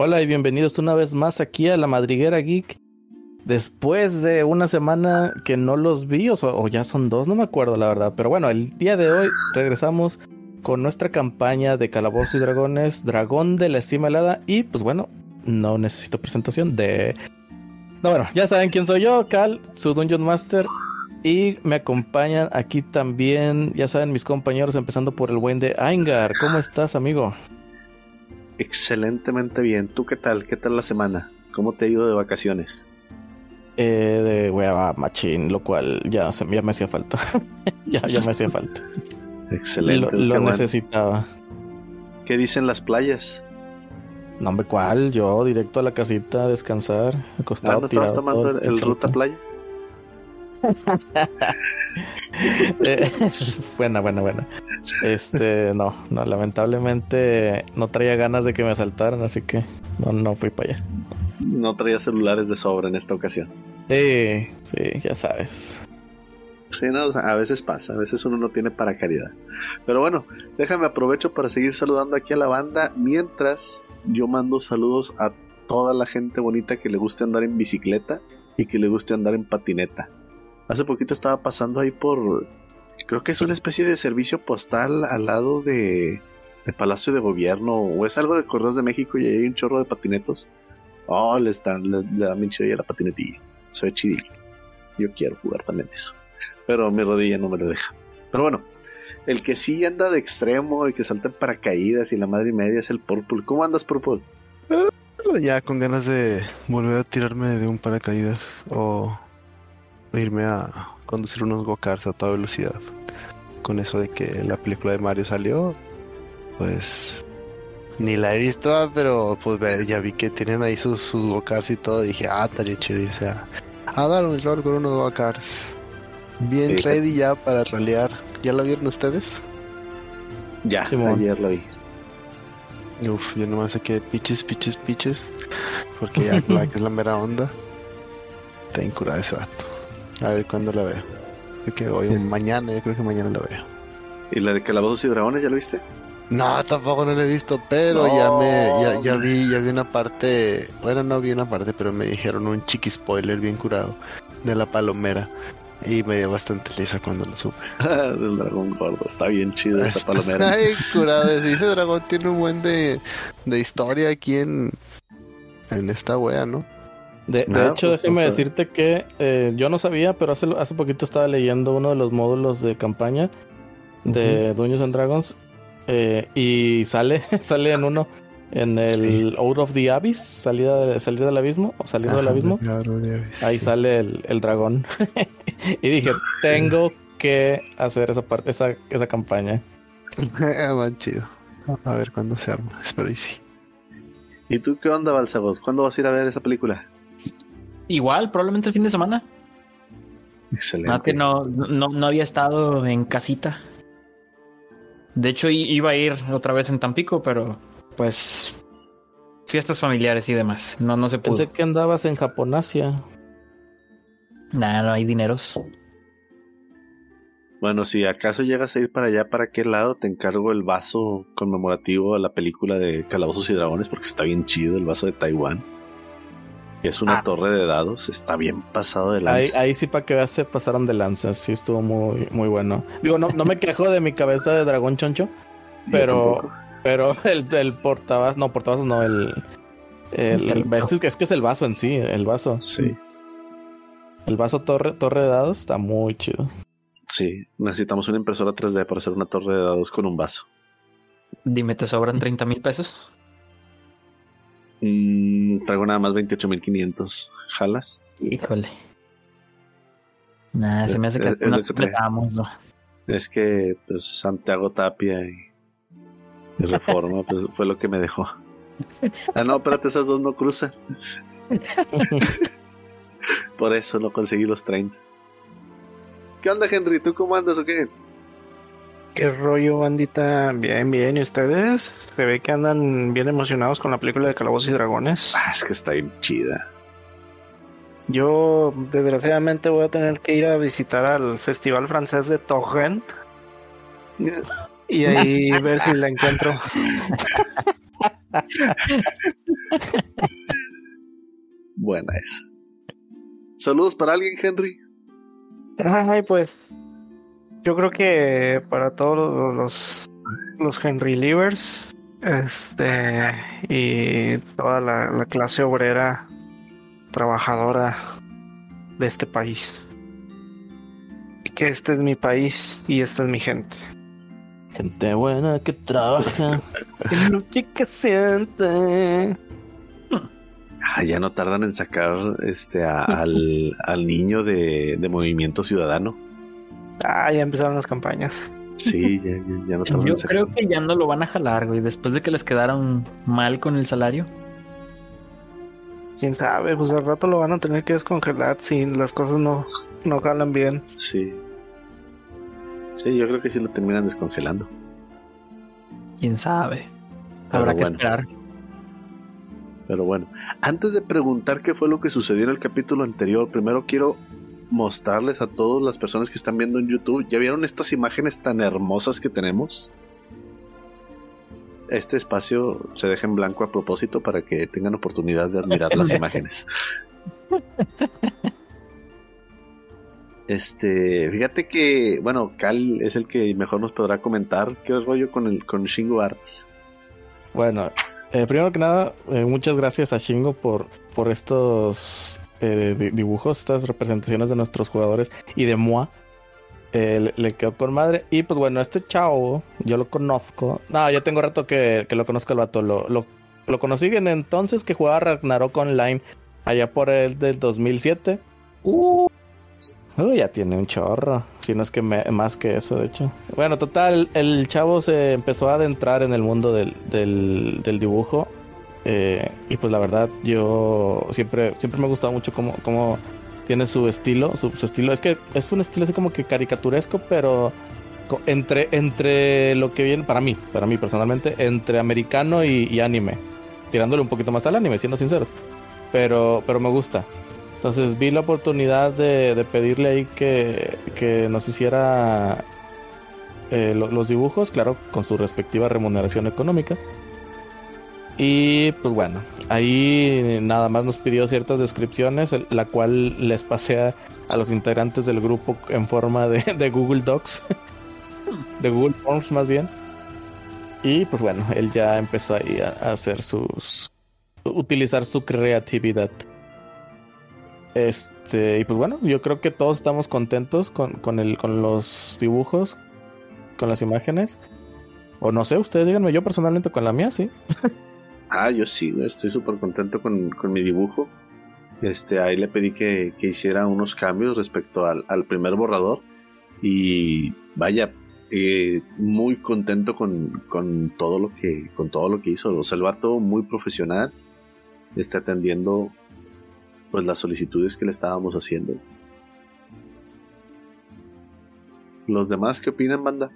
Hola y bienvenidos una vez más aquí a la Madriguera Geek. Después de una semana que no los vi, o, ya son dos, no me acuerdo la verdad. Pero bueno, el día de hoy regresamos con nuestra campaña de Calabozos y Dragones, Dragón de la Cima Helada. Y pues bueno, no necesito presentación de... No, bueno, ya saben quién soy yo, Cal, su Dungeon Master. Y me acompañan aquí también, ya saben, mis compañeros, empezando por el buen de Aingar. ¿Cómo estás, amigo? Excelentemente bien. ¿Tú qué tal? ¿Qué tal la semana? ¿Cómo te ha ido de vacaciones? Eh, de hueva machín, lo cual ya, ya me hacía falta. ya, ya me hacía falta. Excelente. Lo, necesitaba. ¿Qué dicen las playas? No, hombre, ¿cuál? Yo directo a la casita a descansar, acostado. ¿No estabas tomando el, el ruta playa? Buena, buena, buena. Este, no, no, lamentablemente no traía ganas de que me asaltaran, así que no, no fui para allá. No traía celulares de sobra en esta ocasión. Sí, sí, ya sabes. Sí, no, a veces pasa, a veces uno no tiene para caridad. Pero bueno, déjame aprovecho para seguir saludando aquí a la banda mientras yo mando saludos a toda la gente bonita que le guste andar en bicicleta y que le guste andar en patineta. Hace poquito estaba pasando ahí por. Creo que es una especie de servicio postal al lado de. de Palacio de Gobierno. O es algo de Correos de México y hay un chorro de patinetos. Oh, le están. Le, le da bien chido la patinetilla. Se ve chidillo. Yo quiero jugar también eso. Pero mi rodilla no me lo deja. Pero bueno. El que sí anda de extremo, el que salta en paracaídas y la madre y media es el Purple. ¿Cómo andas, Purple? ya con ganas de volver a tirarme de un paracaídas o irme a conducir unos go a toda velocidad. Con eso de que la película de Mario salió, pues ni la he visto, pero pues ya vi que tienen ahí sus, sus go y todo. Y dije, ah, estaría chido irse a, a dar un rol con unos go Bien ready ya para ralear. ¿Ya lo vieron ustedes? Ya, ayer lo vi. Uf, yo nomás sé que piches, piches, piches. Porque ya Black es la mera onda. Está incurada ese vato. A ver cuándo la veo. Creo que hoy, mañana, yo creo que mañana la veo. ¿Y la de Calabozos y Dragones ya lo viste? No, tampoco no la he visto, pero ya me ya, vi ya vi una parte, bueno, no vi una parte, pero me dijeron un chiqui spoiler bien curado de la palomera y me dio bastante risa cuando lo supe. El dragón gordo, está bien chido esa palomera. Ay, curado, ese dragón tiene un buen de, de historia aquí en en esta wea, ¿no? De, hecho, pues, déjeme decirte que eh, yo no sabía, pero hace, hace poquito estaba leyendo uno de los módulos de campaña de Dungeons and Dragons eh, y sale, sale en uno en el Out of the Abyss, salida de, salir del abismo o salido del abismo. Ahí sale el, dragón. y dije, tengo que hacer esa parte, esa, esa campaña. Va chido. A ver cuándo se arma. Espero y sí. ¿Y tú qué onda, Balsabos? ¿Cuándo vas a ir a ver esa película? Igual, probablemente el fin de semana. Excelente. Más que no, no, había estado en casita. De hecho, iba a ir otra vez en Tampico, pero pues fiestas familiares y demás. No, no se pudo. Pensé que andabas en Japonasia. Nada, no hay dineros. Bueno, si acaso llegas a ir para allá, ¿para qué lado? Te encargo el vaso conmemorativo a la película de Calabozos y Dragones, porque está bien chido el vaso de Taiwán es una ah. torre de dados, está bien pasado de lanza. Ahí, sí para que veas se pasaron de lanza, sí estuvo muy, muy bueno. Digo, no, no me quejo de mi cabeza de dragón choncho, pero, pero el, el no, portavasos no, el, el, es que es el vaso en sí, el vaso. Sí. El vaso torre, torre de dados está muy chido. Sí, necesitamos una impresora 3D para hacer una torre de dados con un vaso. Dime, ¿te sobran 30 mil pesos? Mm, traigo nada más 28.500. ¿Jalas? Híjole. Nada, se me hace que es, no completamos, ¿no? Es que pues, Santiago Tapia y, Reforma pues, fue lo que me dejó. Ah, no, espérate, esas dos no cruzan. Por eso no conseguí los 30. ¿Qué onda, Henry? ¿Tú cómo andas o qué? ¿Qué rollo, bandita? Bien, bien. ¿Y ustedes? Se ve que andan bien emocionados con la película de Calabozos y Dragones. Ah, es que está bien chida. Yo, desgraciadamente, voy a tener que ir a visitar al Festival Francés de Torrent. y ahí ver si la encuentro. Buena esa. Saludos para alguien, Henry. Ay, pues. Yo creo que para todos los, los Henry Livers, este, y toda la, la clase obrera trabajadora de este país. Que este es mi país y esta es mi gente. Gente buena que trabaja. Que que siente. Ah, ya no tardan en sacar este a- al, al niño de, de Movimiento Ciudadano. Ah, ya empezaron las campañas. Sí, ya, ya- ya no tardan Yo creo que ya no lo van a jalar, güey, después de que les quedaron mal con el salario. Quién sabe, pues al rato lo van a tener que descongelar si las cosas no, no jalan bien. Sí. Sí, yo creo que sí lo terminan descongelando. Quién sabe. Pero Habrá que bueno. esperar. Pero bueno, antes de preguntar qué fue lo que sucedió en el capítulo anterior, primero quiero mostrarles a todas las personas que están viendo en YouTube. ¿Ya vieron estas imágenes tan hermosas que tenemos? Este espacio se deja en blanco a propósito para que tengan oportunidad de admirar las imágenes. Este, fíjate que, bueno, Cal es el que mejor nos podrá comentar qué rollo con el con Shingo Arts. Bueno, eh, primero que nada, eh, muchas gracias a Shingo por, por estos eh, di- dibujos, estas representaciones de nuestros jugadores y de Moa. Eh, le, le quedó con madre. Y pues bueno, este chavo, yo lo conozco. No, ya tengo rato que, que lo conozco el vato. Lo, lo, lo conocí en entonces que jugaba Ragnarok Online, allá por el del 2007. Uh, Uh, ya tiene un chorro. Si no es que me- más que eso, de hecho. Bueno, total, el chavo se empezó a adentrar en el mundo del, del, del dibujo. Eh, y pues la verdad, yo siempre, siempre me ha gustado mucho cómo, cómo tiene su estilo. Su, estilo. Es que es un estilo así como que caricaturesco, pero entre, entre lo que viene, para mí, para mí personalmente, entre americano y, anime. Tirándole un poquito más al anime, siendo sinceros. Pero, pero me gusta. Entonces vi la oportunidad de, pedirle ahí que, que nos hiciera eh, lo- los dibujos, claro, con su respectiva remuneración económica. Y pues bueno, ahí nada más nos pidió ciertas descripciones, la cual les pasé a, a los integrantes del grupo en forma de, de Google Docs, de Google Forms más bien. Y pues bueno, él ya empezó ahí a, a hacer sus... utilizar su creatividad. Este, y pues bueno, yo creo que todos estamos contentos con, con, el, con los dibujos, con las imágenes. O no sé, ustedes díganme, yo personalmente con la mía, sí. Ah, yo sí, estoy súper contento con, con mi dibujo. Este, ahí le pedí que, que hiciera unos cambios respecto al, al primer borrador. Y vaya, eh, muy contento con, con todo lo que, con todo lo que hizo. O sea, el vato muy profesional. Está atendiendo pues las solicitudes que le estábamos haciendo. Los demás, ¿qué opinan, banda?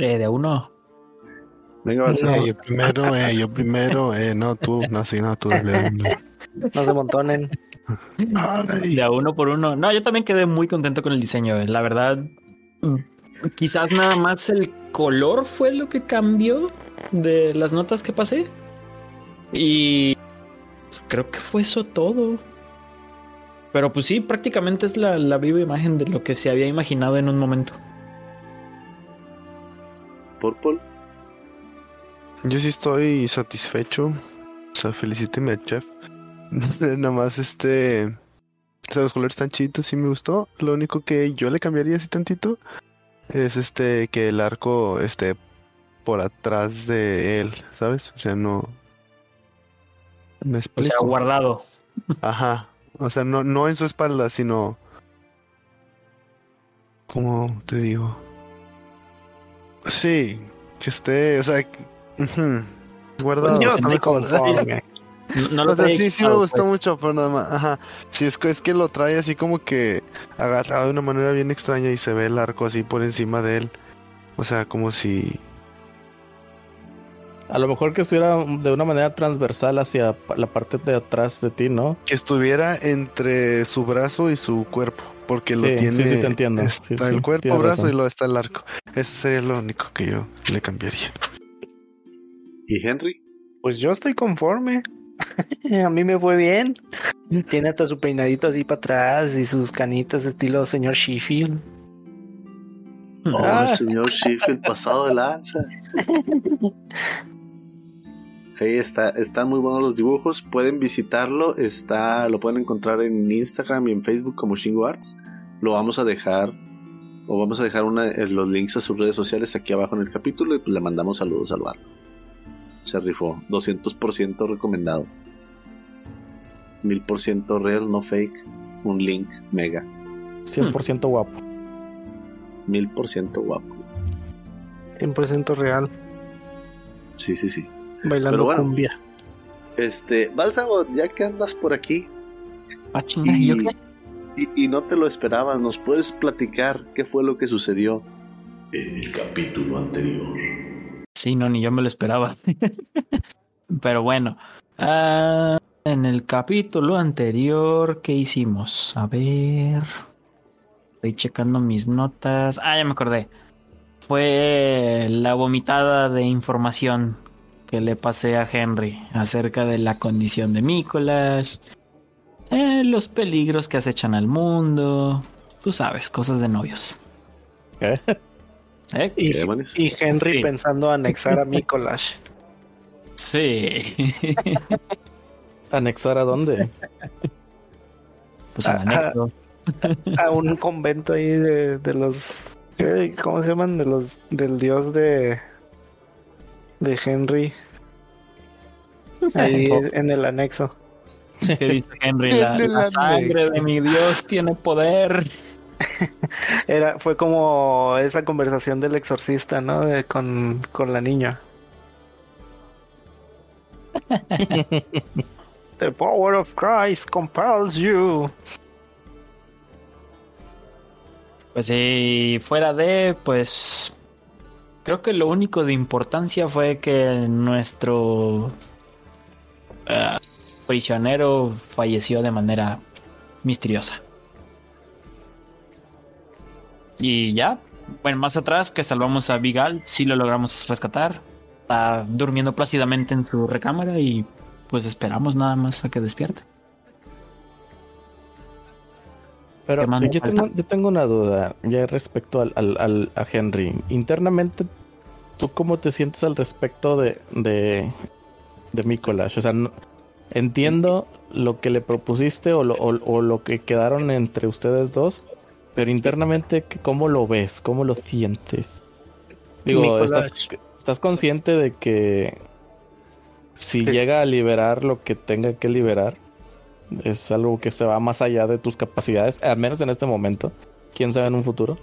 Eh, de uno. Venga, va a ser- Eh, yo primero, eh, yo primero, eh, no tú, no, sí, no, tú, dale, dale. No se montonen. Ay, De a uno por uno. No, yo también quedé muy contento con el diseño. eh. La verdad, mm, quizás nada más el color fue lo que cambió de las notas que pasé. Y creo que fue eso todo. Pero pues sí, prácticamente es la, la viva imagen de lo que se había imaginado en un momento. Purple. Yo sí estoy satisfecho. O sea, felicíteme al chef. Nada más este. O sea, los colores están chidos, sí me gustó. Lo único que yo le cambiaría así tantito es este que el arco esté por atrás de él, ¿sabes? O sea, no. Me O explico. sea, guardado. Ajá. O sea, no, no en su espalda, sino. ¿Cómo te digo? Sí, que esté, o sea, guardado. Pues yo está estoy mejor. conforme. No, no lo O sea, sí, sí me gustó pues. mucho, pero nada más. Ajá. Sí, es que, es que lo trae así como que agarrado de una manera bien extraña y se ve el arco así por encima de él. O sea, como si. A lo mejor que estuviera de una manera transversal hacia la parte de atrás de ti, ¿no? Que estuviera entre su brazo y su cuerpo. Porque lo tiene. sí, sí, te entiendo. Está Sí, sí, el cuerpo, brazo razón. y luego está el arco. Ese sería lo único que yo le cambiaría. ¿Y Henry? Pues yo estoy conforme. A mí me fue bien. Tiene hasta su peinadito así para atrás y sus canitas de estilo señor Sheffield. Oh, el señor Sheffield pasado de lanza. Ahí está, están muy buenos los dibujos. Pueden visitarlo. Está, lo pueden encontrar en Instagram y en Facebook como Shingo Arts. Lo vamos a dejar, o vamos a dejar una, eh, los links a sus redes sociales aquí abajo en el capítulo y pues le mandamos saludos al vato. Se rifó, 200% recomendado. 1000% real, no fake. Un link mega. 100% guapo. 1000% guapo. 100% real. Sí, sí, sí. Bailando Pero bueno. cumbia. Este, Bálsamo, ya que andas por aquí Ah, chinga, ¿y yo y, qué? y- y no te lo esperabas, ¿nos puedes platicar qué fue lo que sucedió en el capítulo anterior? Sí, no, ni yo me lo esperaba. Pero bueno, ah, en el capítulo anterior, ¿qué hicimos? A ver. Estoy checando mis notas. Ah, ya me acordé. Fue la vomitada de información que le pasé a Henry acerca de la condición de Nicolás, eh, los peligros que acechan al mundo. Tú sabes, cosas de novios. ¿Eh? ¿Eh? Y, ¿Qué demonios? y Henry Sí. pensando anexar a Mikolash. Sí. ¿Anexar a dónde? pues al Ah, anexo. a un convento ahí de, de los. ¿cómo se llaman? de los del dios de de Henry ahí en el anexo ¿Qué dice Henry? La, la sangre de mi Dios tiene poder. era fue como esa conversación del exorcista no de, con, con la niña The power of Christ compels you. Pues si fuera de, pues creo que lo único de importancia fue que nuestro eh, prisionero falleció de manera misteriosa. Y ya, bueno, más atrás que salvamos a Vigal, sí lo logramos rescatar. Está durmiendo plácidamente en su recámara y pues esperamos nada más a que despierte. Pero ¿Qué más me yo tengo, yo tengo una duda ya respecto al, al- al- a Henry. Internamente, ¿tú cómo te sientes al respecto de, de, de Mikolash? O sea, no- entiendo lo que le propusiste o lo, o- o lo que quedaron entre ustedes dos, pero internamente, ¿qué- ¿cómo lo ves? ¿Cómo lo sientes? Digo, Mikolash. ¿estás, ¿estás consciente de que si llega a liberar lo que tenga que liberar, es algo que se va más allá de tus capacidades, al menos en este momento. Quién sabe en un futuro.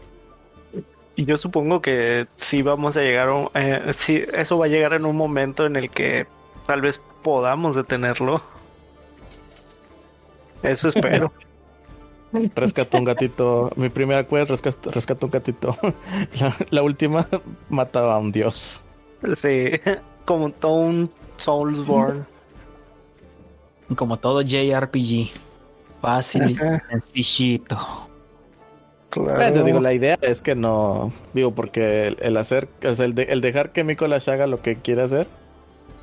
Y yo supongo que sí vamos a llegar, a un- eh, sí, eso va a llegar en un momento en el que tal vez podamos detenerlo. Eso espero. Rescató un gatito. Mi primera quest rescató, rescató un gatito. La, la última mataba a un dios. sí, como todo un Soulsborne. Como todo JRPG. Fácil y sencillito. Claro. Bueno, digo, la idea es que no. Digo, porque el, el hacer. O sea, el, de- el dejar que Mikolash haga lo que quiere hacer.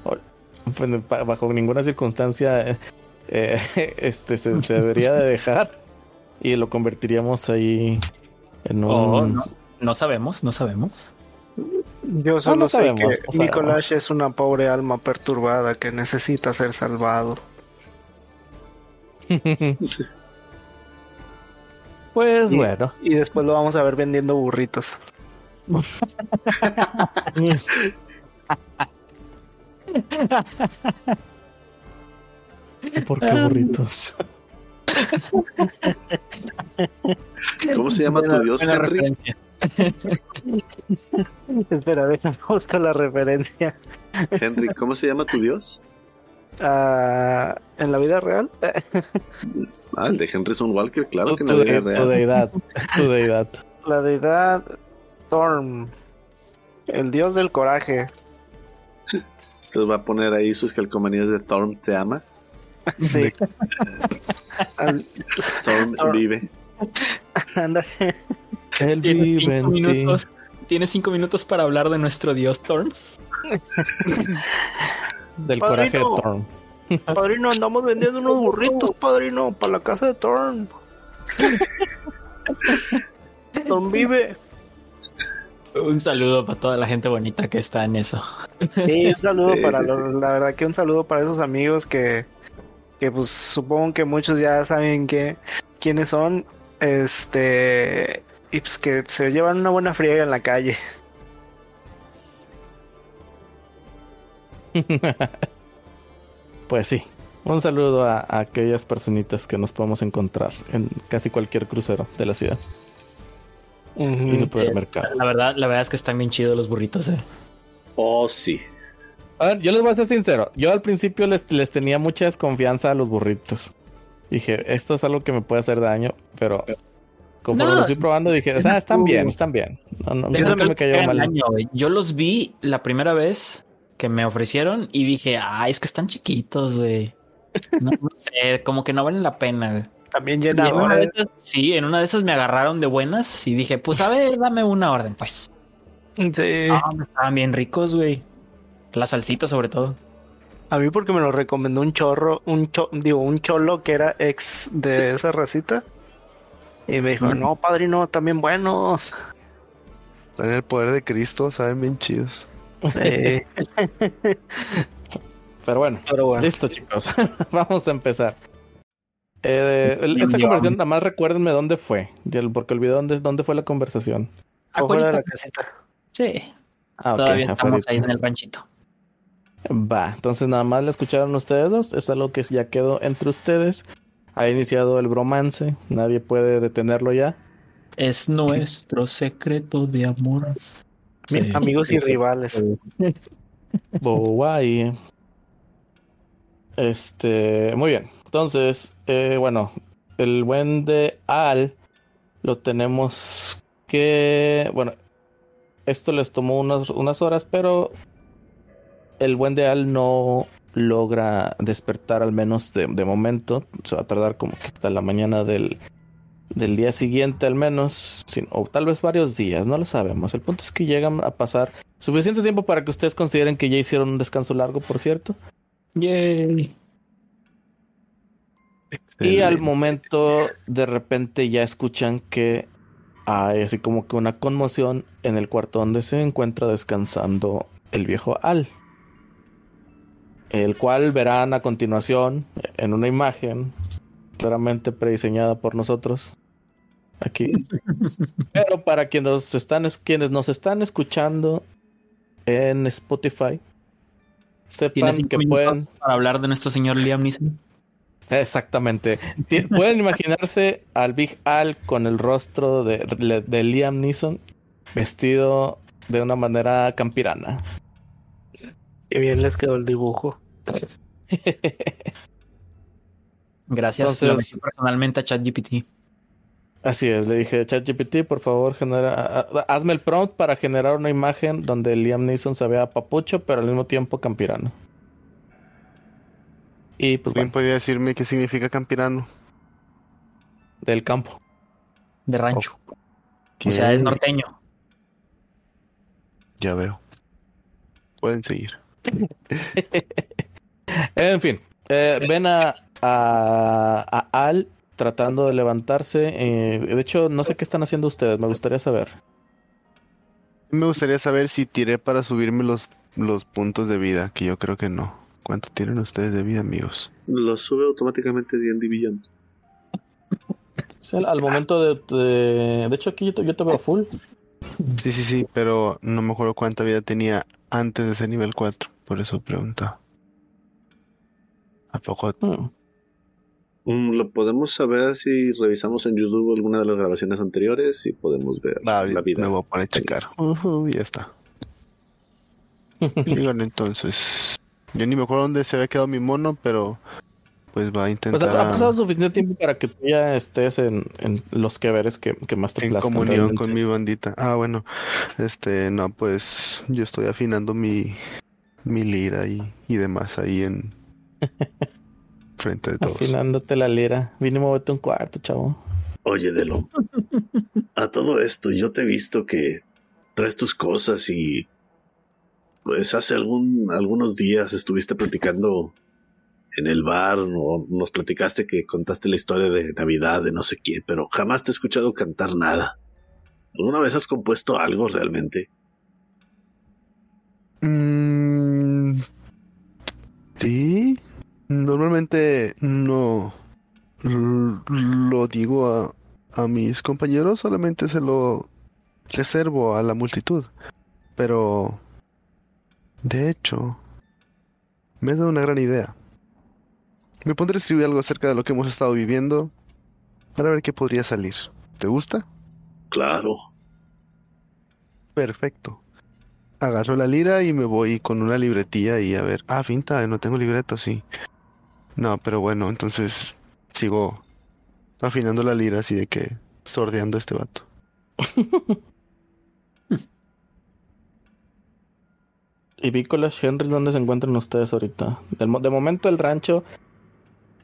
o- pues, ba- bajo ninguna circunstancia. eh, este se, se debería de dejar. Y lo convertiríamos ahí. En un. Oh, no, no sabemos, no sabemos. Yo solo no sé sabemos, que no. Nicolás es una pobre alma perturbada que necesita ser salvado. pues Y- bueno. Y después lo vamos a ver vendiendo burritos. ¿Por qué burritos? ¿Cómo se llama tu dios, Henry? referencia. Espera, déjame buscar la referencia. Henry, ¿cómo se llama tu dios? Ah, ¿En la vida real? Ah, el de Henry Son Walker, claro Tu, que tu no de- es tu real. deidad. Tu deidad. La deidad Storm. El dios del coraje. Les va a poner ahí sus calcomanías de Thorn te ama. Sí. Thorn. vive. Ándale. Él Tiene vive cinco en ti. minutos. Tiene cinco minutos para hablar de nuestro dios Thorn. Del coraje de Padrino. Thorn. Padrino, andamos vendiendo unos burritos, padrino, para la casa de Thorn. Thorn vive. Un saludo para toda la gente bonita que está en eso. Sí, un saludo Sí, para sí, los- sí. la verdad que un saludo para esos amigos que, que pues supongo que muchos ya saben que quiénes son. Este y pues que se llevan una buena friega en la calle. Pues sí. Un saludo a, a aquellas personitas que nos podemos encontrar en casi cualquier crucero de la ciudad y supermercado. La verdad, la verdad es que están bien chidos los burritos, eh. Oh, sí. A ver, yo les voy a ser sincero. Yo al principio les, les tenía mucha desconfianza a los burritos. Dije, esto es algo que me puede hacer daño, pero conforme No. lo fui probando dije, ah, están bien, están bien. No, no, Deja nunca tú me que cayó hagan mal. daño, güey. Yo los vi la primera vez que me ofrecieron y dije, ay, es que están chiquitos, güey. No, no sé, como que no valen la pena, güey. También Y en una de llenadores. esas, sí, en una de esas me agarraron de buenas y dije, pues a ver, dame una orden, pues. Sí. Hombre, estaban bien ricos, güey. La salsita sobre todo. A mí porque me lo recomendó un chorro, un cho- digo, un cholo que era ex de esa racita. Y me dijo, Mm. no, padrino, también buenos. En el poder de Cristo, saben bien chidos. Sí, Pero bueno, pero bueno. listo chicos. Vamos a empezar. Eh, el- esta conversación, nada más recuérdenme dónde fue, porque olvidé dónde, dónde fue la conversación. Afuera de la casita. Sí, Ah, ok, todavía estamos ahí en el ranchito. Va, entonces nada más la escucharon ustedes dos. Es algo que ya quedó entre ustedes. Ha iniciado el bromance. Nadie puede detenerlo ya. Es nuestro secreto de amor. Sí. Amigos y rivales. Guay. Este, muy bien. Entonces, eh, bueno, el buen de Al lo tenemos que, bueno, esto les tomó unas, unas horas, pero el buen de Al no logra despertar al menos de, de momento. Se va a tardar como que hasta la mañana del, del día siguiente al menos, o tal vez varios días, no lo sabemos. El punto es que llegan a pasar suficiente tiempo para que ustedes consideren que ya hicieron un descanso largo, por cierto. Yay. Y al momento de repente ya escuchan que hay así como que una conmoción en el cuarto donde se encuentra descansando el viejo Al. El cual verán a continuación en una imagen claramente prediseñada por nosotros aquí. Pero para quienes nos están, quienes nos están escuchando en Spotify, ¿Tienes sepan que pueden para hablar de nuestro señor Liam Neeson? Exactamente. Pueden imaginarse al Big Al con el rostro de, de Liam Neeson vestido de una manera campirana. Qué bien les quedó el dibujo. Gracias Entonces- personalmente a ChatGPT. Así es, le dije, ChatGPT, por favor, genera, a- a- hazme el prompt para generar una imagen donde Liam Neeson se vea papucho, pero al mismo tiempo campirano. Y pues ¿Alguien bueno, podría decirme qué significa campirano? del campo. De rancho. ¿Qué? O sea, es norteño. Ya veo. Pueden seguir. En fin, eh, ven a, a, a Al tratando de levantarse. eh, de hecho, no sé qué están haciendo ustedes, me gustaría saber. Me gustaría saber si tiré para subirme los, los puntos de vida, que yo creo que no. ¿Cuánto tienen ustedes de vida, amigos? Lo sube automáticamente D&D Beyond. Sí, al, al momento de, de... de hecho, aquí yo te, yo te veo full. Sí, sí, sí, pero no me acuerdo cuánta vida tenía antes de ser nivel 4. Por eso pregunto. ¿A poco? Hmm. Mm, lo podemos saber si revisamos en YouTube alguna de las grabaciones anteriores y podemos ver Va, la vida. me voy a poner a checar. Ujú, ya está. Digan entonces. Yo ni me acuerdo dónde se había quedado mi mono, pero pues va a Pues intentar ha, pasado suficiente tiempo para que tú ya estés en, en los que veres que, que más te en plazcan comunión realmente. con mi bandita. Ah, bueno. Este, no, pues yo estoy afinando mi mi lira y, y demás ahí en frente de todos. Afinándote la lira. Mínimo vete un cuarto, chavo. Oye, Delo. a todo esto, yo te he visto que traes tus cosas y pues hace algún, algunos días estuviste platicando en el bar, o nos platicaste que contaste la historia de Navidad de no sé quién, pero jamás te he escuchado cantar nada. ¿Alguna vez has compuesto algo realmente? Mm, sí, normalmente no lo digo a, a mis compañeros, solamente se lo reservo a la multitud. Pero, de hecho, me ha dado una gran idea. Me pondré a escribir algo acerca de lo que hemos estado viviendo para ver qué podría salir. ¿Te gusta? Claro. Perfecto. Agarro la lira y me voy con una libretilla y a ver. Ah, finta, no tengo libreto, sí. No, pero bueno, entonces sigo afinando la lira así de que sordeando a este vato. ¿Y Vícolas, Henry, dónde se encuentran ustedes ahorita? De momento el rancho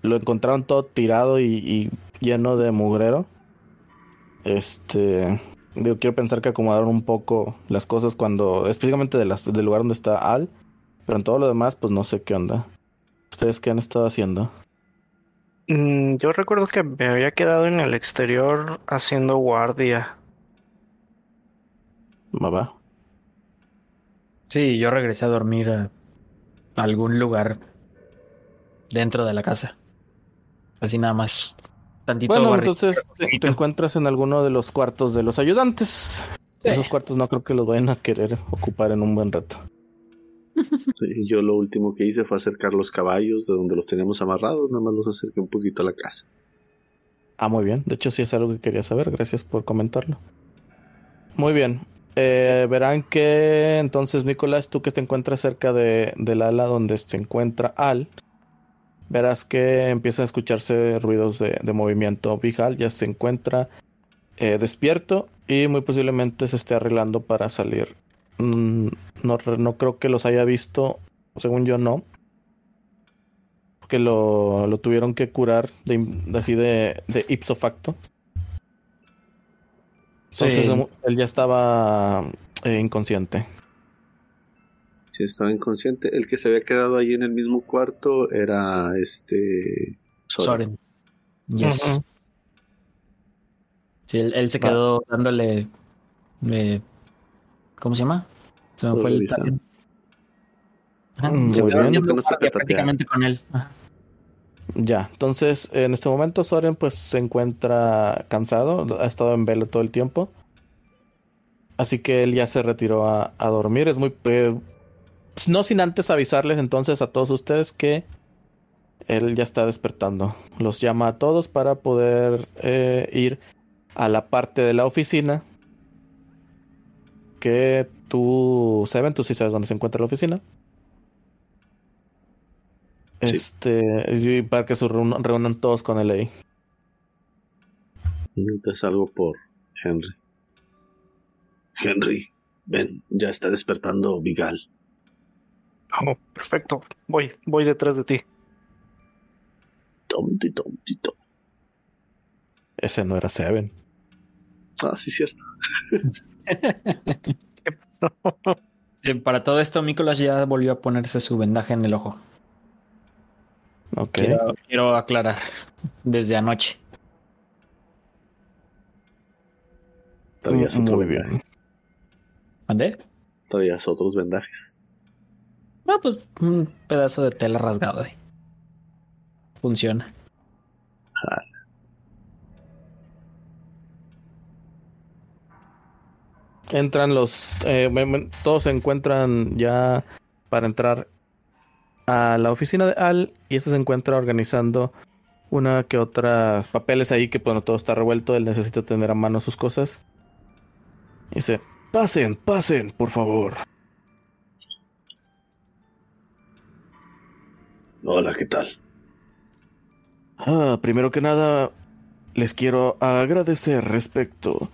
lo encontraron todo tirado y, lleno de mugrero. Este, digo, quiero pensar que acomodaron un poco las cosas cuando, específicamente del lugar donde está Al, pero en todo lo demás, pues no sé qué onda. ¿Ustedes qué han estado haciendo? Mm, Yo recuerdo que me había quedado en el exterior haciendo guardia. Mamá. Sí, yo regresé a dormir a algún lugar dentro de la casa. Así nada más. Tantito Bueno, entonces te, te encuentras en alguno de los cuartos de los ayudantes. Sí. Esos cuartos no creo que los vayan a querer ocupar en un buen rato. Yo lo último que hice fue acercar los caballos de donde los teníamos amarrados, nada más los acerqué un poquito a la casa. Ah, muy bien. De hecho, sí es algo que quería saber. Gracias por comentarlo. Muy bien. Eh, verán que entonces, Nicolás, tú que te encuentras cerca de, del ala donde se encuentra Al, verás que empiezan a escucharse ruidos de, movimiento. Vijal ya se encuentra eh, despierto y muy posiblemente se esté arreglando para salir. Mm, no, re- no creo que los haya visto, según yo no. Porque lo, lo tuvieron que curar de, así de, de ipso facto. Entonces Sí. él- ya estaba eh, inconsciente. Sí, estaba inconsciente. El que se había quedado ahí en el mismo cuarto era este. Soren. Soren. Yes. Sí, él, él se Va. quedó dándole. eh, ¿Cómo se llama? Se me fue el Mm, se muy quedó bien. no se prácticamente con él. Ajá. Ya, entonces en este momento Soren pues se encuentra cansado, ha estado en velo todo el tiempo. Así que él ya se retiró a, a dormir. Es muy... eh, pues, no sin antes avisarles entonces a todos ustedes que él ya está despertando. Los llama a todos para poder eh, ir a la parte de la oficina. Que tú, Seven, tú sí sabes dónde se encuentra la oficina. Sí. Este, y para que se reúnan, reúnan todos con él ahí. Entonces algo por Henry. Henry, ven, ya está despertando Vigal. Oh, perfecto. Voy, voy detrás de ti. Tomti, tomti, tom. Ese no era Seven. Ah, sí, cierto. Eh, Para todo esto, Nicolás ya volvió a ponerse su vendaje en el ojo. Ok. Quiero, quiero aclarar. Desde anoche. Todavía es otro Muy vendaje. bien. ¿Mandé? Todavía es otros vendajes. Ah, pues un pedazo de tela rasgado. eh. Funciona. Entran los. eh, me- me- todos se encuentran ya para entrar a la oficina de Al. Y este se encuentra organizando una que otras papeles ahí. Que bueno, todo está revuelto. Él necesita tener a mano sus cosas. Dice: Pasen, pasen, por favor. Hola, ¿qué tal? Ah, primero que nada, les quiero agradecer respecto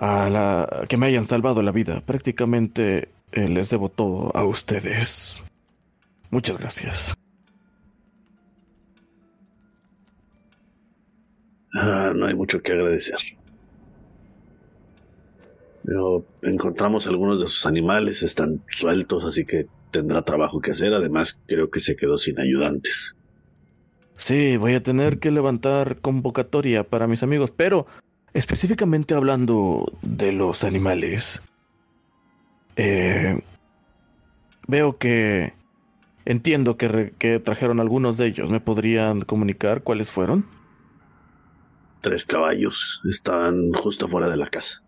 a la que me hayan salvado la vida. Prácticamente eh, les debo todo a ustedes. Muchas gracias. Ah, no hay mucho que agradecer. Pero encontramos algunos de sus animales, están sueltos, así que tendrá trabajo que hacer. Además, creo que se quedó sin ayudantes. Sí, voy a tener que levantar convocatoria para mis amigos, pero específicamente hablando de los animales, eh, veo que entiendo que, re- que trajeron algunos de ellos. ¿Me podrían comunicar cuáles fueron? Tres caballos están justo fuera de la casa.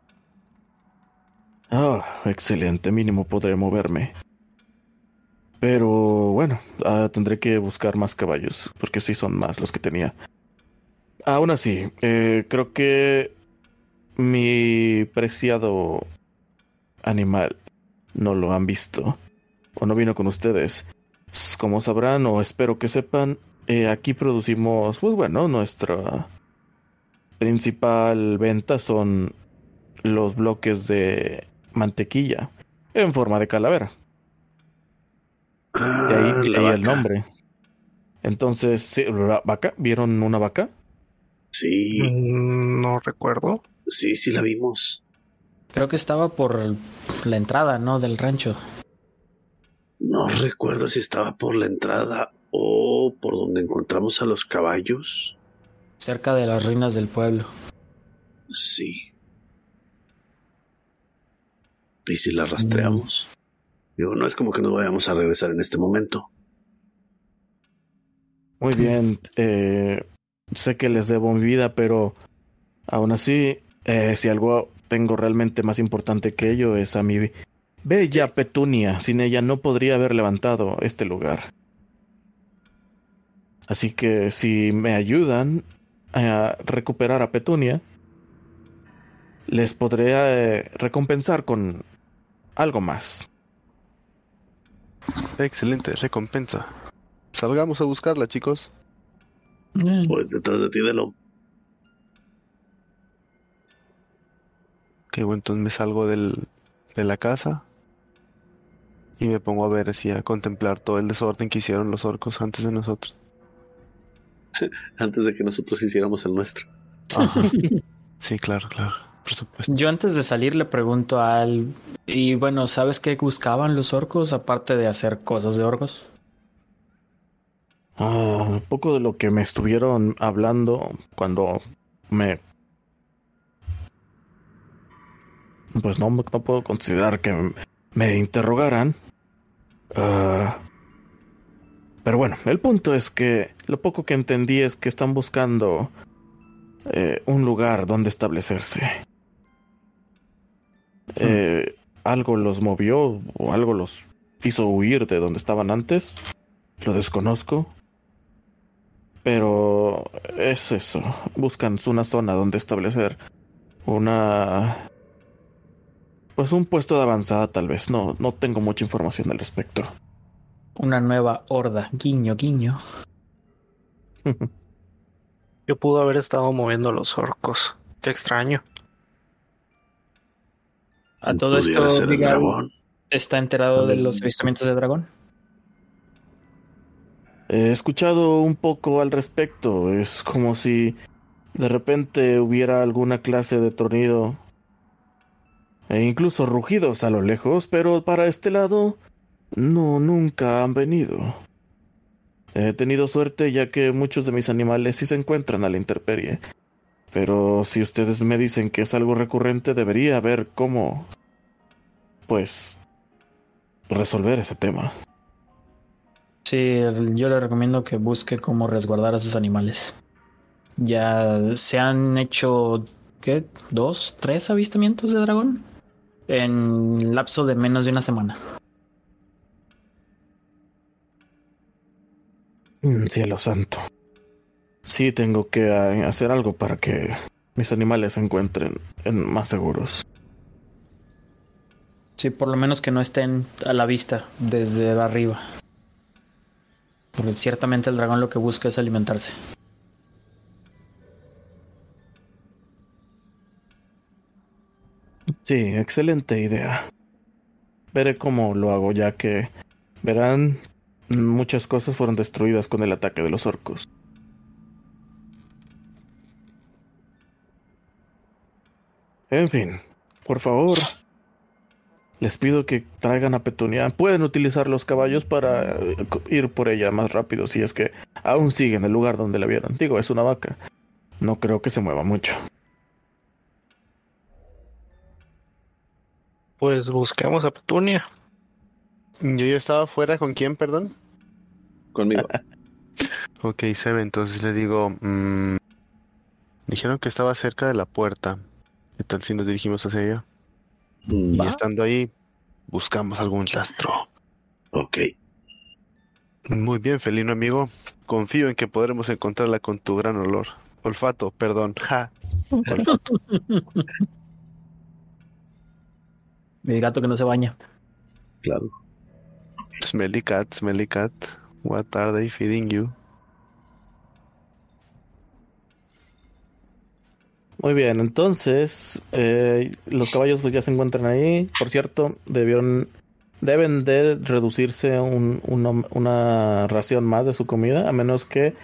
Ah, excelente, mínimo podré moverme. Pero bueno, ah, tendré que buscar más caballos, porque sí son más los que tenía. Aún así, eh, creo que mi preciado animal no lo han visto o no vino con ustedes. Como sabrán o espero que sepan, eh, aquí producimos, pues bueno, nuestra principal venta son los bloques de mantequilla en forma de calavera. De ahí, Ah, de ahí el nombre. Entonces, sí, vaca, ¿vieron una vaca? Sí, Mm, No recuerdo. sí, sí la vimos. Creo que estaba por la entrada, ¿no? Del rancho. No recuerdo si estaba por la entrada o por donde encontramos a los caballos. Cerca de las ruinas del pueblo. Sí. ¿Y si la rastreamos? Digo, no es como que nos vayamos a regresar en este momento. Muy bien, eh, sé que les debo mi vida, pero aún así, eh, si algo tengo realmente más importante que ello es a mi bella Petunia. Sin ella no podría haber levantado este lugar. Así que si me ayudan a recuperar a Petunia, les podré eh, recompensar con algo más. Excelente, recompensa. Salgamos a buscarla, chicos. Eh, Pues detrás de ti de lo. Que bueno, entonces me salgo del, de la casa y me pongo a ver así, a contemplar todo el desorden que hicieron los orcos antes de nosotros. Antes de que nosotros hiciéramos el nuestro. Ajá. Sí, claro, claro, por supuesto. Yo antes de salir le pregunto a Al, y bueno, ¿sabes qué buscaban los orcos aparte de hacer cosas de orcos? Ah, un poco de lo que me estuvieron hablando cuando me... Pues no, no puedo considerar que me interrogaran. Ah, pero bueno, el punto es que lo poco que entendí es que están buscando eh, un lugar donde establecerse. Eh, algo los movió o algo los hizo huir de donde estaban antes. Lo desconozco. Pero es eso. Buscan una zona donde establecer una... Pues un puesto de avanzada tal vez. No, no tengo mucha información al respecto. Una nueva horda, guiño, guiño. Yo pudo haber estado moviendo los orcos. Qué extraño. A todo esto, dragón. ¿está enterado de los avistamientos de dragón? He escuchado un poco al respecto. Es como si de repente hubiera alguna clase de tronido e incluso rugidos a lo lejos, pero para este lado no, nunca han venido. He tenido suerte ya que muchos de mis animales sí se encuentran a la intemperie. Pero si ustedes me dicen que es algo recurrente, debería ver cómo, pues, resolver ese tema. Sí, yo le recomiendo que busque cómo resguardar a sus animales. Ya se han hecho, ¿qué? ¿Dos? ¿Tres avistamientos de dragón? En lapso de menos de una semana. Mm, Cielo santo. Sí, tengo que eh, hacer algo para que mis animales se encuentren en más seguros. Sí, por lo menos que no estén a la vista desde arriba. Porque ciertamente el dragón lo que busca es alimentarse. Sí, excelente idea. veré cómo lo hago, ya que verán muchas cosas fueron destruidas con el ataque de los orcos. En fin, por favor, les pido que traigan a Petunia. Pueden utilizar los caballos para eh, ir por ella más rápido si es que aún sigue en el lugar donde la vieron. Digo, es una vaca. No creo que se mueva mucho. Pues busquemos a Petunia. Yo ya estaba fuera con quién, perdón. Conmigo. Ok, Sebe, entonces le digo, mm, dijeron que estaba cerca de la puerta. ¿Qué tal si nos dirigimos hacia ella? Y estando ahí, buscamos algún rastro. Ok. Muy bien, felino amigo. Confío en que podremos encontrarla con tu gran olor. Olfato, perdón. Ja. Olfato. El gato que no se baña. Claro. Smelly cat, smelly cat. What are they feeding you? Muy bien, entonces eh, los caballos pues ya se encuentran ahí. Por cierto, debieron deben de reducirse un- una, una ración más de su comida, a menos que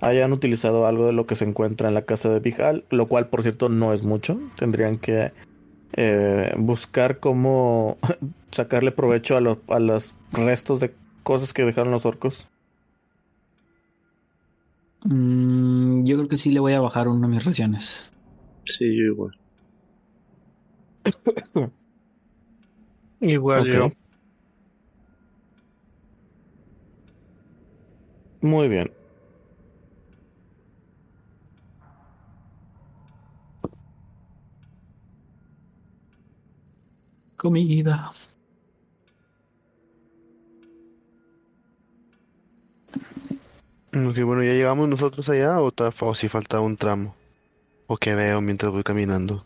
hayan utilizado algo de lo que se encuentra en la casa de Big Al, lo cual por cierto no es mucho. Tendrían que eh, buscar cómo sacarle provecho a, los a los restos de cosas que dejaron los orcos. Mm, yo creo que sí le voy a bajar uno de mis raciones. Sí, yo igual. Igual yo. Muy bien. Comida. Ok, bueno, ¿ya llegamos nosotros allá o, o si falta un tramo? ¿O qué veo mientras voy caminando?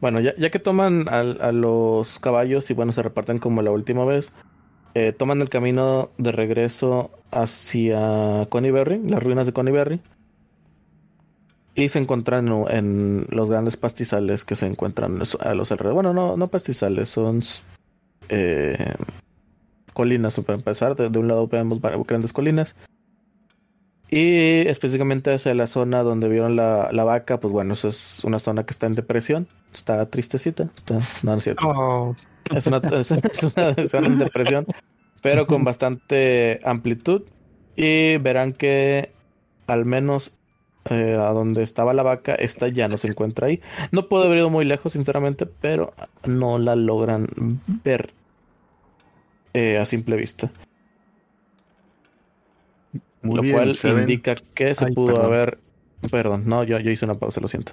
Bueno, ya, ya que toman al- a, los caballos y bueno, se reparten como la última vez, eh, toman el camino de regreso hacia Conyberry, las ruinas de Conyberry, y se encuentran en, los grandes pastizales que se encuentran a los alrededores. Bueno, no, no pastizales, son eh, colinas para empezar. De, de un lado vemos grandes colinas. Y específicamente hacia la zona donde vieron la, la vaca, pues bueno, eso es una zona que está en depresión. Está tristecita. Está- no, no es cierto. Oh, Es una, es, es una zona en depresión, pero con bastante amplitud. Y verán que al menos eh, a donde estaba la vaca, esta ya no se encuentra ahí. No puedo haber ido muy lejos, sinceramente, pero no la logran ver eh, a simple vista. Muy lo bien, cual Seven. indica que se Ay, pudo perdón. haber. Perdón, no, yo, yo hice una pausa, lo siento.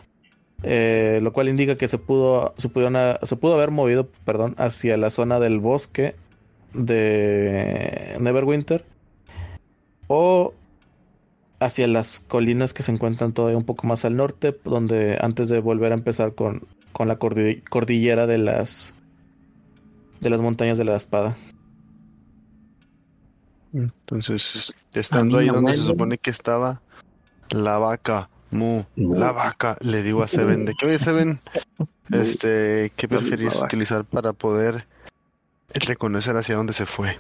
Eh, lo cual indica que se pudo, se pudo, una- se pudo haber movido, perdón, hacia la zona del bosque de Neverwinter o hacia las colinas que se encuentran todavía un poco más al norte, donde antes de volver a empezar con, con la cordi- cordillera de las de las montañas de la espada. Entonces, estando A mí ahí donde se supone que estaba la vaca, mu, la vaca, le digo a Seven, de que oye Seven, este, ¿qué preferís utilizar para poder reconocer hacia dónde se fue?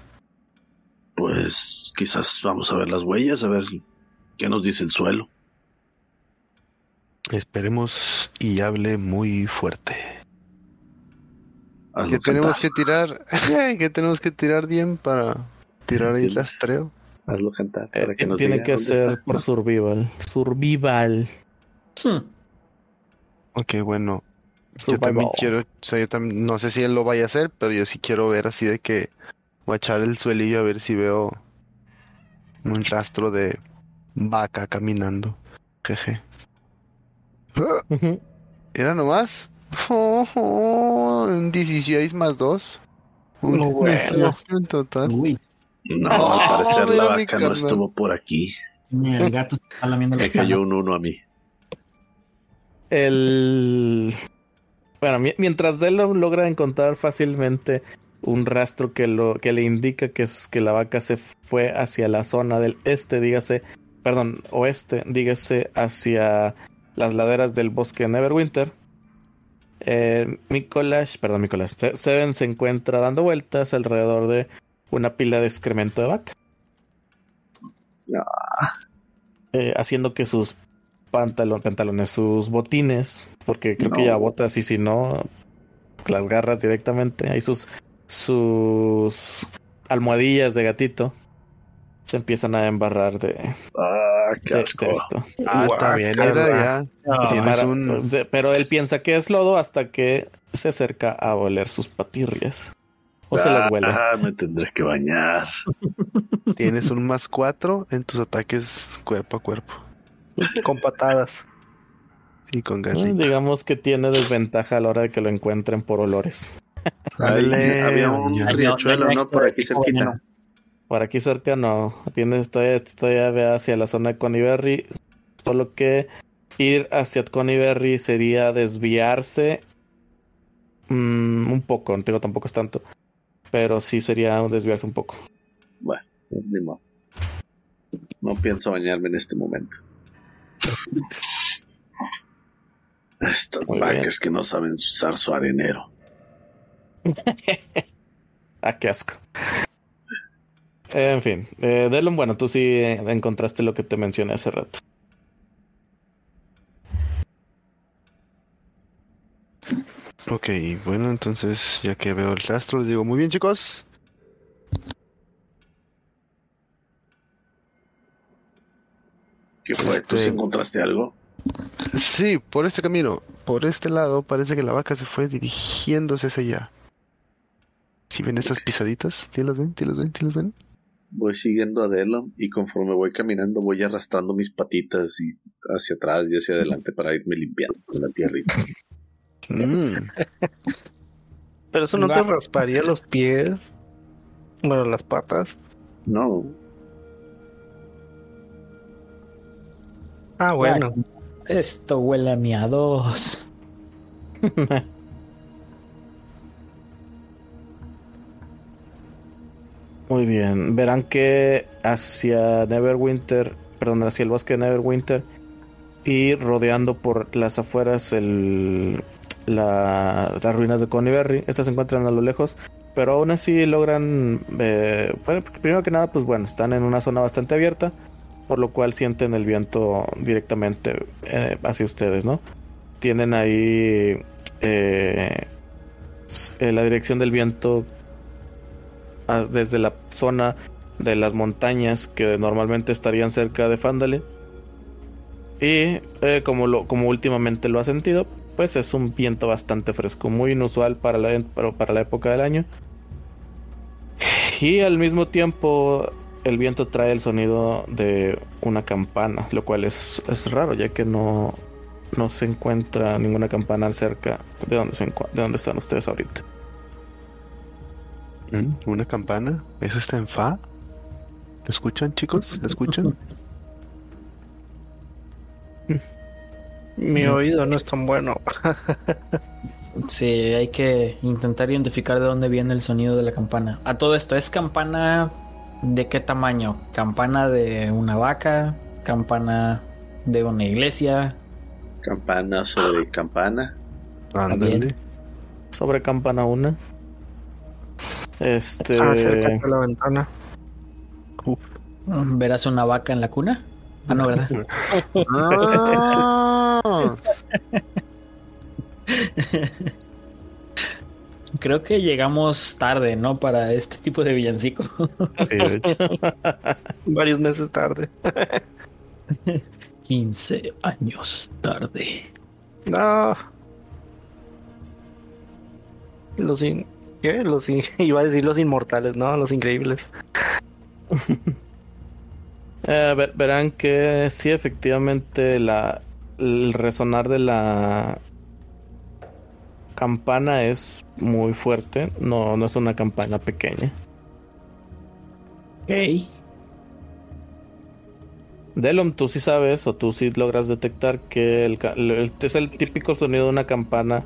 Pues quizás vamos a ver las huellas, a ver qué nos dice el suelo. Esperemos y hable muy fuerte. Hazlo ¿Qué tenemos que tirar? ¿Qué tenemos que tirar bien para tirar ahí el rastreo? Hazlo cantar. Eh, Para que nos tiene diga que ser está. por survival. Survival. Hmm. Ok, bueno. Yo también Survival. quiero, o sea, yo también, no sé si él lo vaya a hacer, pero yo sí quiero ver así de que voy a echar el suelillo a ver si veo un rastro de vaca caminando. Jeje. ¿Era nomás? un 16 más 2. Un No, bueno. 18 en total. Uy, No, al parecer la vaca no estuvo por aquí. el gato se está lamiendo la Me cayó un uno a mí. El. Bueno, mi- mientras Delo logra encontrar fácilmente un rastro que lo que le indica que es que la vaca se fue hacia la zona del este, dígase, perdón, oeste, dígase hacia las laderas del bosque de Neverwinter. Eh, Mikolash, perdón, Mikolash, Se- Seven se encuentra dando vueltas alrededor de una pila de excremento de vaca. Eh, haciendo que sus pantalon- pantalones, sus botines, porque creo que ya botas y si no, las garras directamente. Ahí sus, sus almohadillas de gatito se empiezan a embarrar de, Ah, qué de- asco. de esto. Ah, está bien, era ya. Ah, Tienes Para- un- de- pero él piensa que es lodo hasta que se acerca a oler sus patirrias. O se las huele. Ah, me tendré que bañar. Tienes un más cuatro en tus ataques cuerpo a cuerpo. Con patadas. Y con Eh, garrita. Digamos que tiene desventaja a la hora de que lo encuentren por olores. Dale, había un ya. riachuelo, no, Por aquí cerquita. Por aquí cerca no. Tiene, todavía, todavía hacia la zona de Conyberry. Solo que ir hacia Conyberry sería desviarse mm, un poco. No digo tampoco es tanto. Pero sí sería desviarse un poco. Pues, ni modo. No pienso bañarme en este momento. Estas Muy vacas bien. que no saben usar su arenero. Ah, qué asco. En fin, eh, Delon, bueno, tú sí encontraste lo que te mencioné hace rato. Ok, bueno, entonces ya que veo el rastro, les digo, muy bien chicos. ¿Qué fue? ¿Tú sí Este- encontraste algo? Sí, por este camino, por este lado, parece que la vaca se fue dirigiéndose hacia allá. ¿Sí ven esas pisaditas? ¿Sí las ven? ¿Sí las ven? ¿Sí las ven? Voy siguiendo a Delon y conforme voy caminando voy arrastrando mis patitas y hacia atrás y hacia adelante para irme limpiando con la tierrita. Mm, Pero eso no te rasparía los pies. Bueno, las patas. No, Ah, bueno. Esto huele a miados. Muy bien. Verán que hacia Neverwinter, perdón, hacia el bosque de Neverwinter y rodeando por las afueras el, la- las ruinas de Conyberry. Estas se encuentran a lo lejos, pero aún así logran. eh, bueno, primero que nada, pues bueno, están en una zona bastante abierta, por lo cual sienten el viento directamente eh, hacia ustedes, ¿no? Tienen ahí eh, la dirección del viento a- desde la zona de las montañas que normalmente estarían cerca de Fandale. Y eh, como, lo, como últimamente lo ha sentido, pues es un viento bastante fresco, muy inusual para la, para, para la época del año. Y al mismo tiempo el viento trae el sonido de una campana, lo cual es, es raro ya que no, no se encuentra ninguna campana cerca de donde, se de donde están ustedes ahorita. mm, Una campana. ¿Eso está en fa? ¿Lo escuchan chicos? ¿Lo escuchan? Mi oído no es tan bueno. Sí, hay que intentar identificar de dónde viene el sonido de la campana. A todo esto, ¿es campana de qué tamaño? ¿Campana de una vaca? ¿Campana de una iglesia? campana sobre campana. Ándale. Sobre campana una. Este. Ah, acércate a la ventana. ¿Verás una vaca en la cuna? Ah, no, ¿verdad? Ah, Creo que llegamos tarde, ¿no? Para este tipo de villancico. sí, de hecho. Varios meses tarde. 15 años tarde. No. Los in... ¿Qué? Los in- Iba a decir los inmortales, no, los increíbles. Eh, ver- verán que sí, efectivamente, la, el resonar de la campana es muy fuerte. No, no es una campana pequeña. Ok. Delom, tú sí sabes o tú sí logras detectar que el, es el típico sonido de una campana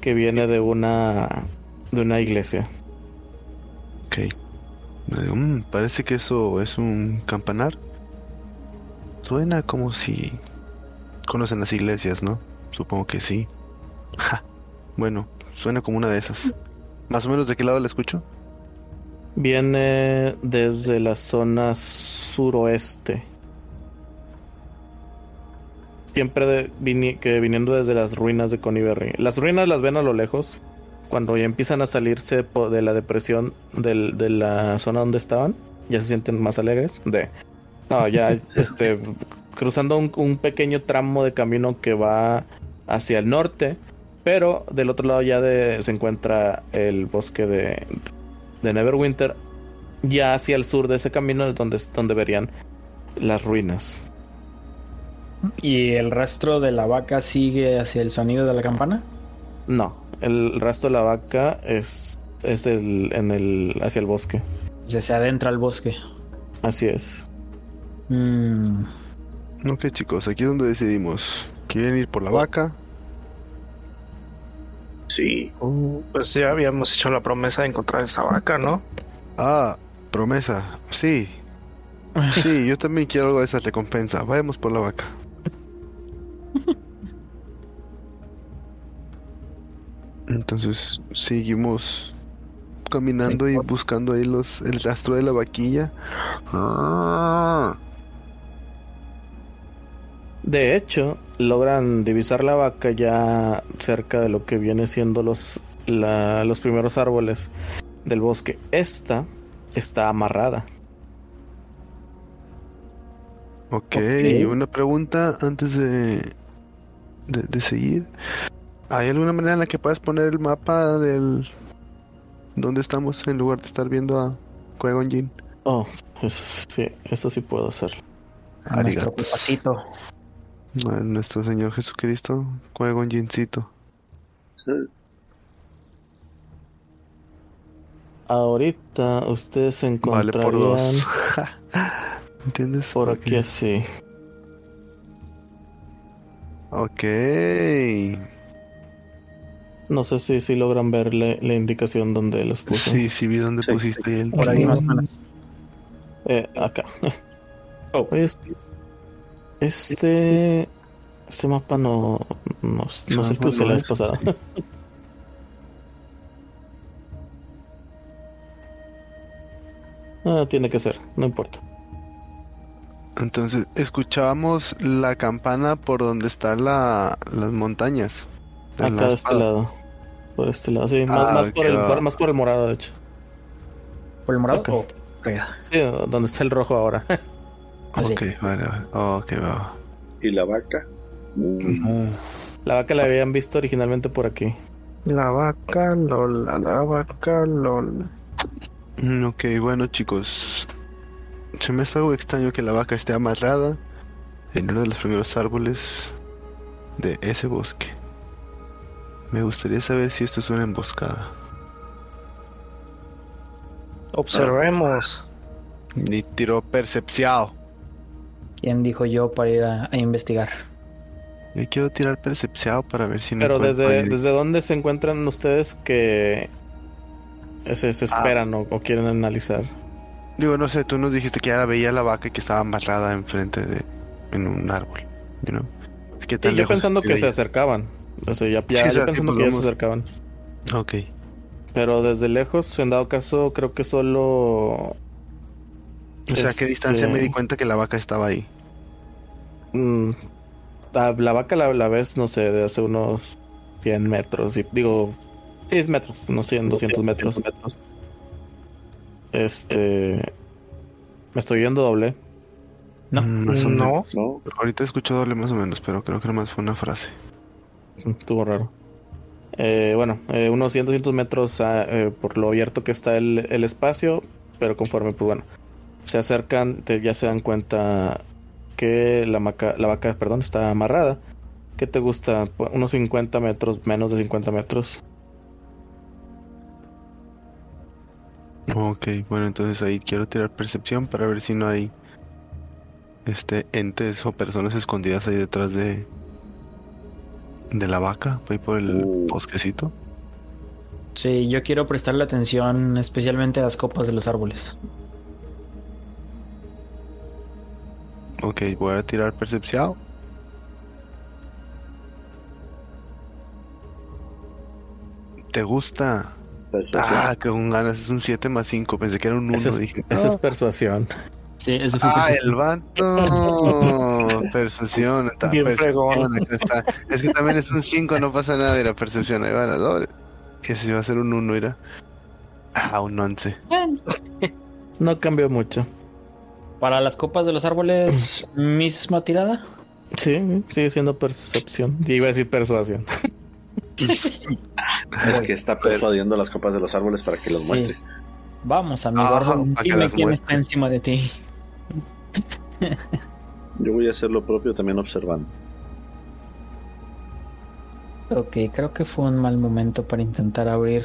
que viene de una de una iglesia. ok. "Mm, parece que eso es un campanar. Suena como si conocen las iglesias, ¿no? Supongo que sí. Ja. Bueno, suena como una de esas. Más o menos de qué lado la escucho. Viene desde la zona suroeste. Siempre de- que viniendo desde las ruinas de Coniberry. Las ruinas las ven a lo lejos. Cuando ya empiezan a salirse de la depresión de la zona donde estaban, ya se sienten más alegres. De no, ya este cruzando un, un pequeño tramo de camino que va hacia el norte, pero del otro lado ya de- se encuentra el bosque de, de Neverwinter. Ya hacia el sur de ese camino es donde, donde verían las ruinas. ¿Y el rastro de la vaca sigue hacia el sonido de la campana? No, el resto de la vaca es, es el, en el, hacia el bosque. O sea, se adentra al bosque. Así es. Mm, Ok, chicos, aquí es donde decidimos. ¿Quieren ir por la vaca? Sí. Pues ya habíamos hecho la promesa de encontrar esa vaca, ¿no? Ah, promesa. Sí. Sí, yo también quiero algo de esa recompensa. Vayamos por la vaca. Entonces seguimos caminando y buscando ahí los el rastro de la vaquilla. Ah, De hecho, logran divisar la vaca ya cerca de lo que viene siendo los, la- los primeros árboles del bosque. Esta está amarrada. ok, Ok. una pregunta antes de, de de seguir. ¿Hay alguna manera en la que puedas poner el mapa del dónde estamos en lugar de estar viendo a Qui-Gon Jinn? Oh, eso sí, eso sí puedo hacer. nuestro Arigatos. papacito. A nuestro Señor Jesucristo, Qui-Gon Jinncito. Ahorita ustedes se Vale encontrarían por dos. ¿Entiendes? por aquí así. Ok. No sé si, si logran ver la, la indicación donde los puse. Sí, sí vi dónde Sí, pusiste el Por ahí más o menos. Eh, acá. Oh. Oye, este, este. Mapa no. No, no el que usé la vez pasada. ah, tiene que ser, no importa. Entonces, escuchábamos la campana por donde están la, las montañas. Acá la de este lado. Por este lado, sí. Más, Ah, más por el, va. por- más por el morado, de hecho. ¿Por el morado? Oh. Sí, donde está el rojo ahora. Así. Ok, vale, vale. Ok, va. ¿Y la vaca? La vaca la habían visto originalmente por aquí. La vaca, lol, la vaca, lol. mm, ok, bueno, chicos. Se me hace algo extraño que la vaca esté amarrada en uno de los primeros árboles de ese bosque. Me gustaría saber si esto es una emboscada. Observemos. Ni tiró percepción. ¿Quién dijo yo para ir a, a investigar? Yo quiero tirar percepción para ver si no Pero desde, ahí- desde dónde se encuentran ustedes que se, se esperan o, o quieren analizar. Digo, no sé, tú nos dijiste que ya veía la vaca que estaba amarrada enfrente de... en un árbol, you know? ¿Qué Sí, tan yo lejos pensando que se acercaban. O sea, ya, ya- Sí, o yo sea, pensando que ya se acercaban. Ok. Pero desde lejos, en dado caso, creo que solo. O sea, ¿a qué distancia me Este- di cuenta que la vaca estaba ahí? Mm, la, la vaca la, la ves, no sé, de hace unos 100 metros. Y, digo, 10 metros, unos 100, 200 metros. Este. Me estoy viendo doble. No. Mm. No. ¿No? Ahorita escucho doble más o menos, pero creo que nomás fue una frase. Mm, Estuvo raro. Eh, bueno, eh, unos 100, 200 metros ah, eh, por lo abierto que está el, el espacio, pero conforme, pues bueno, se acercan, te- ya se dan cuenta que la, maca- la vaca, perdón, está amarrada. ¿Qué te gusta? Unos 50 metros, menos de 50 metros. Ok, bueno, entonces ahí quiero tirar percepción para ver si no hay este entes o personas escondidas ahí detrás de de la vaca, voy por el Uh. bosquecito. Sí, yo quiero prestarle atención especialmente a las copas de los árboles. Ok, voy a tirar percepción. ¿Te gusta? Persuasión. Ah, que con ganas es un 7 más 5. Pensé que era un 1. Esa es, Dije, esa es "Ah". persuasión. Sí, eso fue Ah, persuasión. el vato. Percepción. Está, Bien fregón. acá está. Es que también es un 5, no pasa nada de la percepción. Ahí va la doble. Y ese va a ser un 1, mira. Ah, un 11. No cambió mucho. Para las copas de los árboles, misma tirada. Sí, sigue siendo percepción. Y iba a decir persuasión. Es que está persuadiendo las copas de los árboles para que los muestre. Vamos, amigo Ah, dime quién muestre. está encima de ti. Yo voy a hacer lo propio también observando. Ok, creo que fue un mal momento para intentar abrir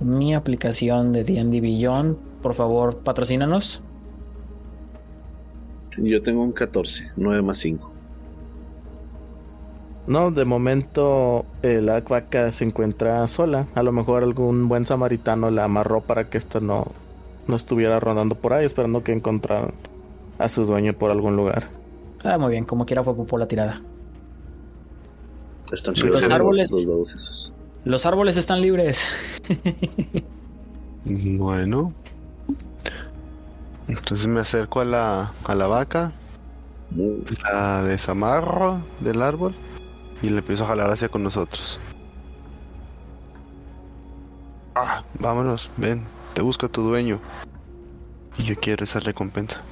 mi aplicación de D&D Beyond. Por favor, patrocínanos. Yo tengo un 14, 9 más 5. No, de momento eh, la vaca se encuentra sola. A lo mejor algún buen samaritano la amarró para que esta no, no estuviera rondando por ahí, esperando que encontraran a su dueño por algún lugar. Ah, muy bien, como quiera fue por la tirada. Están Los chidos los, árboles. Los árboles están libres. Bueno. Entonces me acerco a la, a la vaca, la desamarro del árbol y le empiezo a jalar hacia con nosotros. Ah, vámonos, ven, te busco a tu dueño. Y yo quiero esa recompensa.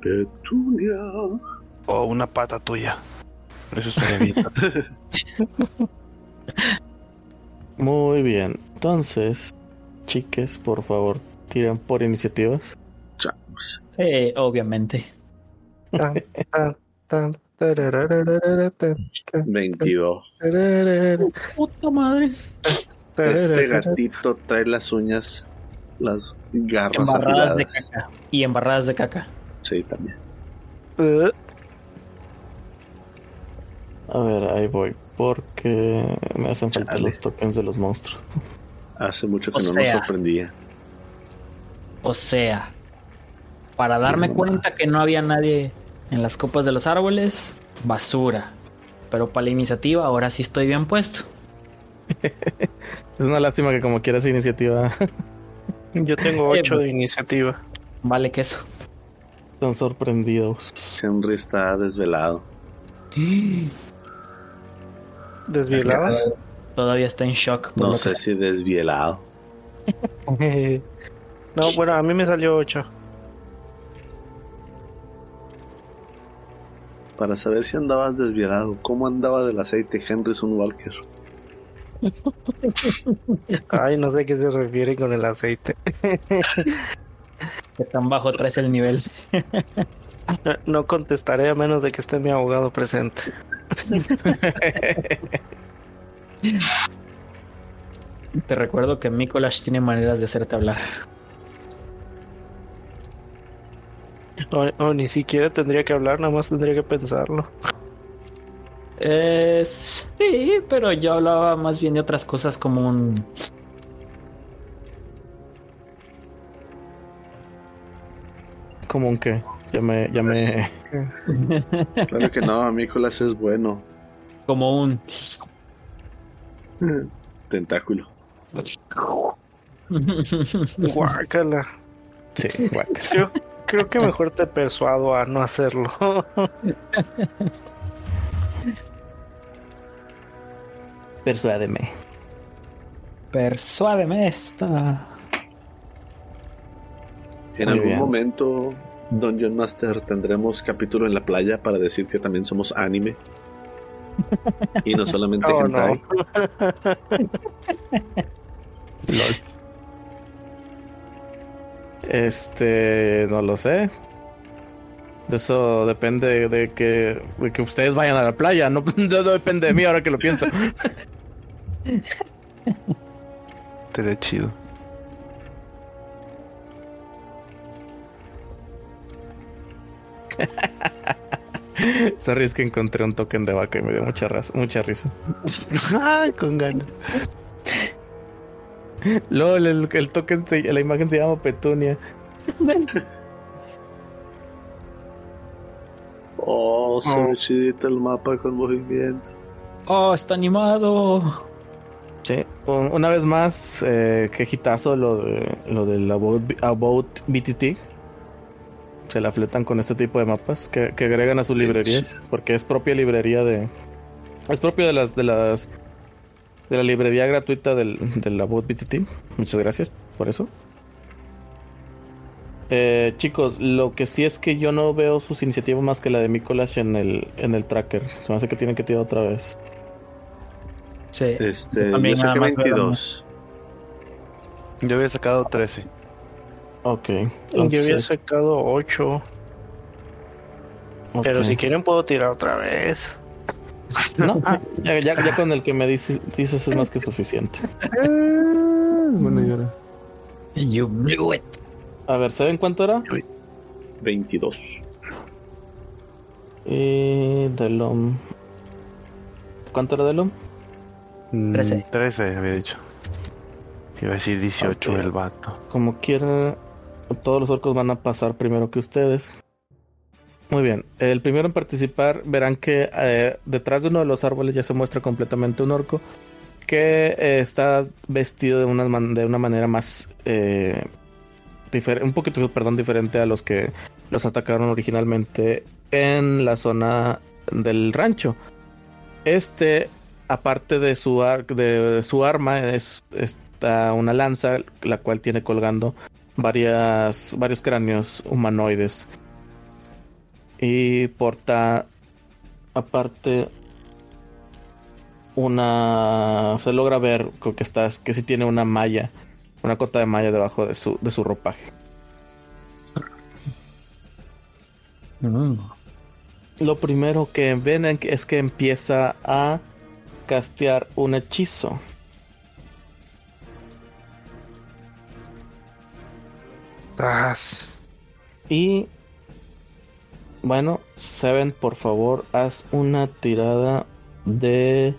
Petunia. O una pata tuya. Eso estaría bien. Muy bien. Entonces, chiques, por favor, tiren por iniciativas. Eh, obviamente. Tan, tan, tan, tararararara, tan, 22. tararara, Puta madre. Este gatito trae las uñas, las garras Embarradas de caca. Y embarradas de caca. Sí, también. Uh, A ver, ahí voy. Porque me hacen falta Chale. los tokens de los monstruos. Hace mucho que O no sea. nos sorprendía. O sea, para darme cuenta que no había nadie en las copas de los árboles, basura. Pero para la iniciativa ahora sí estoy bien puesto. Es una lástima que como quieras iniciativa Yo tengo Eh, 8 de iniciativa. Vale queso. están sorprendidos. Henry está desvelado. ¿Desvieladas? Todavía está en shock. por No lo sé que si desvielado. No, bueno, a mí me salió 8. Para saber si andabas desvielado, ¿cómo andaba del aceite Henry un Walker? Ay, no sé a qué se refiere con el aceite. que tan bajo traes el nivel. No, no contestaré a menos de que esté mi abogado presente. Te recuerdo que Mikolash tiene maneras de hacerte hablar. O, o ni siquiera tendría que hablar, nada más tendría que pensarlo. Eh, sí, pero yo hablaba más bien de otras cosas como un... Como un que. Ya me, ya me. Claro que no, Nicolás es bueno. como un... Tentáculo. Guácala. Sí, guaca. Creo que mejor te persuado a no hacerlo. Persuádeme. Persuádeme esta. En Muy algún bien. momento, Dungeon Master, tendremos capítulo en la playa para decir que también somos anime. Y no solamente Oh, hentai. no. Este, no lo sé. Eso depende de que, de que ustedes vayan a la playa. No, no depende de mí ahora que lo pienso. Estaría chido. Sorry, es que encontré un token de vaca y me dio mucha, mucha risa. Ay, con ganas. LOL, el, el token, se- la imagen se llama Petunia. Oh, se Oh. ve chidito el mapa con movimiento. Oh, está animado. Sí, un- una vez más, eh, qué hitazo lo, de, lo del about, About BTT. Se la fletan con este tipo de mapas que, que agregan a sus librerías, porque es propia librería de. Es propio de las de las de la librería gratuita del, del About BTT. Muchas gracias por eso. Eh, chicos, lo que sí es que yo no veo sus iniciativas más que la de Mikolash en el, en el tracker. Se me hace que tienen que tirar otra vez. Sí. Este, También yo saqué nada más veo 22. Yo había sacado 13. Ok. Yo había sacado 8. Pero si quieren puedo tirar otra vez. No, ah, ya, ya- ya con el que me dices, dices es más que suficiente. Bueno, y ahora. You blew it. A ver, ¿saben cuánto era? 22. Y Delom. ¿Cuánto era Delom? Mm, 13. 13 había dicho. Iba a decir 18 Ok. el vato. Como quiera, todos los orcos van a pasar primero que ustedes. Muy bien. El primero en participar verán que eh, detrás de uno de los árboles ya se muestra completamente un orco que eh, está vestido de una, de una manera más eh, un poquito, perdón, diferente a los que los atacaron originalmente en la zona del rancho. Este, aparte de su, de su arma, es está una lanza, la cual tiene colgando varias, varios cráneos humanoides. Y porta, aparte, una... Se logra ver que, está, que sí tiene una malla, una cota de malla debajo de su, de su ropaje. Mm. Lo primero que ven en- es que empieza a castear un hechizo. Y bueno, Seven, por favor, haz una tirada de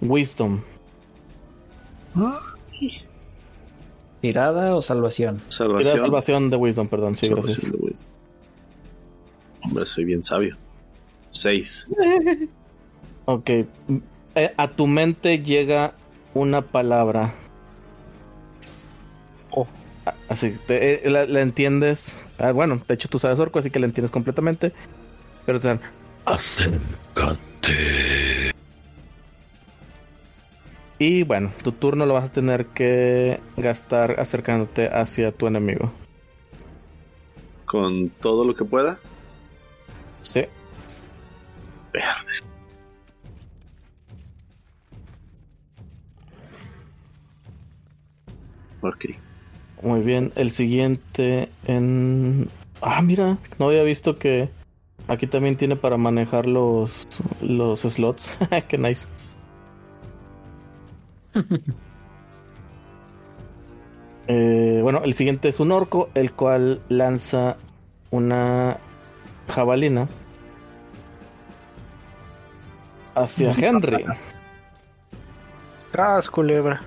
Wisdom. ¿Tirada o salvación? Tirada de Salvación. salvación de Wisdom, perdón, sí, Salvación gracias. Hombre, soy bien sabio. 6. Ok. Eh, a tu mente llega una palabra. Así, te- eh, la, la entiendes. Ah, bueno, de hecho tú sabes orco, así que la entiendes completamente. Pero te dan. Acércate. Y bueno, tu turno lo vas a tener que gastar acercándote hacia tu enemigo. Con todo lo que pueda. Sí. Verdes. Ok. Muy bien, el siguiente en... Ah, mira, no había visto que aquí también tiene para manejar los, los slots. Qué nice. Eh, bueno, el siguiente es un orco, el cual lanza una jabalina hacia Henry. Tas, culebra.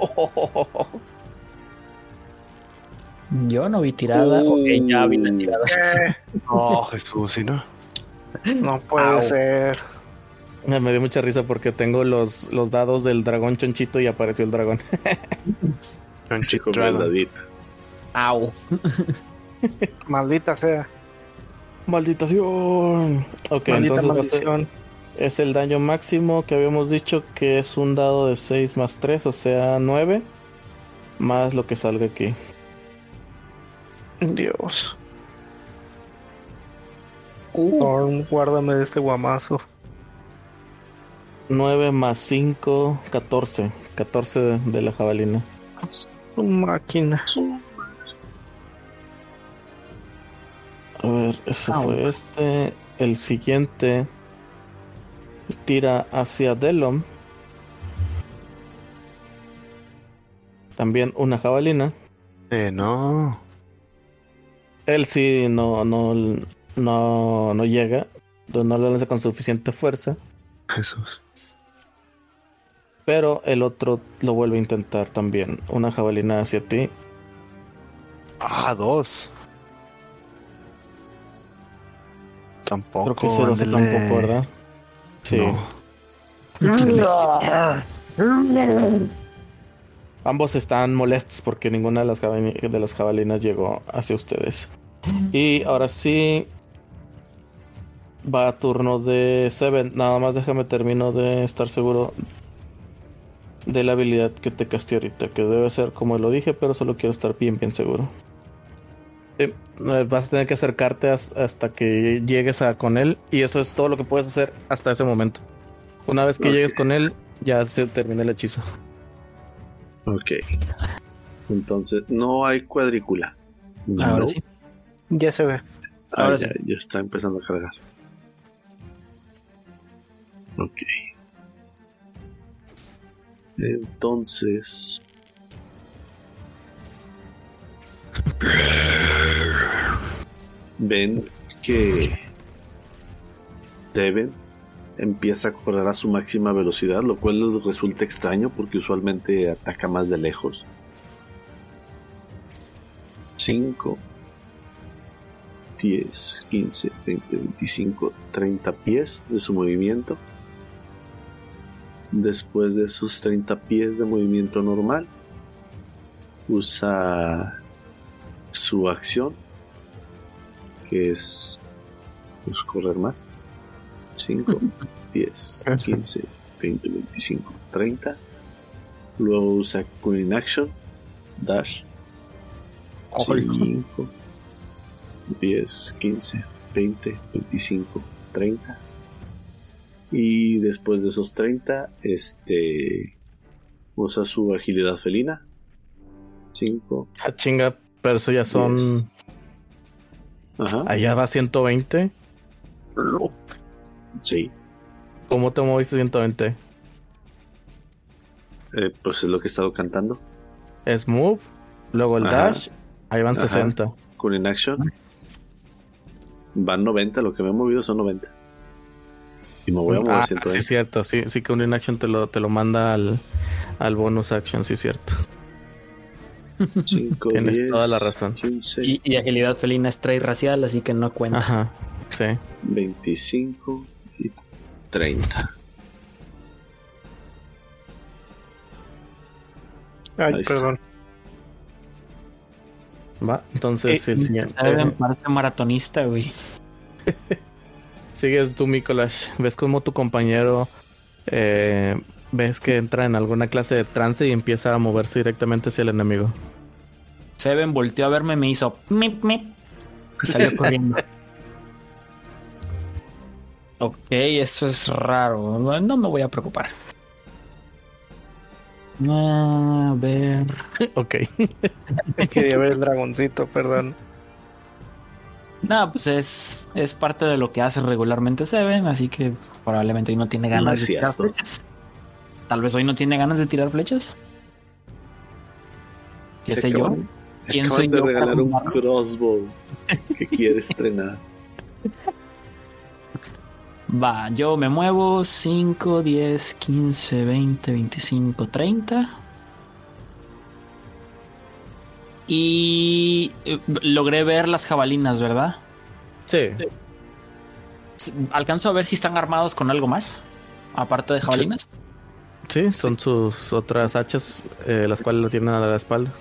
Yo no vi tirada. Uh. Ok, ya vi la tirada. Eh, Oh, Jesús, ¿sí no? no puede Au. ser. Me me dio mucha risa porque tengo los, los dados del dragón chonchito y apareció el dragón. Dragon. David. Au. Maldita sea. Malditación. Ok, Maldita entonces va a ser- maldición. Es el daño máximo que habíamos dicho que es un dado de 6 más 3, o sea 9. Más lo que salga aquí. Dios. Uh, Thorn, guárdame de este guamazo. 9 más 5, 14. 14 de, de la jabalina. Tu máquina. A ver, ese fue este. El siguiente tira hacia Delom. También una jabalina. Eh, no. Él sí no, no, no, no llega. No lo lanza con suficiente fuerza. Jesús. Pero el otro lo vuelve a intentar también. Una jabalina hacia ti. Ah, dos. tampoco. Creo que ese 12 ándele. tampoco, ¿verdad? Sí. No. Ambos están molestos porque ninguna de las, de las jabalinas llegó hacia ustedes. Y ahora sí. Va a turno de Seven. Nada más déjame termino de estar seguro de la habilidad que te casté ahorita. Que debe ser como lo dije, pero solo quiero estar bien, bien seguro. Sí, eh, vas a tener que acercarte has- hasta que llegues a con él. Y eso es todo lo que puedes hacer hasta ese momento. Una vez que llegues con él, ya se termina el hechizo. Ok. Entonces, no hay cuadrícula. Ahora No. sí. Ya se ve. Ah, Ahora ya, sí. ya está empezando a cargar. Ok. Entonces. Ven que Deben empieza a correr a su máxima velocidad, lo cual les resulta extraño porque usualmente ataca más de lejos. 5, 10, 15, 20, 25, 30 pies de su movimiento. Después de esos 30 pies de movimiento normal, usa su acción, que es pues, correr más. 5, 10, 15, 20, 25, 30. Luego usa Queen Action, Dash. 5, 10, 15, 20, 25, 30. Y después de esos 30, este usa su agilidad felina. 5. Ah, chinga, pero eso ya son. Ajá. Allá va 120. Sí. ¿Cómo te moviste 120? Eh, pues es lo que he estado cantando. Es move, luego el Ajá. dash, ahí van Ajá. 60. Con in action. Van 90, lo que me he movido son 90. Y me voy a mover Ah, 120. sí, cierto. Sí, sí que un in action te lo, te lo manda al, al bonus action, sí, cierto. 5, Tienes 10, toda la razón. 15, Y, y agilidad felina es trade racial, así que no cuenta. Ajá, sí. 25 y 30. Ay, Ahí está. perdón. Va, entonces Eh, el siguiente. Saben, parece maratonista, güey. Sigues tú, Mikolash. Ves como tu compañero. eh, ves que entra en alguna clase de trance y empieza a moverse directamente hacia el enemigo. Seven volteó a verme y me hizo mip, mip. Y salió corriendo. ok, eso es raro. No me voy a preocupar. A ver. ok. Quería ver el dragoncito, perdón. No, pues es, es parte de lo que hace regularmente Seven, así que probablemente no tiene No ganas es de. Tal vez hoy no tiene ganas de tirar flechas. ¿Qué sé yo? ¿Quién soy de yo regalar un crossbow que quiere estrenar. Va, yo me muevo 5, 10, 15, 20, 25, 30. Y eh, logré ver las jabalinas, ¿verdad? Sí. S- ¿Alcanzo a ver si están armados con algo más? Aparte de jabalinas. Sí, son sus otras hachas, eh, las cuales lo tienen a la espalda.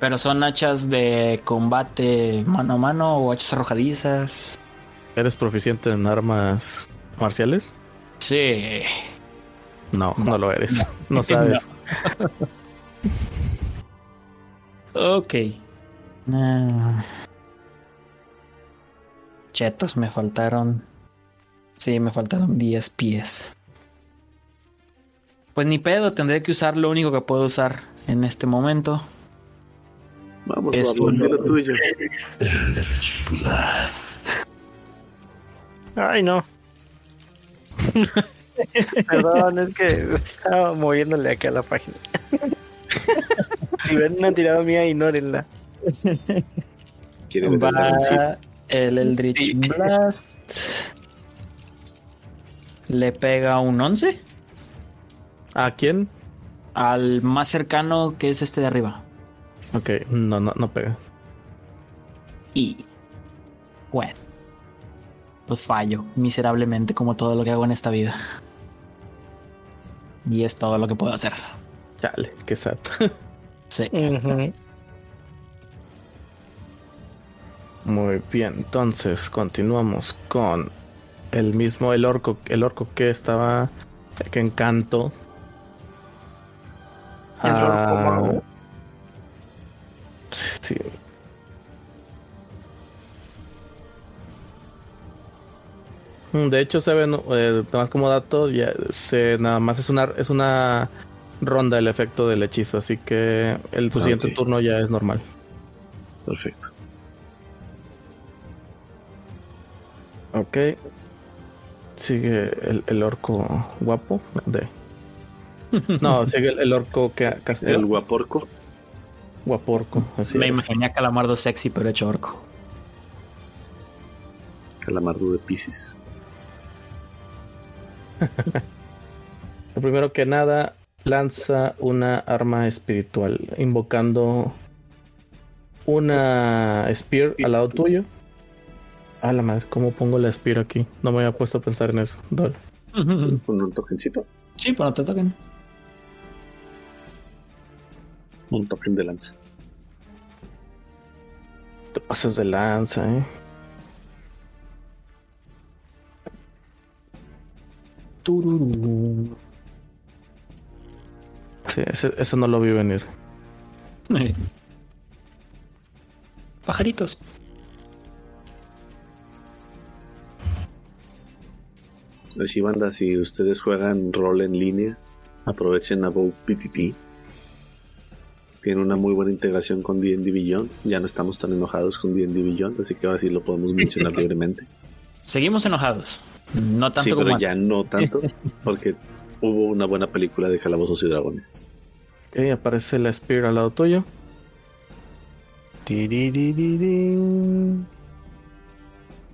Pero son hachas de combate mano a mano o hachas arrojadizas. ¿Eres proficiente en armas marciales? Sí. No, no lo eres. No sabes. Ok. Ah. Chetos, me faltaron. Sí, me faltaron 10 pies. Pues ni pedo, tendré que usar lo único que puedo usar en este momento. Vamos, Es Pablo, un- dilo tuyo. Ay, no. Perdón, es que estaba moviéndole aquí a la página. si ven una tirada mía, ignórenla. Va el Eldritch Sí. Blast. Le pega un 11 ¿A quién? al más cercano que es este de arriba. Ok, no, no, no pega. Y. Bueno. pues fallo miserablemente como todo lo que hago en esta vida. Y es todo lo que puedo hacer. Chale, qué sad. Sí. Muy bien, entonces continuamos con el mismo, el orco, el orco que estaba, que encanto. El orco Ah. Sí. De hecho, se ven, eh, más como dato, ya se nada más es una es una ronda el efecto del hechizo, así que el tu Ah, siguiente turno ya es normal. Perfecto. Ok. Sigue el, el orco guapo de. No, sigue el, el orco que El castió. guaporco. Guaporco. Así Me es. imaginé a Calamardo sexy, pero hecho orco. Calamardo de Pisces. Lo primero que nada, lanza una arma espiritual, invocando una spear al lado tuyo. A la madre, ¿cómo pongo la spear aquí? No me había puesto a pensar en eso. Dol. Con un tokencito. Sí, pero no te toquen. Un token de lanza. Te pasas de lanza, eh. Tururú. Sí, ese- eso no lo vi venir. Pajaritos. Así, banda, si ustedes juegan rol en línea, aprovechen a Bow PTT. Tiene una muy buena integración con D&D Beyond. Ya no estamos tan enojados con D&D Beyond, así que ahora sí lo podemos mencionar libremente. Seguimos enojados. No tanto Sí, como pero antes. ya no tanto, porque hubo una buena película de Calabozos y Dragones. Ok, aparece la spear al lado tuyo.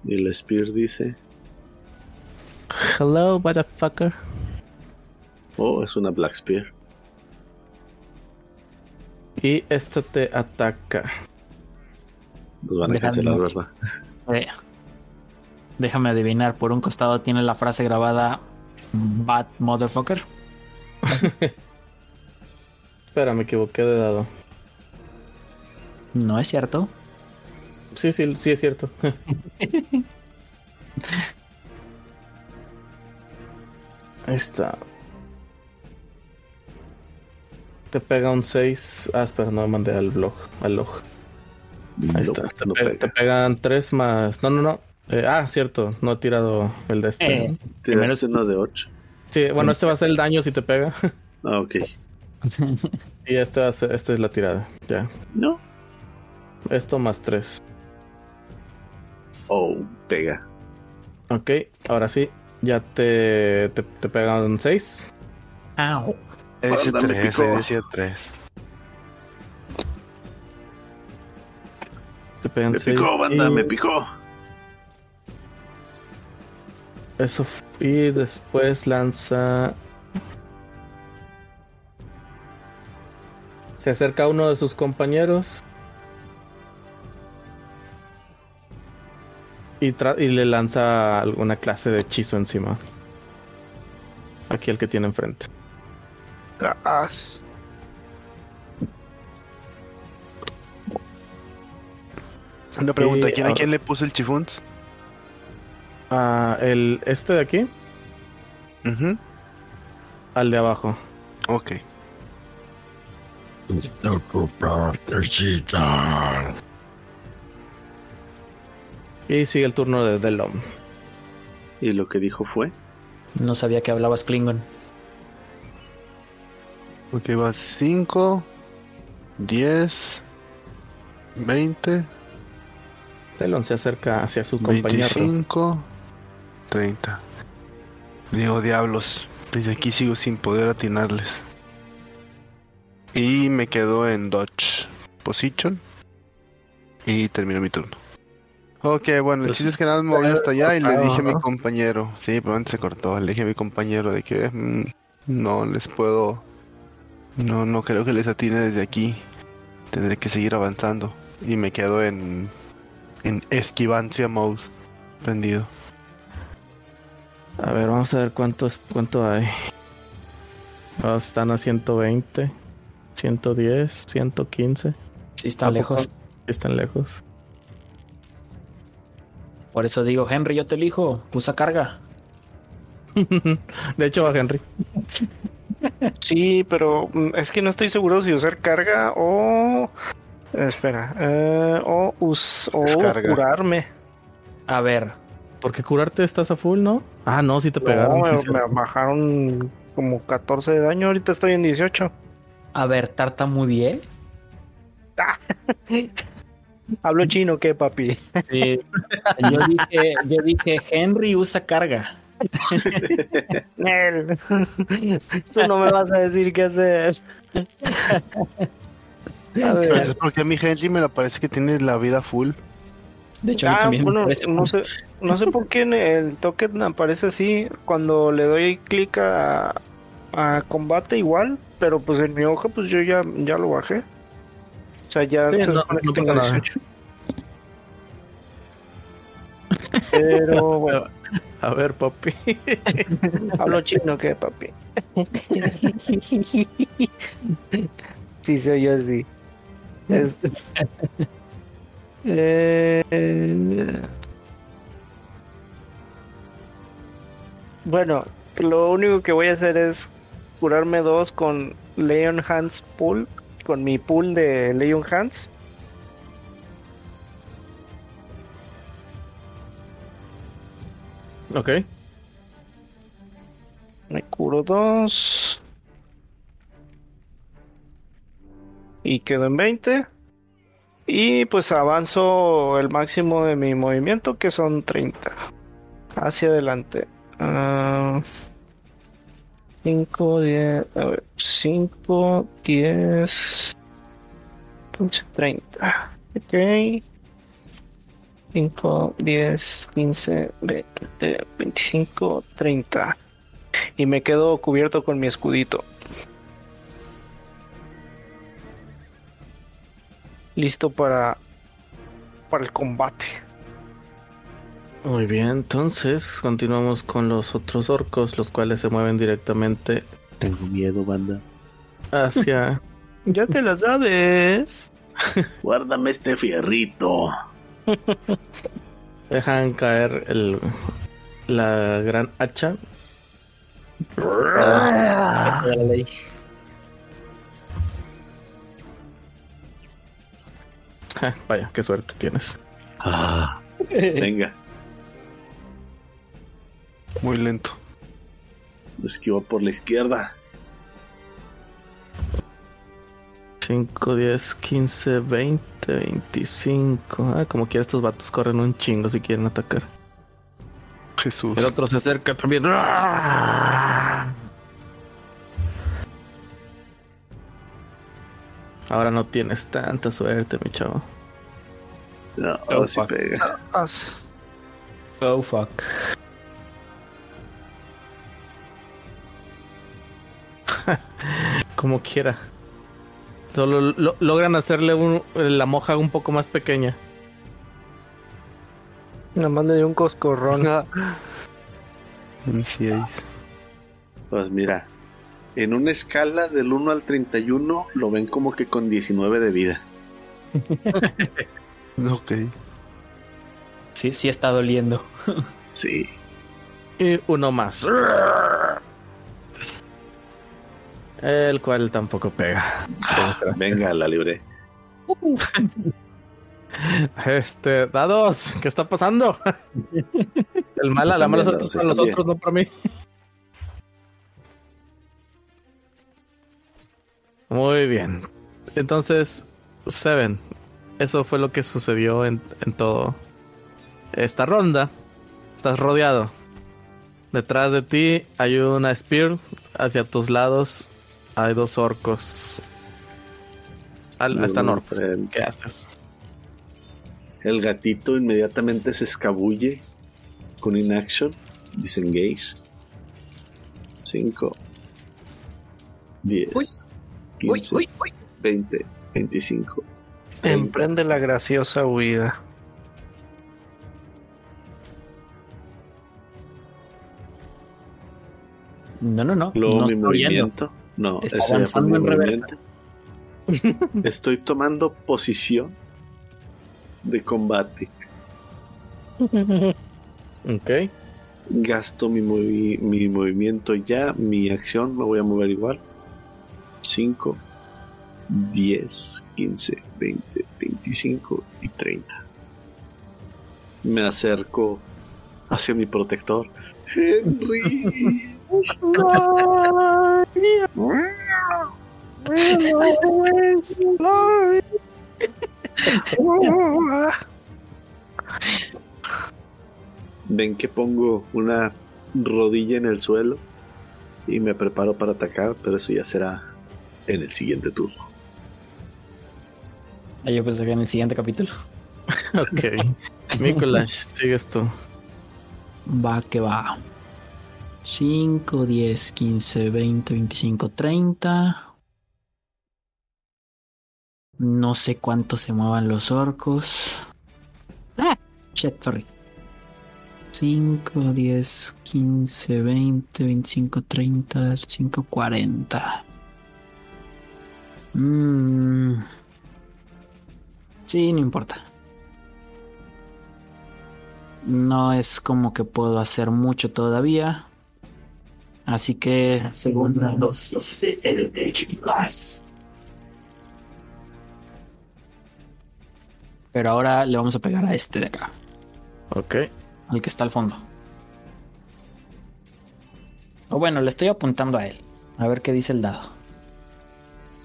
Y el Spear dice, Hello, motherfucker. oh, es una Black Spear. Y esta te ataca. Nos van a cancelar, ¿verdad? Eh, déjame adivinar. Por un costado tiene la frase grabada Bad Motherfucker. Espera, me equivoqué de dado. No es cierto. Sí, sí, sí es cierto. Ahí está. Te pega un 6. Ah, espera, no me mandé al blog. Al log. Ahí No, está. Te, no pe- pega. te pegan 3 más. No, no, no. Eh, ah, cierto. No he tirado el de este. Eh, primero Tiraste uno de 8. Sí, bueno, este va a ser el daño si te pega. Ah, ok. y este va a ser. Esta es la tirada. Ya. No. Esto más 3. Oh, pega. Ok, ahora sí. Ya te, te, te pegan 6. Au. Me 3, picó. ahí decía 3. Te pegan Me seis picó, banda, y- me picó. Eso. Y después lanza. Se acerca a uno de sus compañeros. Y, tra- y le lanza alguna clase de hechizo encima. Aquí el que tiene enfrente. Gas. Una pregunta, ¿quién a quién le puso el chifuns? Ah, el este de aquí Ujú, al de abajo. Ok. Y sigue el turno de Delom. Y lo que dijo fue, No sabía que hablabas Klingon. Ok, va 5, 10, 20, Delom se acerca hacia su compañero. 25, 30. Digo, diablos. Desde aquí sigo sin poder atinarles. Y me quedo en Dodge Position. Y termino mi turno. Ok, bueno, el Pues, chiste es que nada más me moví hasta allá y le dije a mi compañero. Sí, pero antes se cortó. Le dije a mi compañero de que mm, no les puedo. No, no creo que les atine desde aquí. Tendré que seguir avanzando. Y me quedo en. En esquivancia mode. Prendido. A ver, vamos a ver cuántos, cuánto hay. Ah, están a 120, 110, 115. Sí, está ¿A lejos. Están lejos. Por eso digo, Henry, yo te elijo. Usa carga. De hecho, va Henry. Sí, pero mm, es que no estoy seguro si usar carga o. Espera. eh, o, us- o Descarga. curarme. A ver, Porque curarte estás a full, ¿no? Ah, no, sí te pegaron. No, sí, me, sí. bajaron como 14 de daño. Ahorita estoy en 18. a ver, tartamudeé. ¿Hablo chino qué, papi? Sí. Yo dije, yo dije, Henry usa carga. Nel. Tú no me vas a decir qué hacer. A ver. Entonces, porque a mi Henry me lo parece que tiene la vida full. De hecho, a mí Ah, también me bueno, parece no sé, no sé por qué en el token aparece así. Cuando le doy clic a, a combate igual, pero pues en mi hoja pues yo ya, ya lo bajé. O sea, ya Sí, no- no pasa nada. 18. Pero bueno, A ver, papi. hablo chino que papi. Sí, soy yo así. Este- Eh, Bueno, lo único que voy a hacer es curarme dos con Leon Hands Pool, con mi pool de Leon Hands. Ok. Me curo dos. Y quedo en 20. Y pues avanzo el máximo de mi movimiento, que son 30. Hacia adelante. 5, 10. A ver. 5, 10. 15, 30. Ok. 5, 10, 15, 20, 25, 30. Y me quedo cubierto con mi escudito. Listo para, para el combate. Muy bien, entonces continuamos con los otros orcos, los cuales se mueven directamente Tengo miedo, banda. hacia. Ya te la sabes. Guárdame este fierrito. Dejan caer el, la gran hacha. la ley. Ja, Vaya, qué suerte tienes. Ah, venga, Muy lento. esquiva por la izquierda. 5, 10, 15, 20, 25. Ah, como quiera, estos vatos corren un chingo si quieren atacar. Jesús. El otro se acerca también. Ahora no tienes tanta suerte, mi chavo. No, sí fuck. pega. Haz. Oh, fuck. Como quiera. Solo lo- logran hacerle un- la moja un poco más pequeña. Nada más le di un coscorrón. Pues mira, en una escala del 1 al 31 lo ven como que con 19 de vida. Ok. Sí, sí está doliendo. Sí. Y uno más. El cual tampoco pega. ¿Cómo será? Venga, la libré. Este, dados, ¿qué está pasando? El mala, la mala suerte para están nosotros, no para mí. Muy bien. Entonces, Seven, eso fue lo que sucedió en, en todo esta ronda. Estás rodeado. Detrás de ti hay una spear. Hacia tus lados hay dos orcos. Al, están orcos. frente. ¿Qué haces? El gatito inmediatamente se escabulle con inaction. Disengage. 5, 10, Uy. 15, Uy, uy, uy. 20, 25. 30. Emprende la graciosa huida. No, no, no. Luego no mi está huyendo. No, Está avanzando en reversa. Estoy tomando posición de combate. Ok. Gasto mi, movi- mi movimiento ya, mi acción, me voy a mover igual. 5, 10, 15, 20, 25 y 30. Me acerco hacia mi protector. Henry. Ven que pongo una rodilla en el suelo y me preparo para atacar, pero eso ya será en el siguiente turno. Ah, Yo pensé que en el siguiente capítulo. Ok. Nicolás, sigues tú. Va que va. 5, 10, 15, 20, 25, 30. No sé cuánto se muevan los orcos. Ah, shit, sorry. 5, 10, 15, 20, 25, 30, 5, 40. Mm. Sí, no importa. No es como que puedo hacer mucho todavía. Así que segunda dosis Blast. Pero ahora le vamos a pegar a este de acá, Ok. al que está al fondo. O bueno, le estoy apuntando a él. A ver qué dice el dado.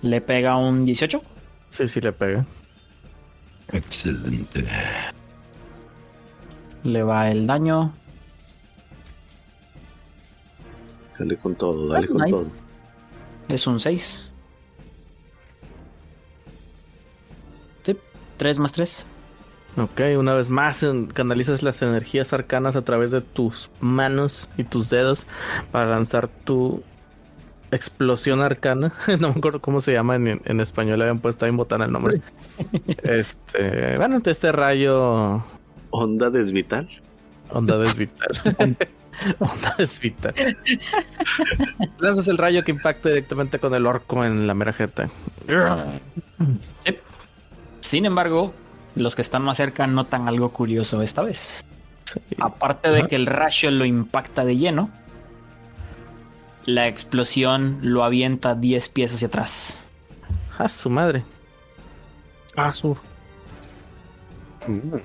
Le pega un 18. Sí, sí le pega. Excelente. Le va el daño. Dale con todo, dale con nice. todo. Es un 6. Sí, 3 más 3. Ok, una vez más canalizas las energías arcanas a través de tus manos y tus dedos para lanzar tu explosión arcana. no me acuerdo cómo se llama en, en español, habían puesto ahí en botán el nombre. este, bueno, este rayo Onda desvital. Onda desvital. onda desvital. Lanzas el rayo que impacta directamente con el orco en la mera jeta. Sí. Sin embargo, los que están más cerca notan algo curioso esta vez. Aparte de que el rayo lo impacta de lleno, la explosión lo avienta 10 pies hacia atrás. A su madre. Ah, su. Mm,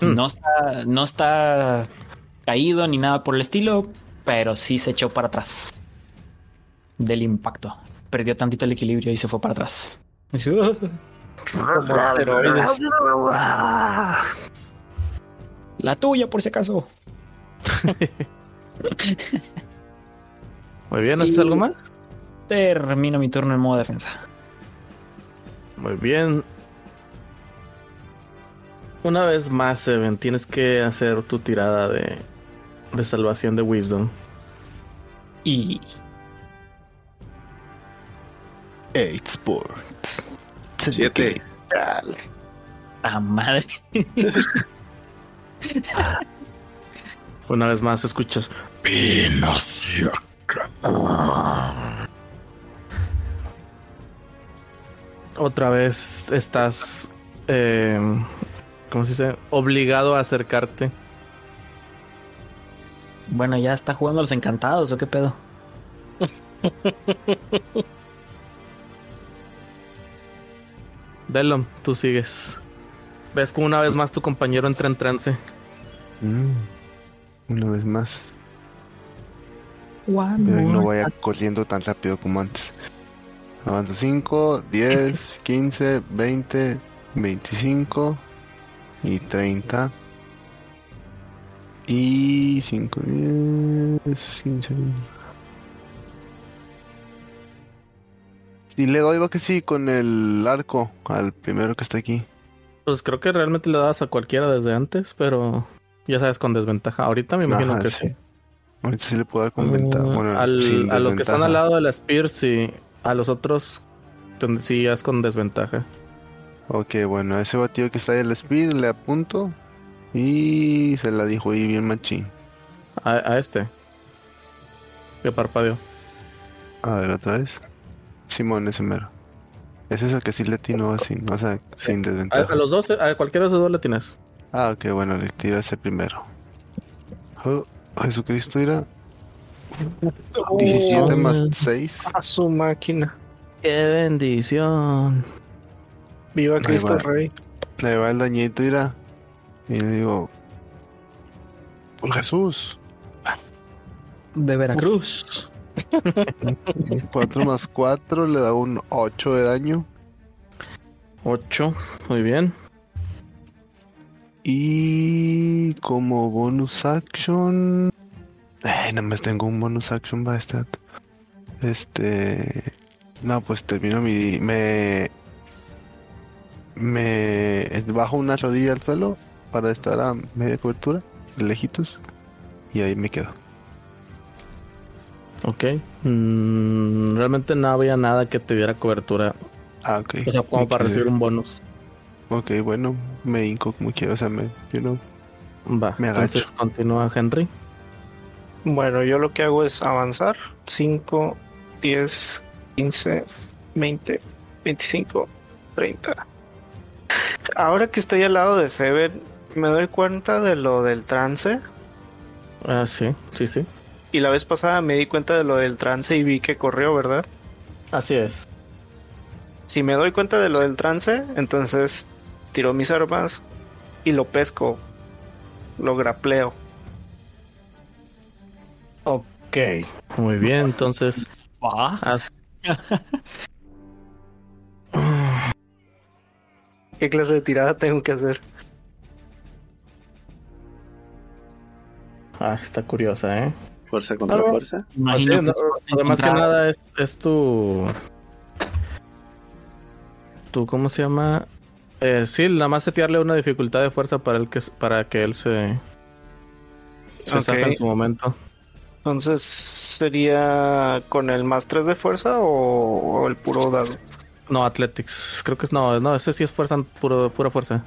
Hmm. No, está, no está caído ni nada por el estilo, pero sí se echó para atrás del impacto. Perdió tantito el equilibrio y se fue para atrás. La tuya, por si acaso. Muy bien, ¿haces Y- algo más? Termino mi turno en modo defensa. Muy bien. Una vez más, Seven, tienes que hacer tu tirada de, de salvación de Wisdom. Y Eight Sport. Siete. a madre. Una vez más, escuchas. Otra vez estás. Eh, ¿Cómo se dice? Obligado a acercarte. Bueno, ya está jugando a los encantados, ¿o qué pedo? Delom, tú sigues. Ves como una vez más tu compañero entra en trance. Mm, Una vez más. One Pero no vaya corriendo tan rápido como antes. Avanzo 5, 10, 15, 20, 25 y 30. Y 5, 10, 15. Y le doy va que sí con el arco al primero que está aquí. Pues creo que realmente le dabas a cualquiera desde antes, pero ya sabes, con desventaja. Ahorita me imagino Ajá, que sí. sí. Ahorita sí le puedo dar con ventaja. Mm, Bueno, al- sin a los que están al lado de la Spear, sí. A los otros, sí ya es con desventaja. Ok, bueno, a ese batido que está ahí el speed le apunto y se la dijo ahí bien machín. A, a este. que parpadeó. A ver, otra vez. Simón, ese mero. Ese es el que sí le atinó así, o sea, sin A, desventaja. a los dos, a cualquiera de esos dos le tienes. Ah, ok, bueno, le tiro ese primero. Oh, Jesucristo 17 Oh. más 6. A su máquina. ¡Qué bendición! Viva Cristo va. Rey. Le va el dañito, mira. Y le digo, por Jesús. De Veracruz. 4 más 4 le da un 8 de daño. 8, muy bien. Y como bonus action. Eh, nada más tengo un bonus action este. Este. No, pues termino mi. Me. Me. Bajo una rodilla al suelo para estar a media cobertura, de lejitos. Y ahí me quedo. Ok. Mm, realmente no había nada que te diera cobertura. Ah, ok. O sea, como Me para quedé. recibir un bonus. Ok, bueno, me hinco como quiero. O sea, me. You know, Va. Me entonces agacho. continúa Henry. Bueno, yo lo que hago es avanzar. 5, 10, 15, 20, 25, 30. Ahora que estoy al lado de Seven, me doy cuenta de lo del trance. Ah, sí, sí, sí. Y la vez pasada me di cuenta de lo del trance y vi que corrió, ¿verdad? Así es. Si me doy cuenta de lo del trance, entonces tiro mis armas y lo pesco. Lo grapleo. Ok. Muy bien, entonces. Va. haz- ¿Qué clase de tirada tengo que hacer? Ah, está curiosa, ¿eh? Fuerza contra fuerza. Imagino Así, que no, que nada es, es tu. Tu, ¿cómo se llama? Eh, sí, nada más setearle una dificultad de fuerza para, el que, para que él se. Se Ok. zafe en su momento. Entonces, ¿sería con el más 3 de fuerza o, o el puro dado? No, Athletics. Creo que es. No, no, ese sí es fuerza, puro, pura fuerza.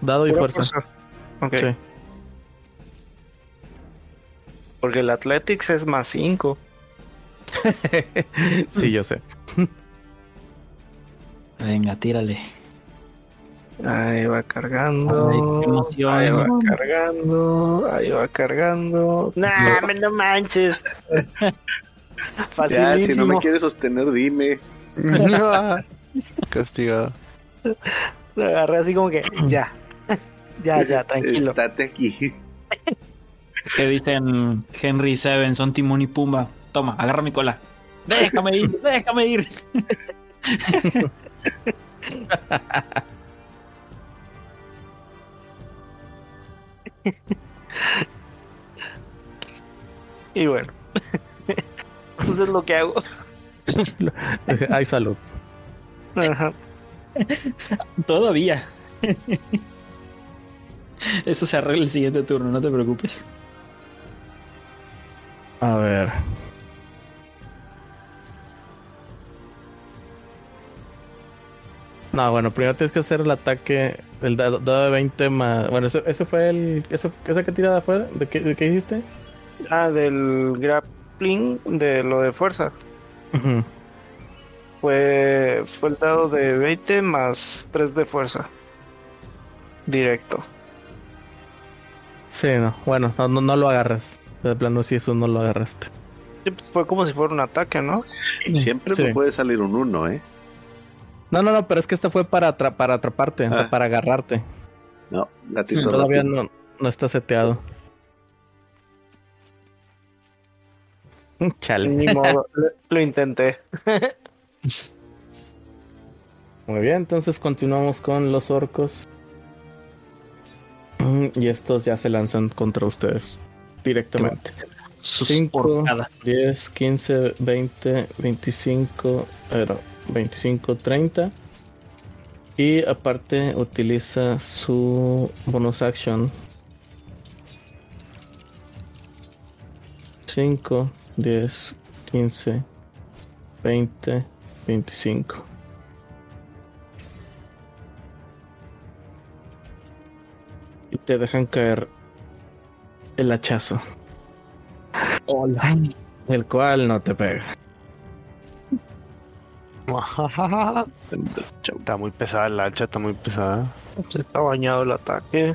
Dado y fuerza. Ok. Sí. Porque el Athletics es más 5. sí, yo sé. Venga, tírale. Ahí va cargando. Ay, emoción. Ahí va cargando. Ahí va cargando. Nah, me no manches. Ya, Facilísimo. si no me quieres sostener, dime. Castigado. Lo agarré así como que ya. Ya, ya, tranquilo. Estate aquí. Que dicen Henry Seven, son Timón y Pumba. Toma, agarra mi cola. Déjame ir, déjame ir. Y bueno. Eso es lo que hago. Hay salud. Ajá. Todavía. Eso se arregla el siguiente turno, no te preocupes. A ver. No, bueno, primero tienes que hacer el ataque. El dado, de 20 más. Bueno, ese, ese fue el. Ese, ¿Esa qué tirada fue? ¿De qué, de qué hiciste? Ah, del grappling, de lo de fuerza. Fue, fue el dado de 20 más 3 de fuerza. Directo. Sí, no. Bueno, no, no, no lo agarras. De plano, si eso no lo agarraste. Sí, pues fue como si fuera un ataque, ¿no? Siempre Sí. me puede salir un 1, ¿eh? No, no, no, pero es que esta fue para, atra- para atraparte, o sea, Ah. para agarrarte. No, gatito Todavía rápido. no, no está seteado. Chale. Ni modo, lo, lo intenté. Muy bien, entonces continuamos con los orcos. Mm, Y estos ya se lanzan contra ustedes directamente. Sus 5, porcadas. 10, 15, 20, 25, era 25, 30. Y aparte utiliza su bonus action. 5, 10, 15, 20, 25. Y te dejan caer el hachazo. Hola. El cual no te pega. Está muy pesada la hacha, está muy pesada. Se está bañado el ataque.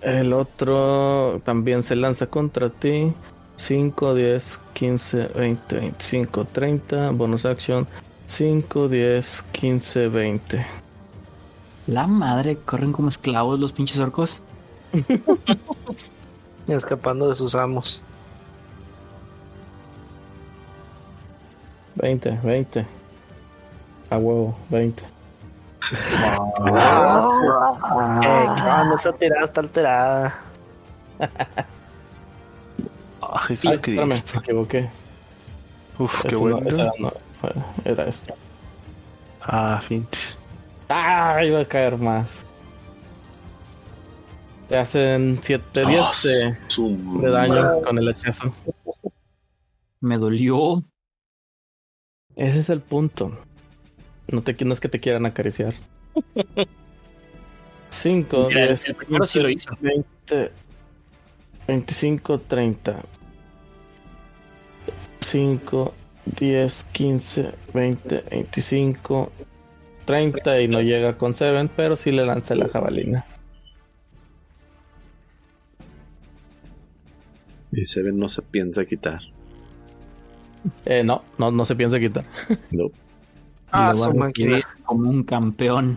El otro también se lanza contra ti. 5, 10, 15, 20, 25, 30. Bonus action. 5, 10, 15, 20. La madre, corren como esclavos los pinches orcos. Escapando de sus amos. 20, 20. A huevo, 20. Ah, eh, cabrón, esa tirada está alterada. Ah, Ay, Jesucristo. me equivoqué. Uf, qué no- bueno. no, era esta. Ah, fintis. Ah, iba a caer más. Te hacen 7, 10 Oh, de, de daño con el hechizo. Me dolió. Ese es el punto. No, te, no es que te quieran acariciar. 5, Mira, el- 10, el primero sí lo hizo. 20, 25, 30. 5, 10, 15, 20, 25, 30 y no llega con Seven, pero sí le lanza la jabalina. Y Seven no se piensa quitar. Eh, no, no, no se piensa quitar. No. Ah, Lo va a como un campeón.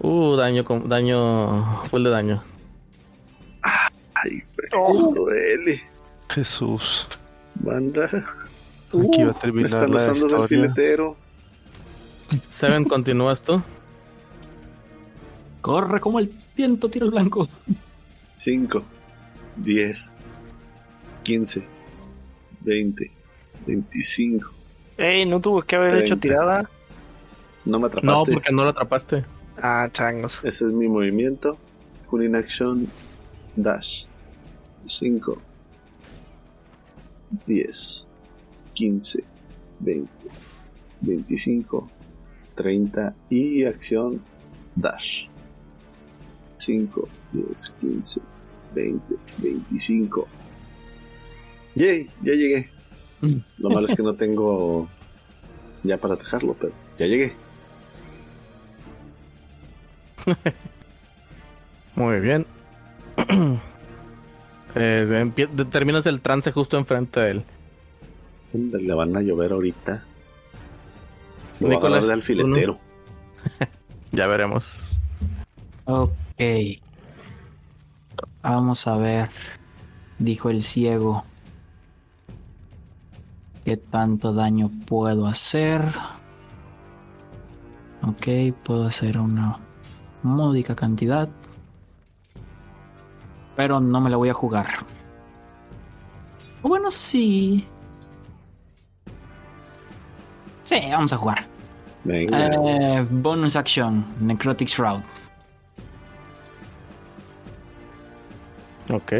Uh, daño, daño, full de daño. Ay, güey, Oh. duele. Jesús. Banda. Aquí va a Me terminar están la historia. filetero. Seven, continúas tú. Corre como el viento, tiro el blanco. 5, 10, 15, 20, 25. Ey, no tuvo que haber hecho 30. tirada. No me No, atrapaste. porque no lo atrapaste. Ah, changos. Ese es mi movimiento. Cunning Action Dash. 5, 10, 15, 20, 25, 30 y acción Dash. 5, 10, 15, 20, 25. ¡Yay! Ya llegué. Lo malo es que no tengo ya para atajarlo, pero ya llegué. Muy bien. Eh, terminas el trance justo enfrente de él. Le van a llover ahorita. Lo a Nicolás, agarrar de alfiletero. Ya veremos. Ok. Vamos a ver, dijo el ciego. ¿Qué tanto daño puedo hacer? Ok, puedo hacer una módica cantidad. Pero no me la voy a jugar. O Bueno, sí. Sí, vamos a jugar. Venga. Eh, bonus action, Necrotic Shroud. Ok.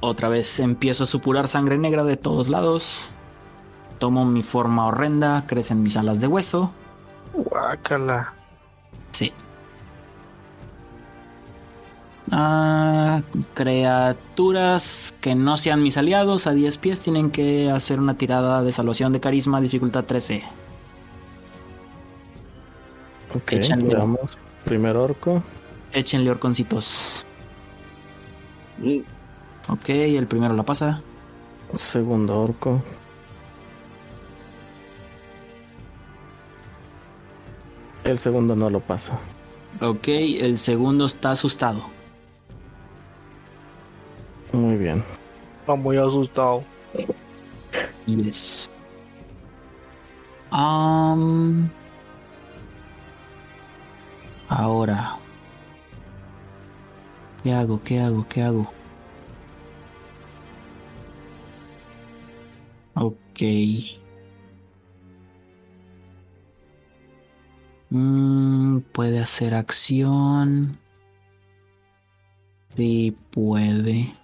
Otra vez empiezo a supurar sangre negra de todos lados. Tomo mi forma horrenda, crecen mis alas de hueso. Guácala. Sí. Ah, criaturas que no sean mis aliados a 10 pies tienen que hacer una tirada de salvación de carisma, dificultad 13. Ok. Échale. Vamos. Primer orco. Échenle orconcitos. Mm, Ok, el primero la pasa. Segundo orco. El segundo no lo pasa. Ok, el segundo está asustado. Muy bien. Está muy asustado. Yes. Ahora. ¿Qué hago? ¿Qué hago? ¿Qué hago? Ok. Mm, puede hacer acción. Sí, puede.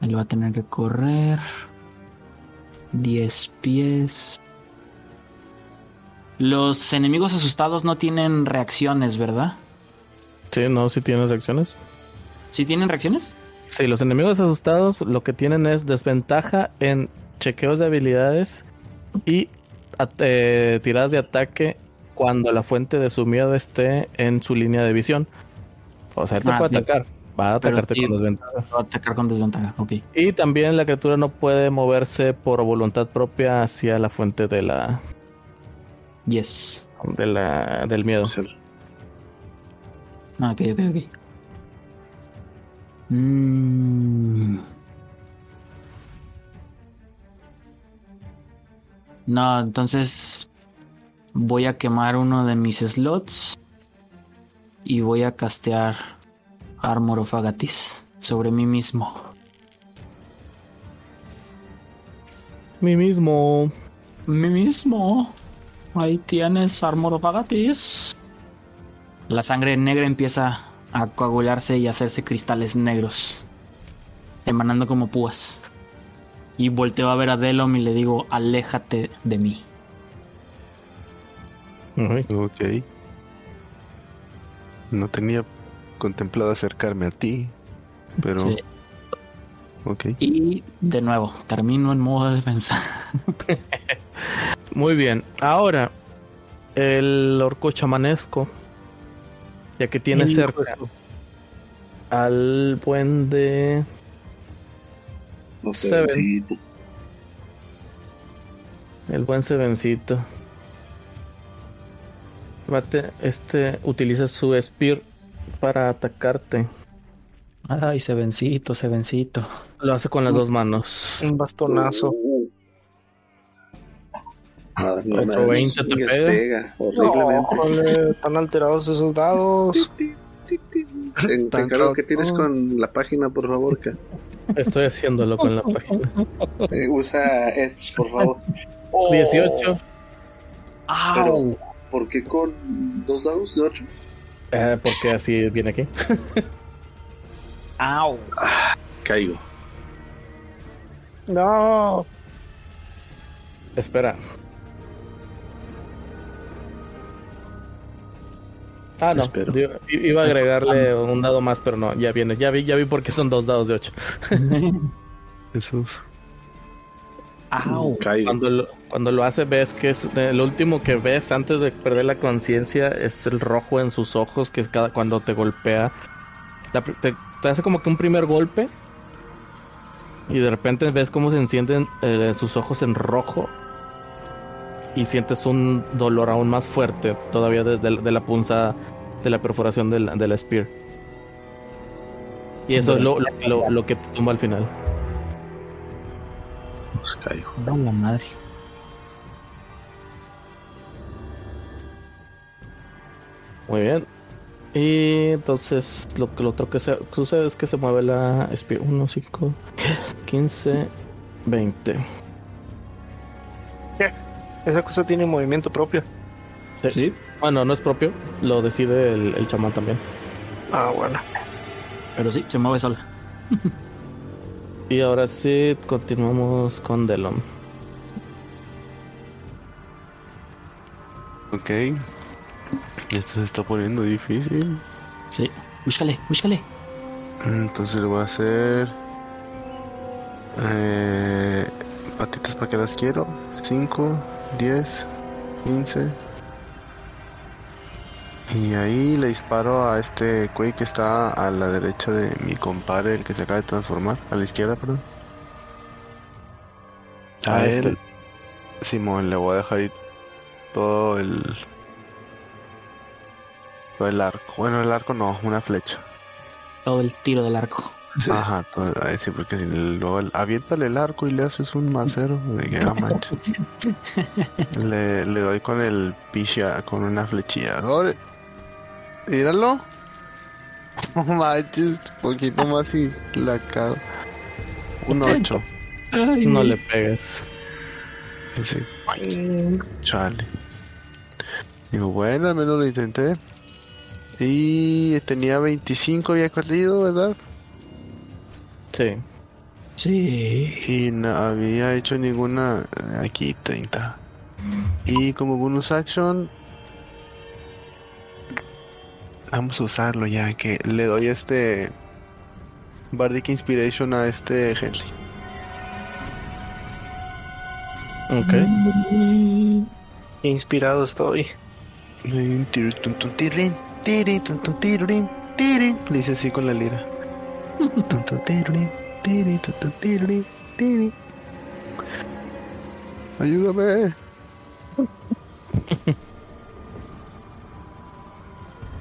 Él va a tener que correr. 10 pies. Los enemigos asustados no tienen reacciones, ¿verdad? Sí, no, si tiene reacciones. ¿Sí tienen reacciones? Sí, los enemigos asustados lo que tienen es desventaja en chequeos de habilidades y eh, tiradas de ataque cuando la fuente de su miedo esté en su línea de visión. O sea, él te Ah, puede sí. atacar. Va a atacarte sí. con desventaja. Va a atacar con desventaja, ok. Y también la criatura no puede moverse por voluntad propia hacia la fuente de la, Yes. de la del miedo. Sí. Ah, ok, ok, ok. Mm. No, entonces voy a quemar uno de mis slots y voy a castear Armor of Agatis sobre mí mismo. Mi mismo. Mí mismo. Ahí tienes Armor of Agatis. La sangre negra empieza a coagularse y a hacerse cristales negros, emanando como púas. Y volteo a ver a Delom y le digo, aléjate de mí. Ok. No tenía contemplado acercarme a ti, pero Sí. ok. Y de nuevo, termino en modo de defensa. Muy bien. Ahora, el orco chamanesco. Ya que tiene cerca al buen de. No sé, El buen Sevencito. Bate, este utiliza su spear para atacarte. Ay, Sevencito, Sevencito. Lo hace con las dos manos. Un bastonazo. Ah, no, Otro me- 20 te pega. horriblemente. Híjole, están alterados esos dados. Te, encargo que tienes con la página, por favor. Ka. Estoy haciéndolo con la página. Eh, usa Eds, por favor. Oh. Oh, 18. Pero, ¿por qué con dos dados de 8? Eh, porque así viene aquí. ¡Au! Caigo. No. Espera. Ah, no. Espero. Yo i- iba a agregarle un dado más, pero no, ya viene. Ya vi, ya vi por qué son dos dados de 8. Jesús. ¡Au! Caigo. Cuando lo, cuando lo hace, ves que es eh, lo último que ves antes de perder la conciencia es el rojo en sus ojos, que es cada cuando te golpea. La pr- te, te hace como que un primer golpe. Y de repente ves cómo se encienden eh, sus ojos en rojo. Y sientes un dolor aún más fuerte todavía desde la- de la punza de la perforación del, de la spear. Y eso es lo, lo, lo- lo que te tumba al final. Pues caigo. ¡A la madre! Muy bien. Y entonces lo que lo otro que se- sucede es que se mueve la spear. 1, 5, 15, 20. Esa cosa tiene movimiento propio. Sí. Sí. Bueno, no es propio, lo decide el, el chamán también. Ah, bueno. Pero sí, se mueve sola. Y ahora sí, continuamos con Delon. Ok. Esto se está poniendo difícil. Sí. Búscale, búscale. Entonces le voy a hacer. Eh, patitas para que las quiero. 5, 10, 15. Y ahí le disparo a este Quake que está a la derecha de mi compadre, el que se acaba de transformar. A la izquierda, perdón. A Ah, él. este. Simón, le voy a dejar ir todo el. Todo el arco. Bueno, el arco no, una flecha. Todo el tiro del arco. Ajá, todo, ay, sí, porque si luego aviéntale el arco y le haces un macero, de le, le doy con el picha, con una flechilla. ¡Ore! Míralo. No manches, poquito más y la cago. Un 8. No le pegues. Ese, chale. Digo, bueno, al menos lo intenté. Y tenía 25, había corrido, ¿verdad? Sí. Sí. Y no había hecho ninguna. Aquí 30. Y como bonus action. Vamos a usarlo ya, que le doy este Bardic Inspiration a este Henry. Ok. Inspirado estoy. Dice así con la lira. Ayúdame.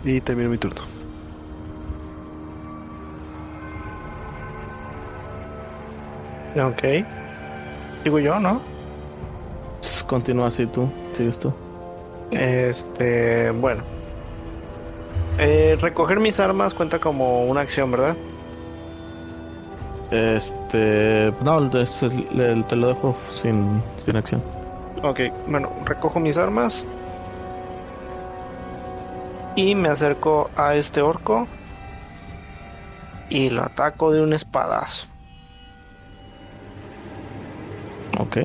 y termino mi turno. Ok. Digo yo, ¿no? S- Continúa así tú. Sigues tú. Este, bueno. Eh, recoger mis armas cuenta como una acción, ¿verdad? Este. No, es te lo dejo sin, sin acción. Ok, bueno, recojo mis armas. Y me acerco a este orco. Y lo ataco de un espadazo. Ok.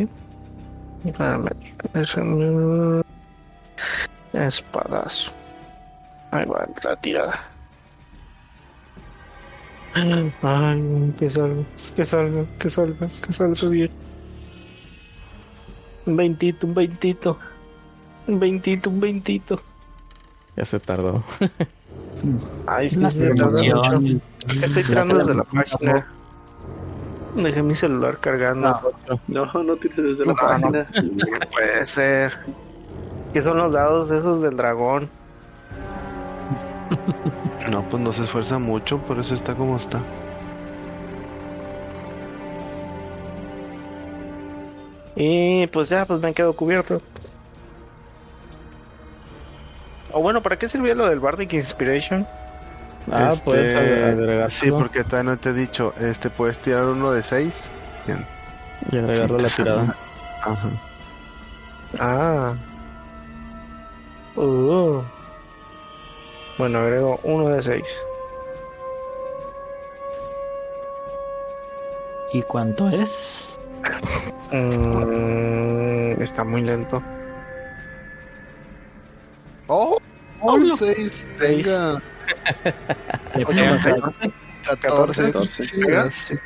Espadazo. Ahí va la tirada. Ay, que salga, que salga, que salga, que salga bien. Un veintito, un veintito. Un veintito, un veintito. Ya se tardó. Ay, es que, emoción. Es que estoy tirando desde la página. Dejé mi celular cargando. No, no tires desde la No, no. página. No puede ser. ¿Qué son los dados esos del dragón? No, pues no se esfuerza mucho, por eso está como está. Y pues ya, pues me quedo cubierto. O bueno, ¿para qué sirvió lo del Bardic Inspiration? Ah, Este, puedes agregarlo Sí, porque todavía no te he dicho. Este, puedes tirar uno de 6. Bien. y agregarlo a la tirada. Ajá. Ah. Uh. Bueno, agrego uno de seis. ¿Y cuánto es? Mm, está muy lento. ¡Oh! Hola. 6. Seis. Venga. ¿Le Oye, pego? ok. 14. 14. Sí, ¿Pega? sí. Eh,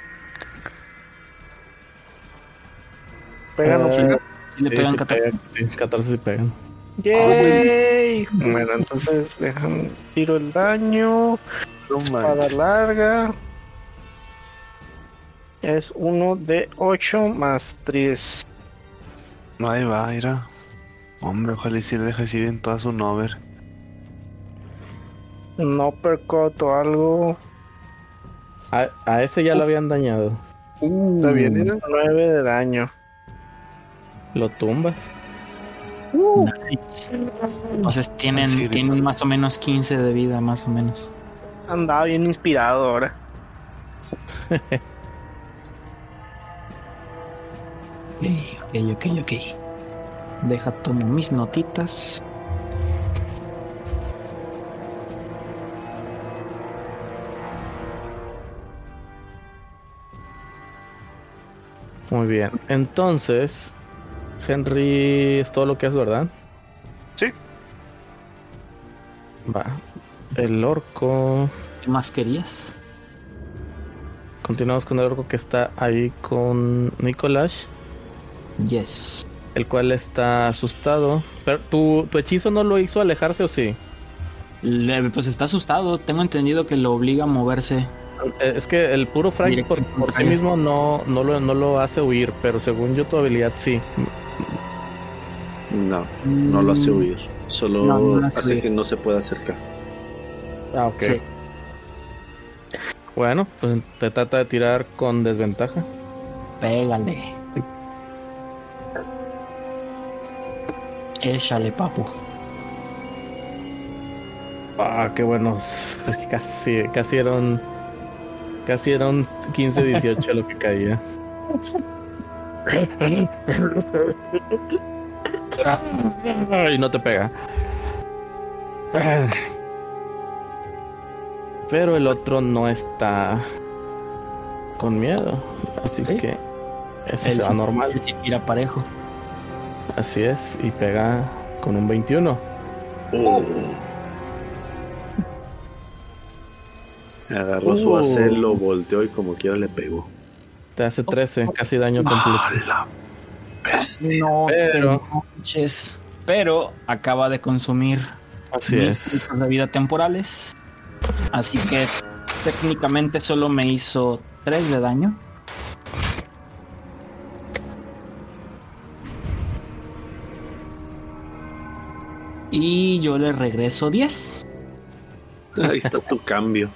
le pegan sí 14. pegan, sí, 14 sí pegan. ¡Yay! Bueno, entonces dejan tiro el daño. No Espada manches. larga. Es uno de 8 más 3. Ahí va, mira. Hombre, ojalá y si le dejes ir en toda su nover. Un uppercut o algo. A, a ese ya lo habían dañado. ¿Está bien, mira? 9 de daño. Lo tumbas. Nice. Entonces tienen, Así tienen más o menos 15 de vida, más o menos. Andaba bien inspirado ahora. Ok, ok, ok, ok. Deja, tomo mis notitas. Muy bien. Entonces, Henry es todo lo que es, ¿verdad? Sí. Va. El orco. ¿Qué más querías? Continuamos con el orco que está ahí con Nicolás, Yes. el cual está asustado. Pero tu, tu hechizo no lo hizo alejarse o sí? Le- pues está asustado. Tengo entendido que lo obliga a moverse. Eh, Es que el puro Frank por, por sí mismo no, no, lo, no lo hace huir, pero según yo tu habilidad sí. No, no lo hace huir. Solo No, no lo hace hace huir. que no se pueda acercar. Ah, ok. Sí. Bueno, pues te trata de tirar con desventaja. Pégale. Échale, papu. Ah, qué bueno. Casi, casi eran. Casi eran 15, 18 lo que caía. Y no te pega. Pero el otro no está con miedo. Así Sí. que ese Él se va sí- normal. tira parejo. Así es. Y pega con un 21. Oh, Agarró su Uh. acel, lo volteó y como quiera le pegó. Te hace 13, casi daño completo. ¡Ah, la bestia! No, Pero- manches. Pero acaba de consumir Así es. de vida temporales. Así que técnicamente solo me hizo 3 de daño. Y yo le regreso 10. Ahí está tu cambio.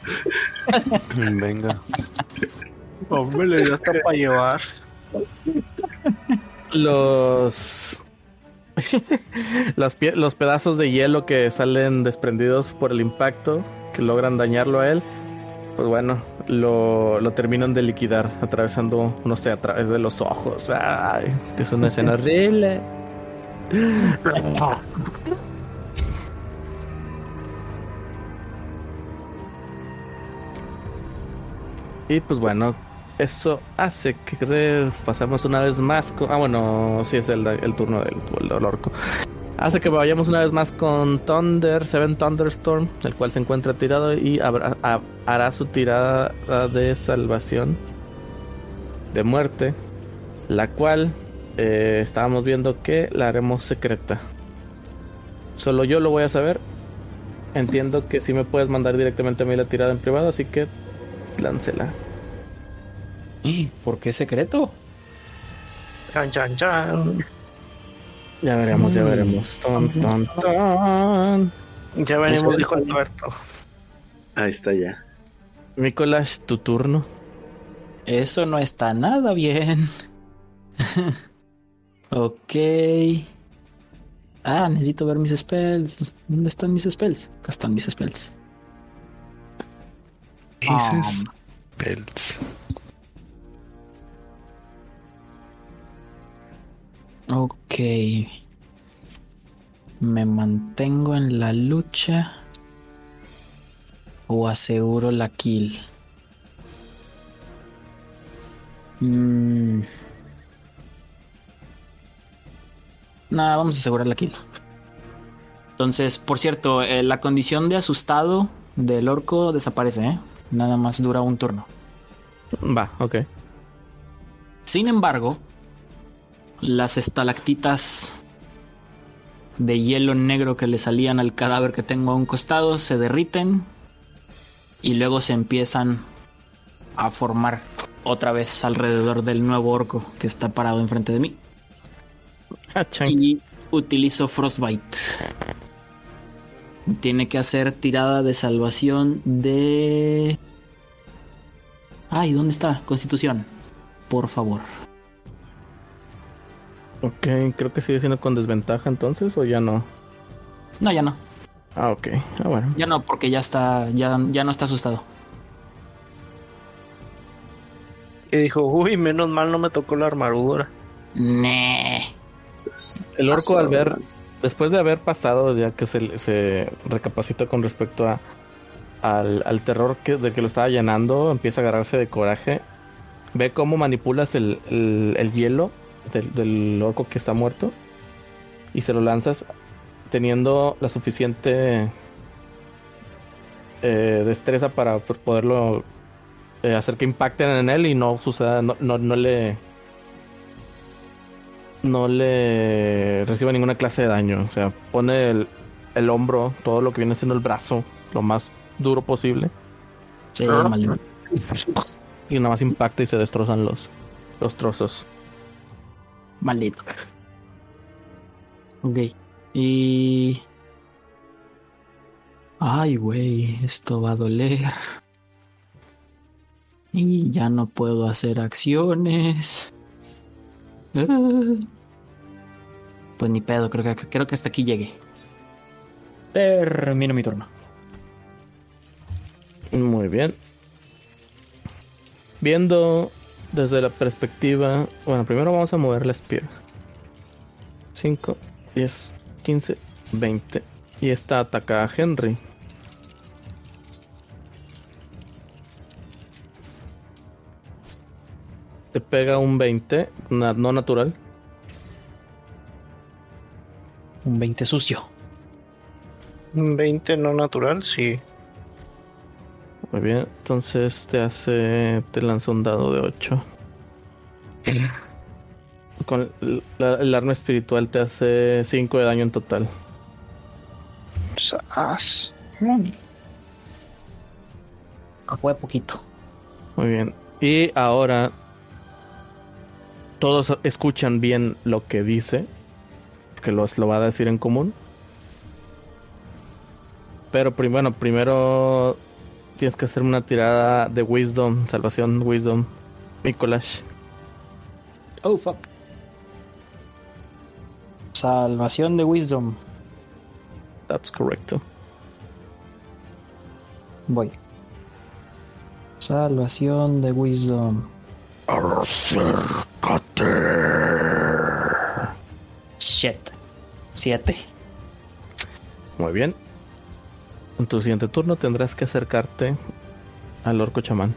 Venga. Hombre, le dio hasta para llevar. Los. Las pie- los pedazos de hielo que salen desprendidos por el impacto, que logran dañarlo a él, pues bueno, lo, lo terminan de liquidar, atravesando, no sé, a través de los ojos. Ay, que es una escena horrible. Y pues bueno, eso hace que re- pasamos una vez más con... Ah, bueno, sí es el, turno del, del orco. Hace que vayamos una vez más con Thunder, Seven Thunderstorm, el cual se encuentra tirado y hará su tirada de salvación de muerte, la cual eh, estábamos viendo que la haremos secreta. Solo yo lo voy a saber. Entiendo que si me puedes mandar directamente a mí la tirada en privado, así que láncela. ¿Por qué secreto? Chan, chan, chan. Ya veremos, ya Mm. veremos. Ton, ton, ton. Ya venimos, Eso- dijo Alberto. Ahí está ya. Nicolás, tu turno. Eso no está nada bien. ok. Ah, necesito ver mis spells. ¿Dónde están mis spells? Acá están mis spells. Ah, Dices Pelts. Ok. ¿Me mantengo en la lucha? ¿O aseguro la kill? Mm. Nada, vamos a asegurar la kill. Entonces, por cierto, eh, la condición de asustado del orco desaparece, ¿eh? Nada más dura un turno. Va, ok. Sin embargo, las estalactitas de hielo negro que le salían al cadáver que tengo a un costado se derriten y luego se empiezan a formar otra vez alrededor del nuevo orco que está parado enfrente de mí. Ah. Y utilizo Frostbite. Tiene que hacer tirada de salvación de... Ay, ¿dónde está? Constitución. Por favor. Ok, creo que sigue siendo con desventaja entonces o ya no. No, ya no. Ah, ok. Ah, bueno. Ya no, porque ya está, ya, ya no está asustado. Y dijo, uy, menos mal no me tocó la armadura. Nee. El orco al ver, después de haber pasado, ya que se, se recapacita con respecto a, al, al terror que, de que lo estaba llenando, empieza a agarrarse de coraje. Ve cómo manipulas el, el- el hielo del, del orco que está muerto y se lo lanzas teniendo la suficiente eh, destreza para poderlo eh, hacer que impacten en él y no suceda, no, no, no le no le reciba ninguna clase de daño. O sea, pone el, el hombro, todo lo que viene siendo el brazo, lo más duro posible. Sí, Ah. Y nada más impacta y se destrozan los, los trozos. Maldito. Ok. Y... Ay, güey, esto va a doler. Y ya no puedo hacer acciones. Ah. Pues ni pedo, creo que, creo que hasta aquí llegué. Termino mi turno. Muy bien. Viendo desde la perspectiva. Bueno, primero vamos a mover la spear. 5, 10, 15, 20. Y esta ataca a Henry. Te pega un 20, na- no natural. Un 20 sucio. Un 20 no natural, sí. Muy bien, entonces te hace. Te lanza un dado de 8. Con la- el arma espiritual te hace 5 de daño en total. Sas. Fue poquito. Muy bien. Y ahora. Todos escuchan bien lo que dice. Que los, lo va a decir en común. Pero primero, bueno, primero tienes que hacer una tirada de wisdom, salvación, wisdom. Nicolás. Oh, fuck. Salvación de Wisdom. That's correcto. Voy. Salvación de Wisdom. Shit. Siete. Muy bien. En tu siguiente turno tendrás que acercarte al orco chamán.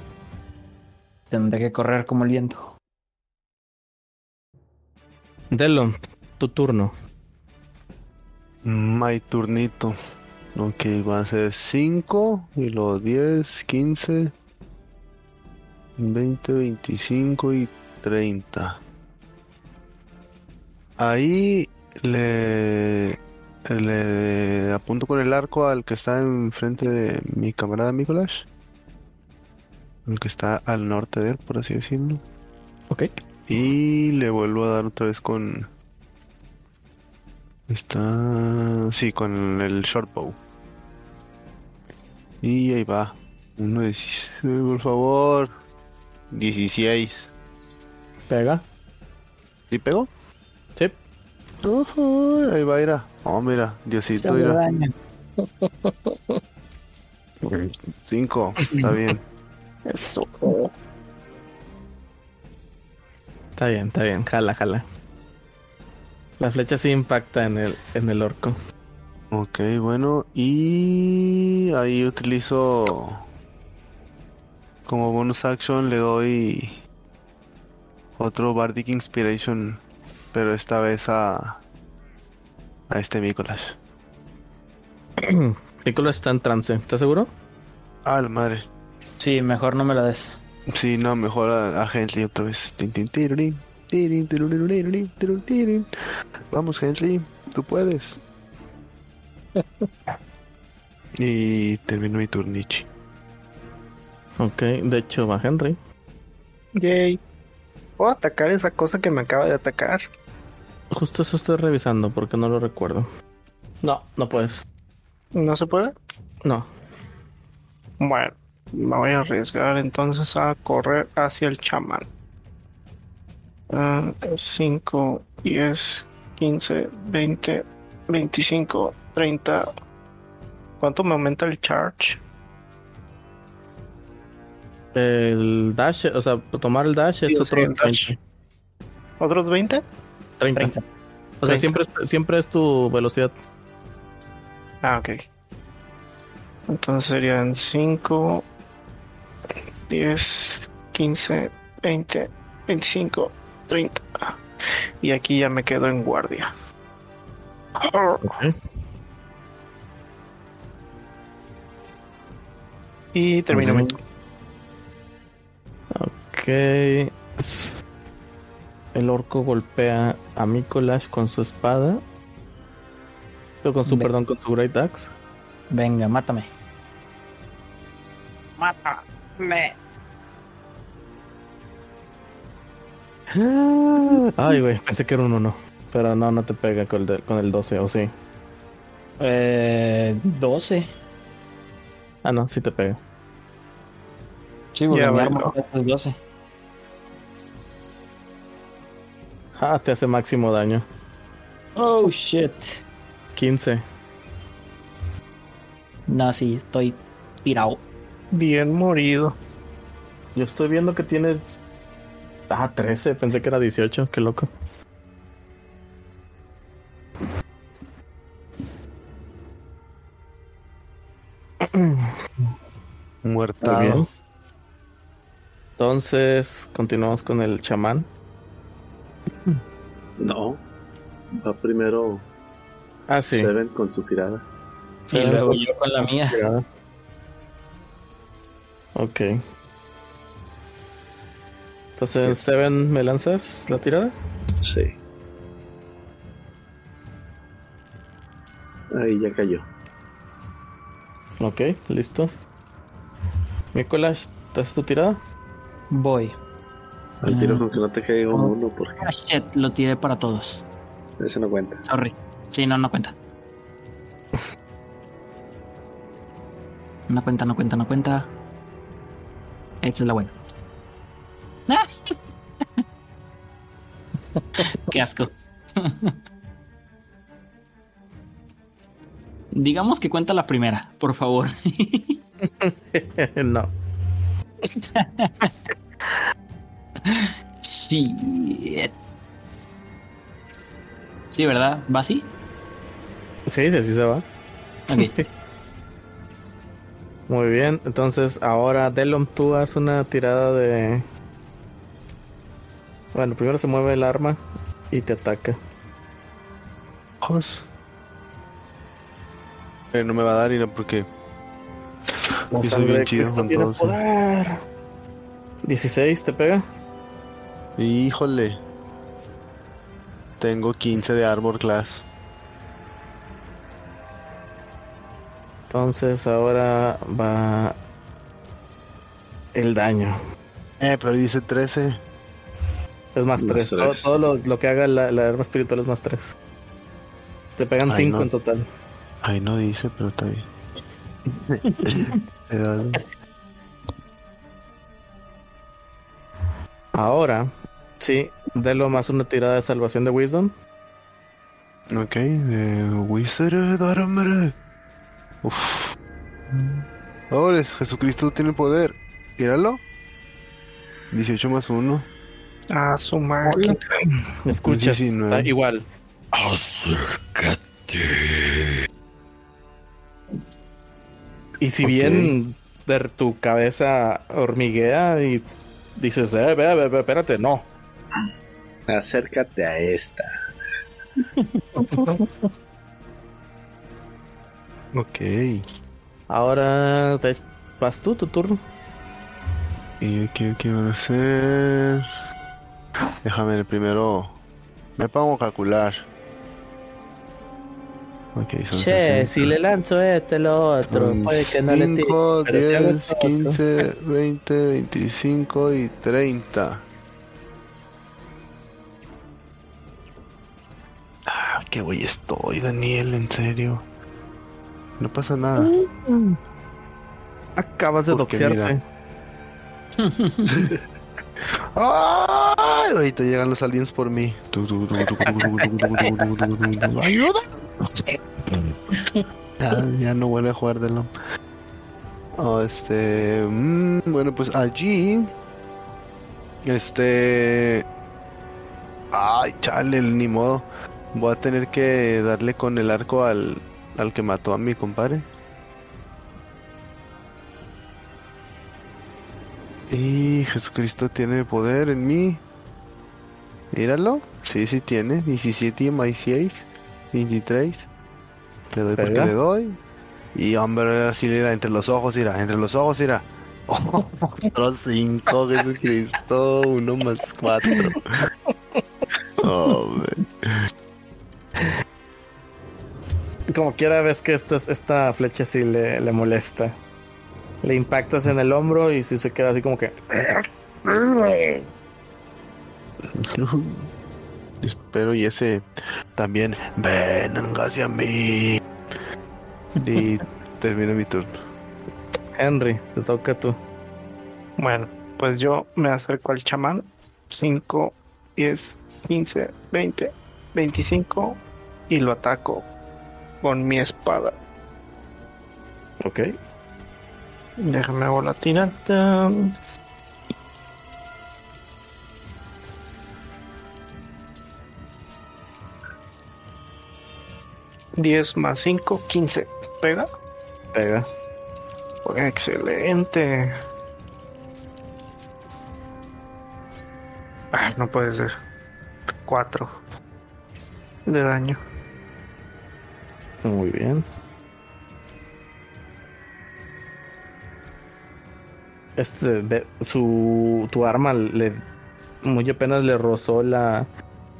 Tendré que correr como el viento. Delon, tu turno. My turnito. Ok, va a ser 5 y luego 10, 15, 20, 25 y 30. Ahí le, le apunto con el arco al que está enfrente de mi camarada Nicolás. El que está al norte de él, por así decirlo. Ok. Y le vuelvo a dar otra vez con. Está. Sí, con el short bow. Y ahí va. Uno de 16, por favor. 16. Pega. ¿Sí pegó? Sí. Ahí va, mira. Oh, mira, Diosito, mira. 5. Está bien. Eso. Está bien, está bien. Jala, jala. La flecha sí impacta en el, en el orco. Ok, bueno, y ahí utilizo como bonus action le doy otro Bardic Inspiration, pero esta vez a a este Nicolás. Nicolás está en trance. ¿Estás seguro? Ah, la madre. Sí, mejor no me la des. Sí, no, mejor a, a Hensley otra vez. Vamos, Hensley, tú puedes. y termino mi turnichi. Ok, de hecho va Henry. Yay. ¿Puedo atacar esa cosa que me acaba de atacar? Justo eso estoy revisando porque no lo recuerdo. No, no puedes. ¿No se puede? No. Bueno, me voy a arriesgar entonces a correr hacia el chamán. 5, 10, 15, 20, 25, 30. ¿Cuánto me aumenta el charge? El dash, o sea, tomar el dash es Sí, otro sí, el dash. 20, ¿Otros 20? 30. 30. O sea, 30. siempre, es- siempre es tu velocidad. Ah, ok. Entonces serían 5, 10, 15, 20, 25, 30. Y aquí ya me quedo en guardia. Ok. Y termino. Ok. El orco golpea a Mikolash con su espada. O con su, Ve. perdón, con su Great Axe. Venga, mátame. Ay, güey, pensé que era un 1. Pero no, no te pega con el, con el 12, o sí. Eh, 12. Ah, no, sí te pega. Sí, porque Ya, mi bueno. arma es 12. Ah, te hace máximo daño. Oh, shit. 15. No, sí, estoy tirado. Bien morido. Yo estoy viendo que tienes. Ah, 13. Pensé que era 18. Qué loco. Muertado. bien. Entonces, continuamos con el chamán. No. Va primero Ah, sí. Seven con su tirada. Y Sí, luego pues, yo con la mía. Ok. Entonces, Seven, ¿me lanzas la tirada? Sí. Ahí ya cayó. Ok, listo. Nicolás, ¿te haces tu tirada? Voy. Al tiro Ah. con que no te caiga un uno porque Ah, shit, lo tiré para todos. ese no cuenta. Sorry. Sí, no, no cuenta. No cuenta, no cuenta, no cuenta. Esta es la buena. ¡Ah! Qué asco. Digamos que cuenta la primera, por favor. no. Shit. Sí, ¿verdad? ¿Va así? Sí, sí, así se va. Ok. Muy bien. Entonces, ahora Delon, tú haz una tirada de. Bueno, primero se mueve el arma y te ataca. Ojos. Eh, no me va a dar y no porque Yo soy bien chido con tiene todo eso. poder. 16, ¿te pega? Híjole. Tengo 15 de armor class. Entonces ahora va el daño. Eh, pero dice 13. Es más Más 3. Todo, tres. todo lo, lo que haga la, la arma espiritual es más 3. Te pegan Ay, 5 no. en total. Ay, no dice, pero está bien. Pero- Ahora, sí, Delo más una tirada de salvación de Wisdom. ok, de Wizard Daramere. Uf. Ahora es Jesucristo tiene poder. Míralo. 18 más 1. Ah, su máquina. Escuchas, 19. está igual. Y si bien de tu cabeza hormiguea y dices, eh, ve, ve, ve, espérate, no. Acércate a esta. Ok. Ahora te vas tú, tu turno. ¿Y qué, qué van a hacer? Déjame el primero. Me pongo a calcular. Ok, son Che, 60. si le lanzo este, lo otro, Son puede que no le tire. 5, pero te hago 10, esto otro. 15, 20, 25 y 30. Ah, qué güey estoy, Daniel, en serio. No pasa nada. Acabas de Porque doxearte. ¡Ay! Ahorita llegan los aliens por mí. ¡Ayuda! Ya, ya no vuelve a jugar de lo. Oh, este. mm, bueno, pues allí. Este. Ay, chale, ni modo. Voy a tener que darle con el arco al, al que mató a mi compadre. Y Jesucristo tiene poder en mí. Míralo. Sí, sí tiene. 17 más 6. 23. Le doy porque Pega. le doy. Y hombre, así le da entre los ojos, irá. Entre los ojos, irá. Otros 5, Jesucristo. 1 más 4. Hombre. Como quiera ves que esta, esta flecha sí le, le molesta. Le impactas en el hombro y si se queda así como que... Espero y ese también. Ven hacia mí. Y termino mi turno. Henry, te toca a tú. Bueno, pues yo me acerco al chamán. 5, 10, 15, 20, 25 y lo ataco con mi espada. Ok. Déjame hago la tirada. Diez más cinco, quince. ¿Pega? Pega. Excelente. Ah, no puede ser. Cuatro de daño. Muy bien. este, su, tu arma le, muy apenas le rozó la,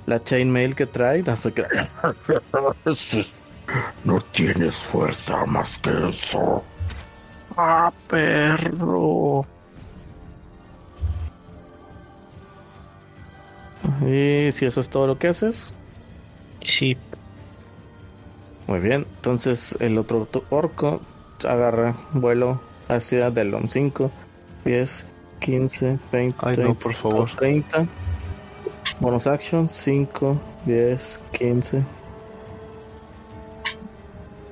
la chainmail que trae, hasta que... No tienes fuerza más que eso. Ah, perro. Y si eso es todo lo que haces, Sí. Muy bien. Entonces el otro orco agarra vuelo hacia Delom 5, 10, 15, 20, Ay, no, por 25, favor. 30. Bonus action 5, 10, 15.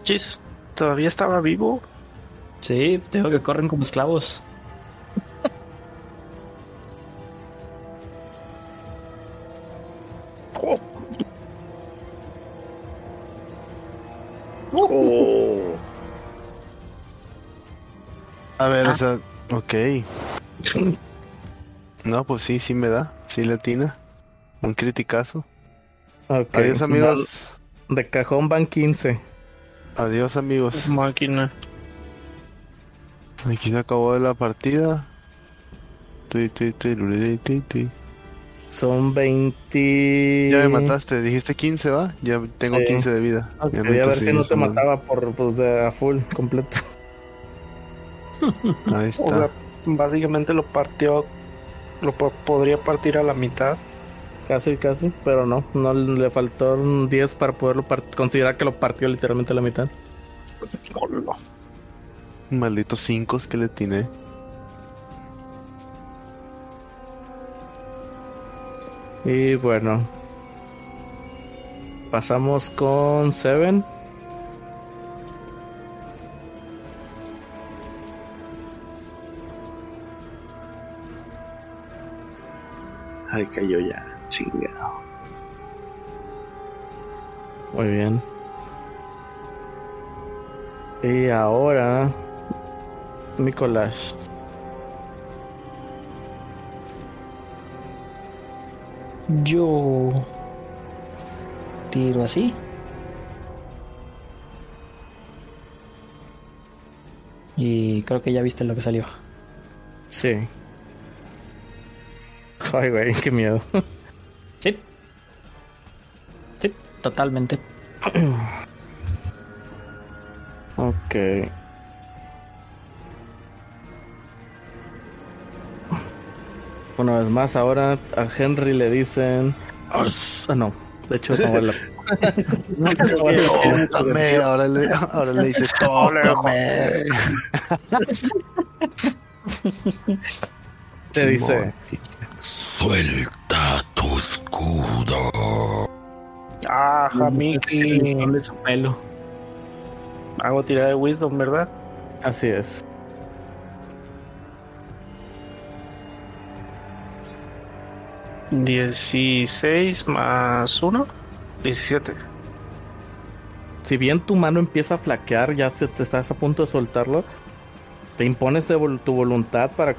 Chis, ¿todavía estaba vivo? Sí, tengo que corren como esclavos. A ver, Ah. o sea, ok. No, pues sí, sí me da. Sí le atina. Un criticazo. Ok. Adiós, amigos. De cajón van 15. Adiós, amigos. Máquina. Aquí se acabó la partida. Son 20. Ya me mataste, dijiste 15, ¿va? Ya tengo Sí. 15 de vida. Ok, Ya a ver si no te mataba por pues, de a full, completo. Ahí O está. sea, básicamente lo partió. Lo po- podría partir a la mitad. Casi, casi, pero no, no le faltó un 10 para poderlo considerar que lo partió literalmente a la mitad. Malditos 5 que le tiene. Y bueno, pasamos con Seven. Ay, cayó ya. Chingado. Muy bien. Y ahora, Nicolás. Yo tiro así. Y creo que ya viste lo que salió. Sí. Ay, güey, qué miedo. Sí. Sí, totalmente. Ok. Una vez más, ahora a Henry le dicen. Ah, no. De hecho, no vale la Tócame, ahora le, ahora le dice tócame. Te dice. Suelta tu escudo. Ah, Jamiki. Su pelo. Hago tirada de Wisdom, ¿verdad? Así es. Dieciséis más uno. Diecisiete. Si bien tu mano empieza a flaquear, ya se te estás a punto de soltarlo. Te impones de vol- tu voluntad para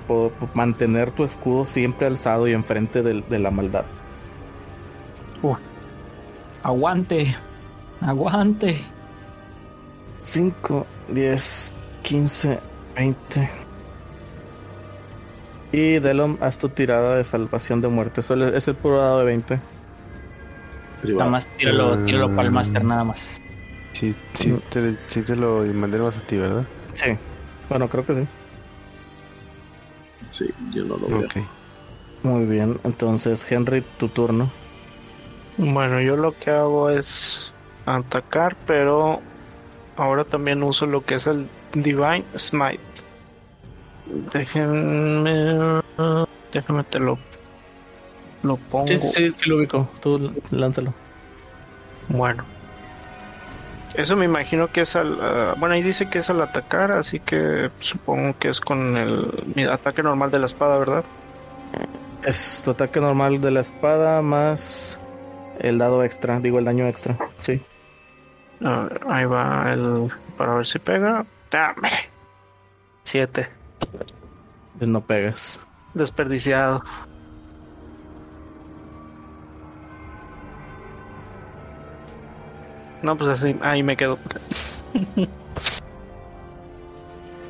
mantener tu escudo siempre alzado y enfrente del- de la maldad. Aguante. Aguante. 5, 10, 15, 20. Y Delom, haz tu tirada de salvación de muerte. Solo es el puro dado de 20. Privado. Nada más tíralo, tíralo para el Mm. máster, nada más. Sí, sí, te, sí te lo mandé más a ti, ¿verdad? Sí. Bueno, creo que sí. Sí, yo no lo veo. Ok. Muy bien. Entonces, Henry, tu turno. Bueno, yo lo que hago es atacar, pero ahora también uso lo que es el Divine Smite. Déjenme. Déjenme te lo. Lo pongo. Sí, sí, sí, lo ubico. Tú lánzalo. Bueno. Eso me imagino que es al. ah, bueno, ahí dice que es al atacar, así que supongo que es con el mi ataque normal de la espada, ¿verdad? Es tu ataque normal de la espada más el dado extra, digo el daño extra. Sí. Ahí va el. Para ver si pega. ¡Dame! Siete. No pegas. Desperdiciado. No, pues así, ahí me quedo.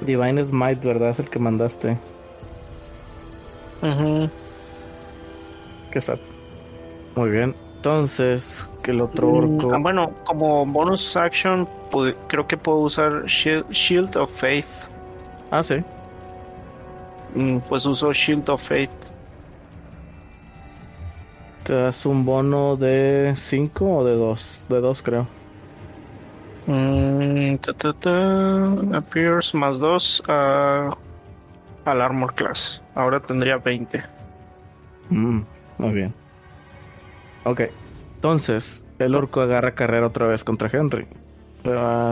Divine Smite, ¿verdad? Es el que mandaste. Que está. Muy bien. Entonces, que el otro Mm, orco. ah, bueno, como bonus action, creo que puedo usar Shield, Shield of Faith. Ah, sí. Mm, Pues uso Shield of Faith. Te das un bono de 5 o de 2. De 2, creo. Mm, ta, ta, ta, appears más 2 al Armor Class. Ahora tendría 20. Mm, muy bien. Ok. Entonces, el orco agarra carrera otra vez contra Henry.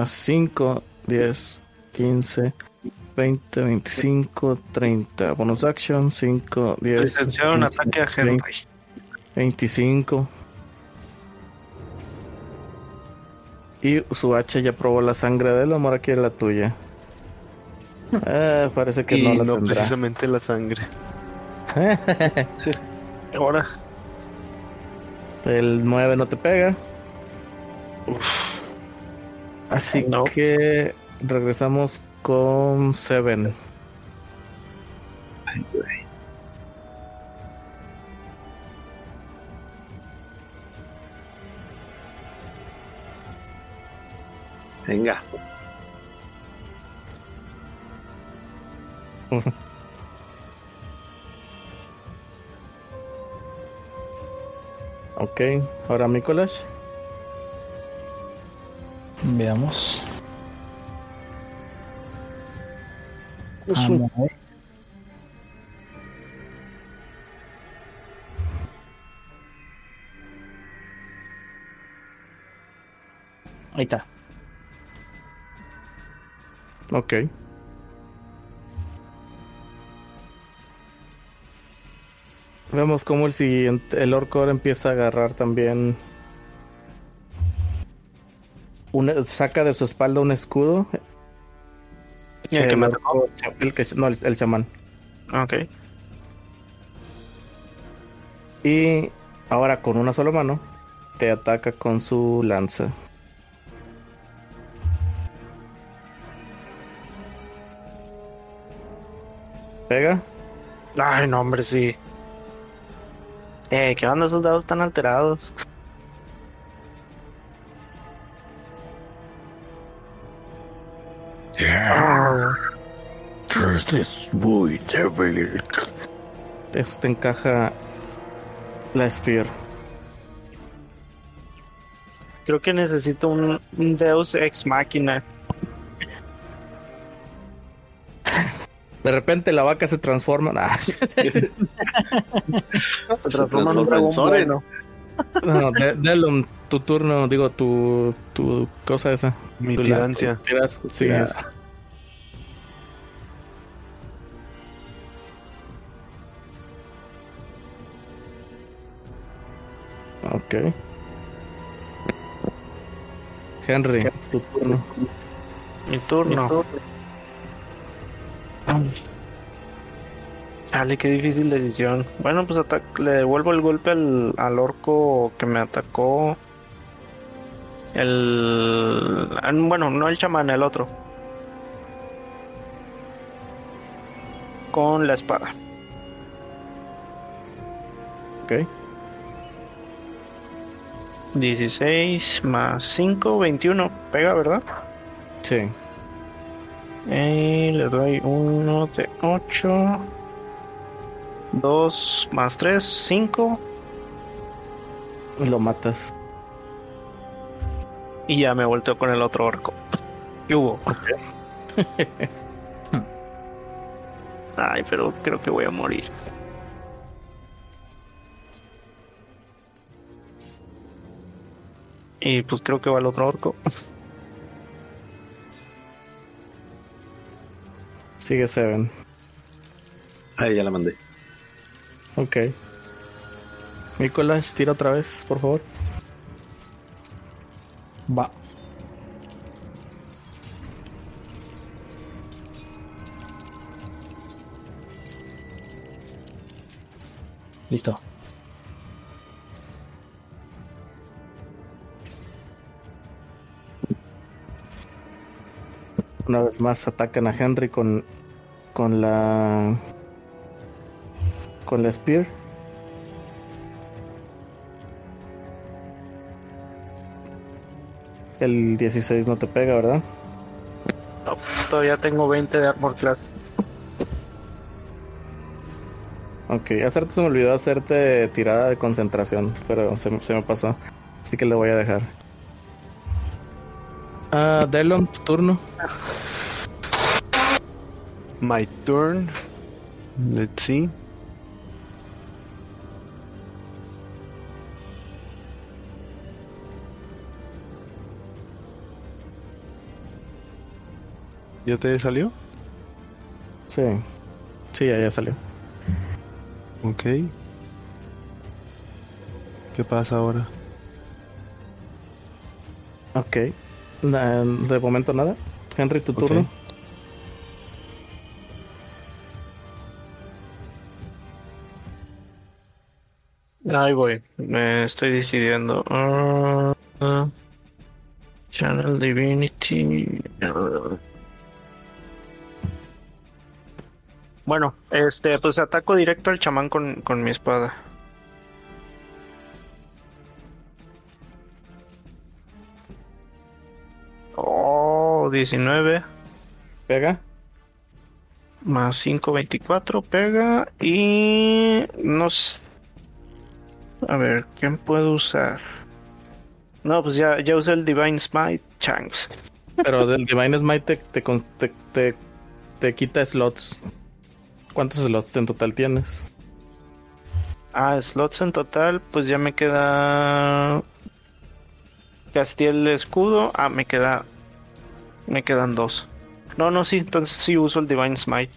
5, 10, 15, 20, 25, 30. Bonus action. 5, 10. Licenciado en 15, ataque a 20, Henry. 25. Y su hacha ya probó la sangre del amor, aquí es la tuya. Eh, parece que y no no, la tendrá. precisamente la sangre. Ahora, El 9 no te pega. Así No. que regresamos con Seven. Ay, güey. Venga. Ok, ahora Nicolás. Veamos. Ahí está. Ok. Vemos cómo el siguiente, el orco ahora empieza a agarrar también. una- saca de su espalda un escudo. ¿Y el que me orco- el que- no, el, el chamán. Ok. Y ahora con una sola mano te ataca con su lanza. ¿Pega? Ay, no, hombre, sí. Eh, ¿qué onda? Esos dados están alterados. Yeah, trust is muy débil. Este encaja la Spear. Creo que necesito un, un Deus Ex Máquina. De repente la vaca se transforma. Nah, Se transforma en transforma un bueno. no, de- Delon, tu turno, digo, tu, tu cosa esa. Mi Tu tirancia. lanza, tiras- sí, Ya. es- Ok. Henry, tu turno. Mi turno. Dale, qué difícil decisión. Bueno, pues le devuelvo el golpe al, al orco que me atacó. El. Bueno, no el chamán, el otro. Con la espada. Ok. 16 más 5, 21. Pega, ¿verdad? Sí. Y le doy 1 de 8. 2 más 3, 5. Lo matas. Y ya me volteo con el otro orco. ¿Qué hubo? Ay, pero creo que voy a morir. Y pues creo que va el otro orco. Sigue Seven. Ahí ya la mandé. Ok. Nicolás, tira otra vez, por favor. Va. Listo. Una vez más atacan a Henry con, con la con la Spear. El 16 no te pega, ¿verdad? No, todavía tengo 20 de armor class. Ok, hacerte se me olvidó hacerte tirada de concentración, pero se, se me pasó. Así que le voy a dejar. Ah, Delon, tu turno. My turn. Let's see. ¿Ya te salió? Sí. Sí, ya, ya salió. Ok. ¿Qué pasa ahora? Ok. De momento nada. Henry, tu turno. Ahí voy. Me estoy decidiendo. Ah, ah. Channel Divinity. Bueno, este, pues ataco directo al chamán con, con mi espada. 19 Pega. más 5, 24, pega. Y no sé. A ver, ¿quién puedo usar? No, pues ya, ya usé el Divine Smite, Changs. Pero del Divine Smite te, te, te, te- te quita slots. ¿Cuántos slots en total tienes? Ah, slots en total, pues ya me queda. Casté el escudo. Ah, me queda. Me quedan dos. No, no, sí, entonces sí uso el Divine Smite.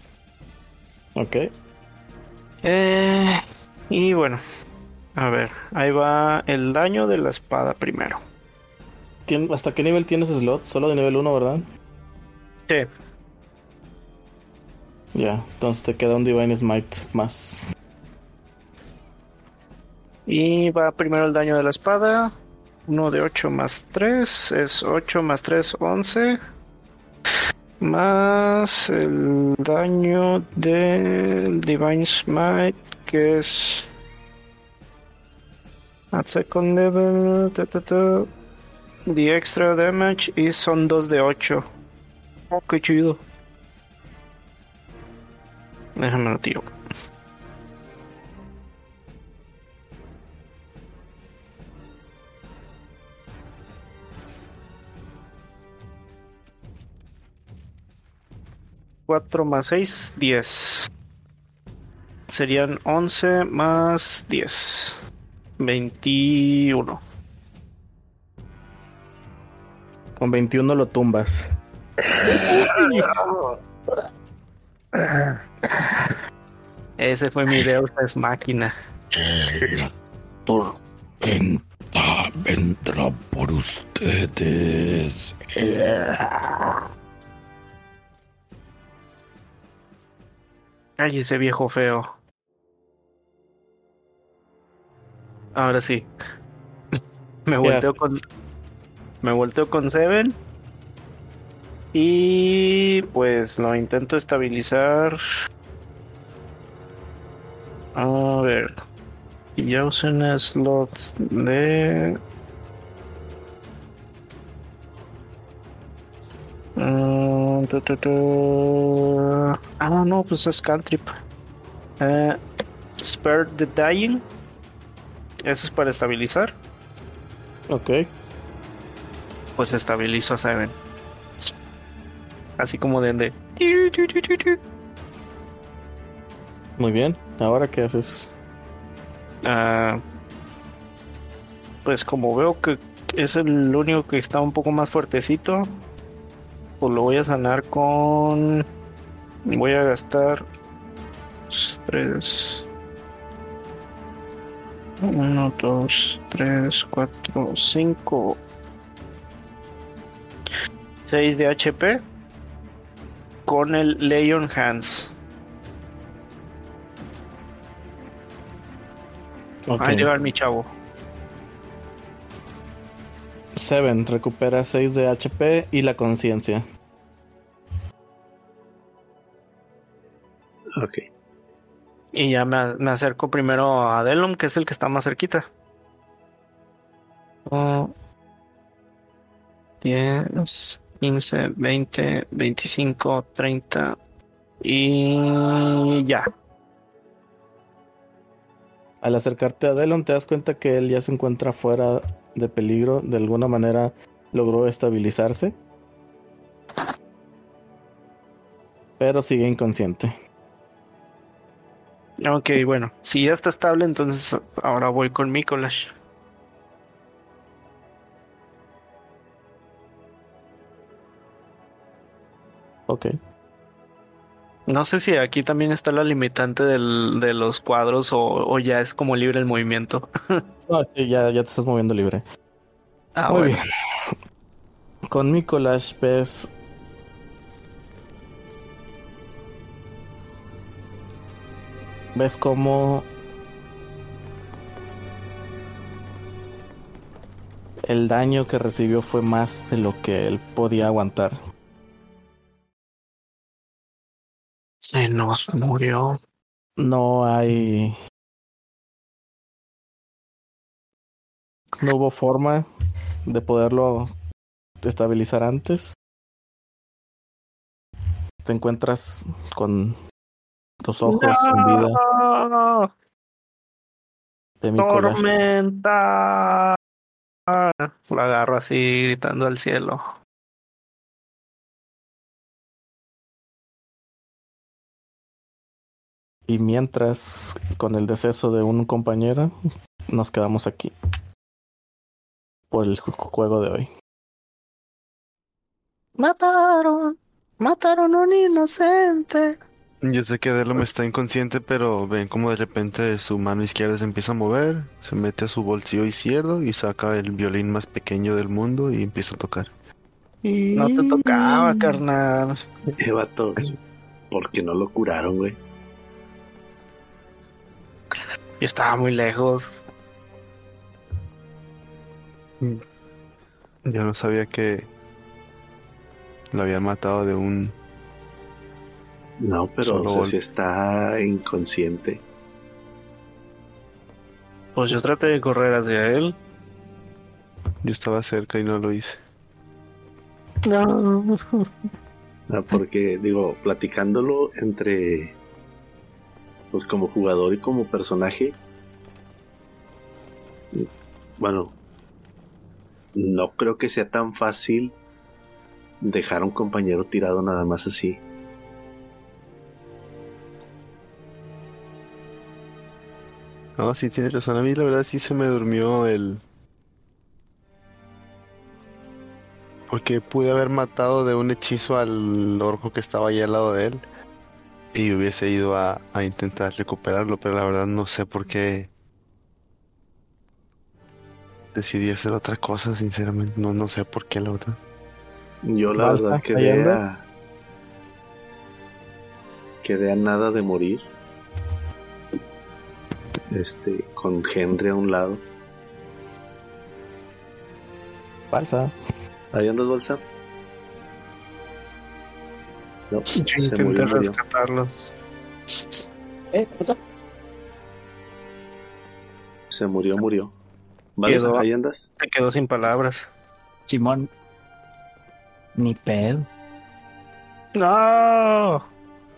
Ok. Eh, y bueno, a ver, ahí va el daño de la espada primero. ¿Tien- ¿Hasta qué nivel tienes slots? Solo de nivel 1, ¿verdad? Sí, Ya, entonces te queda un Divine Smite más. Y va primero el daño de la espada. 1 de 8 más 3 es 8 más 3, 11. Más el daño del Divine Smite, que es. At second level. ta. The extra damage y son 2 de 8. Oh, qué chido. Déjame lo tiro. Cuatro más seis, diez. Serían once más diez. Veintiuno. Con 21 lo tumbas. Ese fue mi Deus Ex Máquina. La tormenta vendrá por ustedes. Ay, ese viejo feo. Ahora sí. Me volteo con. Me volteo con Seven. Y pues lo intento estabilizar. A ver. Y ya usé un slot de. Tu, tu, tu. Ah, no, pues es cantrip. Eh, Spare the Dying. Eso es para estabilizar. Ok. Pues estabilizo a Seven. Así como de. de- Muy bien. ¿Ahora qué haces? Ah, pues como veo que es el único que está un poco más fuertecito, pues lo voy a sanar con. Voy a gastar. Tres. Uno, dos, tres, cuatro, cinco. Seis de HP. Con el Leon Hands. Ok. Va a llegar mi chavo. Seven, recupera 6 de HP y la conciencia. Ok. Y ya me, me acerco primero a Delum, que es el que está más cerquita. Oh, 10, 15, 20, 25, 30 y ya. Al acercarte a Delon te das cuenta que él ya se encuentra fuera de peligro. De alguna manera logró estabilizarse. Pero sigue inconsciente. Ok, bueno, si ya está estable, entonces ahora voy con Mikolash. Ok. No sé si aquí también está la limitante del, de los cuadros o, o ya es como libre el movimiento. No, sí, ya, ya te estás moviendo libre. Ah, Muy bueno. bien. Con Mikolash ves. Ves cómo. El daño que recibió fue más de lo que él podía aguantar. Se nos murió. No hay. No hubo forma de poderlo estabilizar antes. Te encuentras con los ojos sin vida ¡No! de Mikolash. ¡Tormenta! Lo agarro así gritando al cielo. Y mientras, con el deceso de un compañero, nos quedamos aquí. Por el ju- juego de hoy. Mataron, mataron a un inocente. Yo sé que Delom está inconsciente, pero ven como de repente su mano izquierda se empieza a mover, se mete a su bolsillo izquierdo y saca el violín más pequeño del mundo y empieza a tocar. No te tocaba, carnal. Eh, vato, ¿por qué no lo curaron, güey? Estaba muy lejos. Yo no sabía que lo habían matado de un... No, pero Solo o sea, si está inconsciente. Pues yo traté de correr hacia él. Yo estaba cerca y no lo hice. No. Ah, Porque, digo, platicándolo entre. Pues como jugador y como personaje. Bueno. No creo que sea tan fácil dejar a un compañero tirado nada más así. No, sí tienes razón. A mí la verdad sí se me durmió el... Porque pude haber matado de un hechizo al orco que estaba ahí al lado de él. Y hubiese ido a, a intentar recuperarlo, pero la verdad no sé por qué decidí hacer otra cosa, sinceramente. No, no sé por qué, la verdad. Yo la Basta, verdad quedé a. Quedé a nada de morir. Este, con Henry a un lado. Falsa. Ahí andas, Balsa. No, Yo se intenté murió, rescatarlos. ¿Eh? ¿Qué pasó? Se murió, murió. Balsa, Quedó- ahí andas. Se quedó sin palabras. Simón. Ni pedo. No.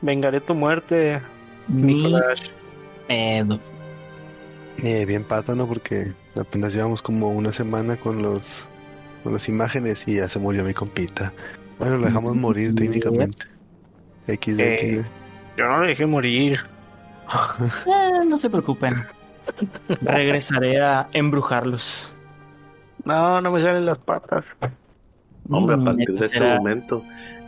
Vengaré tu muerte, Ni Nicolás. pedo. Eh, bien pato, ¿no? Porque apenas llevamos como una semana con los con las imágenes y ya se murió mi compita. Bueno, lo dejamos morir técnicamente. XD, Eh. XD. Yo no le dejé morir. Eh, no se preocupen. Regresaré a embrujarlos. No, no me salen las patas. Hombre, a Mm, partir esa de este será- momento,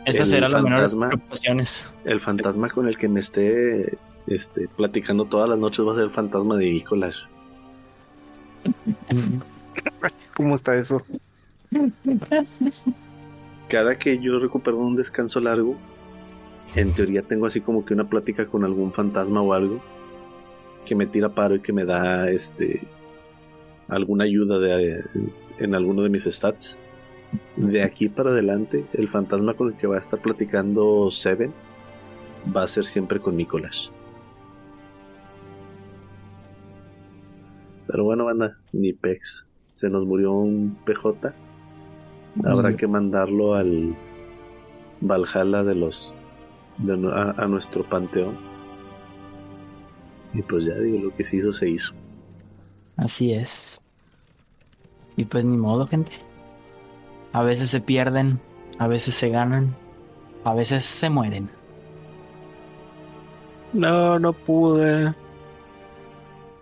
Esas el serán las menores fantasma- preocupaciones. el fantasma con el que me esté este, platicando todas las noches va a ser el fantasma de Nicolás. ¿Cómo está eso? Cada que yo recupero un descanso largo, en teoría tengo así como que una plática con algún fantasma o algo que me tira paro y que me da este alguna ayuda de, en alguno de mis stats. De aquí para adelante, el fantasma con el que va a estar platicando Seven va a ser siempre con Nicolás. Pero bueno, banda, ni pex. Se nos murió un PJ. Habrá que mandarlo al Valhalla de los. De nu- a, a nuestro panteón. Y pues ya digo, lo que se hizo, se hizo. Así es. Y pues ni modo, gente. A veces se pierden, a veces se ganan, a veces se mueren. No, no pude.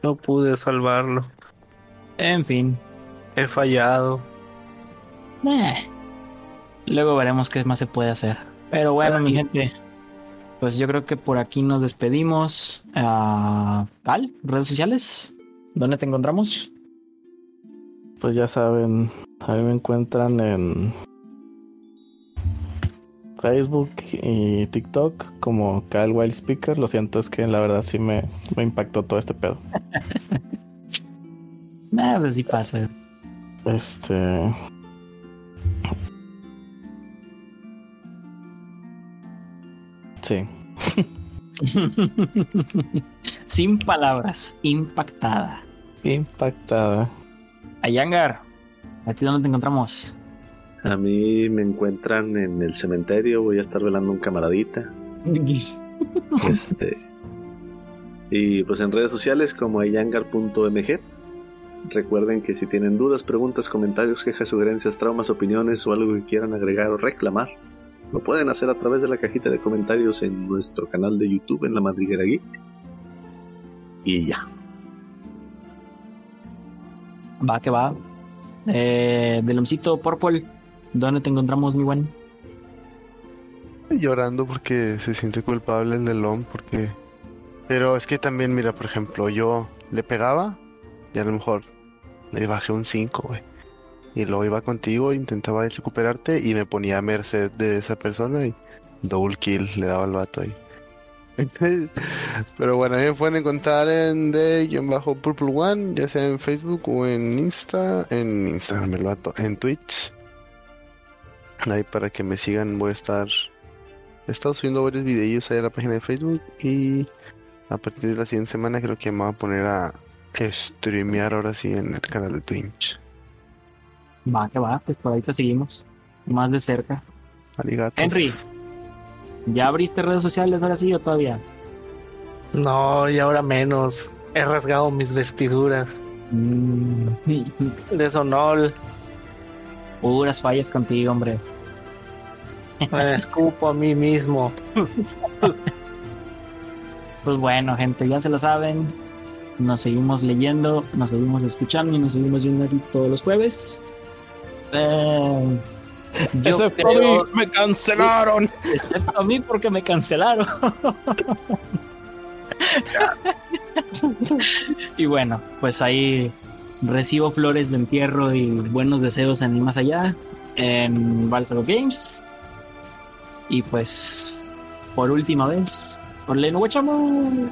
No pude salvarlo. En fin. He fallado. eh. Luego veremos qué más se puede hacer. Pero bueno, mi gente. Pues yo creo que por aquí nos despedimos. Ah, Cal, redes sociales. ¿Dónde te encontramos? Pues ya saben, a mí me encuentran en Facebook y TikTok como Kyle Wild Speaker. Lo siento, es que la verdad sí me, me impactó todo este pedo. Nada, pues sí pasa. Este. Sí. Sin palabras, impactada. Impactada. Ayangar, ¿a ti dónde te encontramos? A mí me encuentran en el cementerio. Voy a estar velando un camaradita. Este. Y pues en redes sociales como ayangar.mg. Recuerden que si tienen dudas, preguntas, comentarios, quejas, sugerencias, traumas, opiniones o algo que quieran agregar o reclamar, lo pueden hacer a través de la cajita de comentarios en nuestro canal de YouTube en La Madriguera Geek. Y ya. Va que va. Eh, Delomcito Purple, ¿dónde te encontramos, mi buen? Llorando porque se siente culpable el del LOM, porque... Pero es que también, mira, por ejemplo, yo le pegaba y a lo mejor le bajé un 5, güey. Y luego iba contigo, intentaba recuperarte y me ponía a merced de esa persona y double kill le daba al vato ahí. Pero bueno, me pueden encontrar en de-purple one, ya sea en Facebook o en Insta, en Instagram el vato, en Twitch. Ahí para que me sigan voy a estar He estado subiendo varios videillos ahí a la página de Facebook y a partir de la siguiente semana creo que me voy a poner a streamear ahora sí en el canal de Twitch. Va que va, pues por ahí te seguimos. Más de cerca. Henry, ¿ya abriste redes sociales ahora sí o todavía? No, y ahora menos. He rasgado mis vestiduras. Mm, De Sonol. puras fallas contigo, hombre. Me escupo a mí mismo. Pues bueno, gente, ya se lo saben. Nos seguimos leyendo, nos seguimos escuchando y nos seguimos viendo aquí todos los jueves. Eh, yo Excepto a mí, me cancelaron. excepto a mí porque me cancelaron. y bueno, pues ahí recibo flores de entierro y buenos deseos en el más allá en Balsamo Games. Y pues, por última vez, por Leno Guachamo.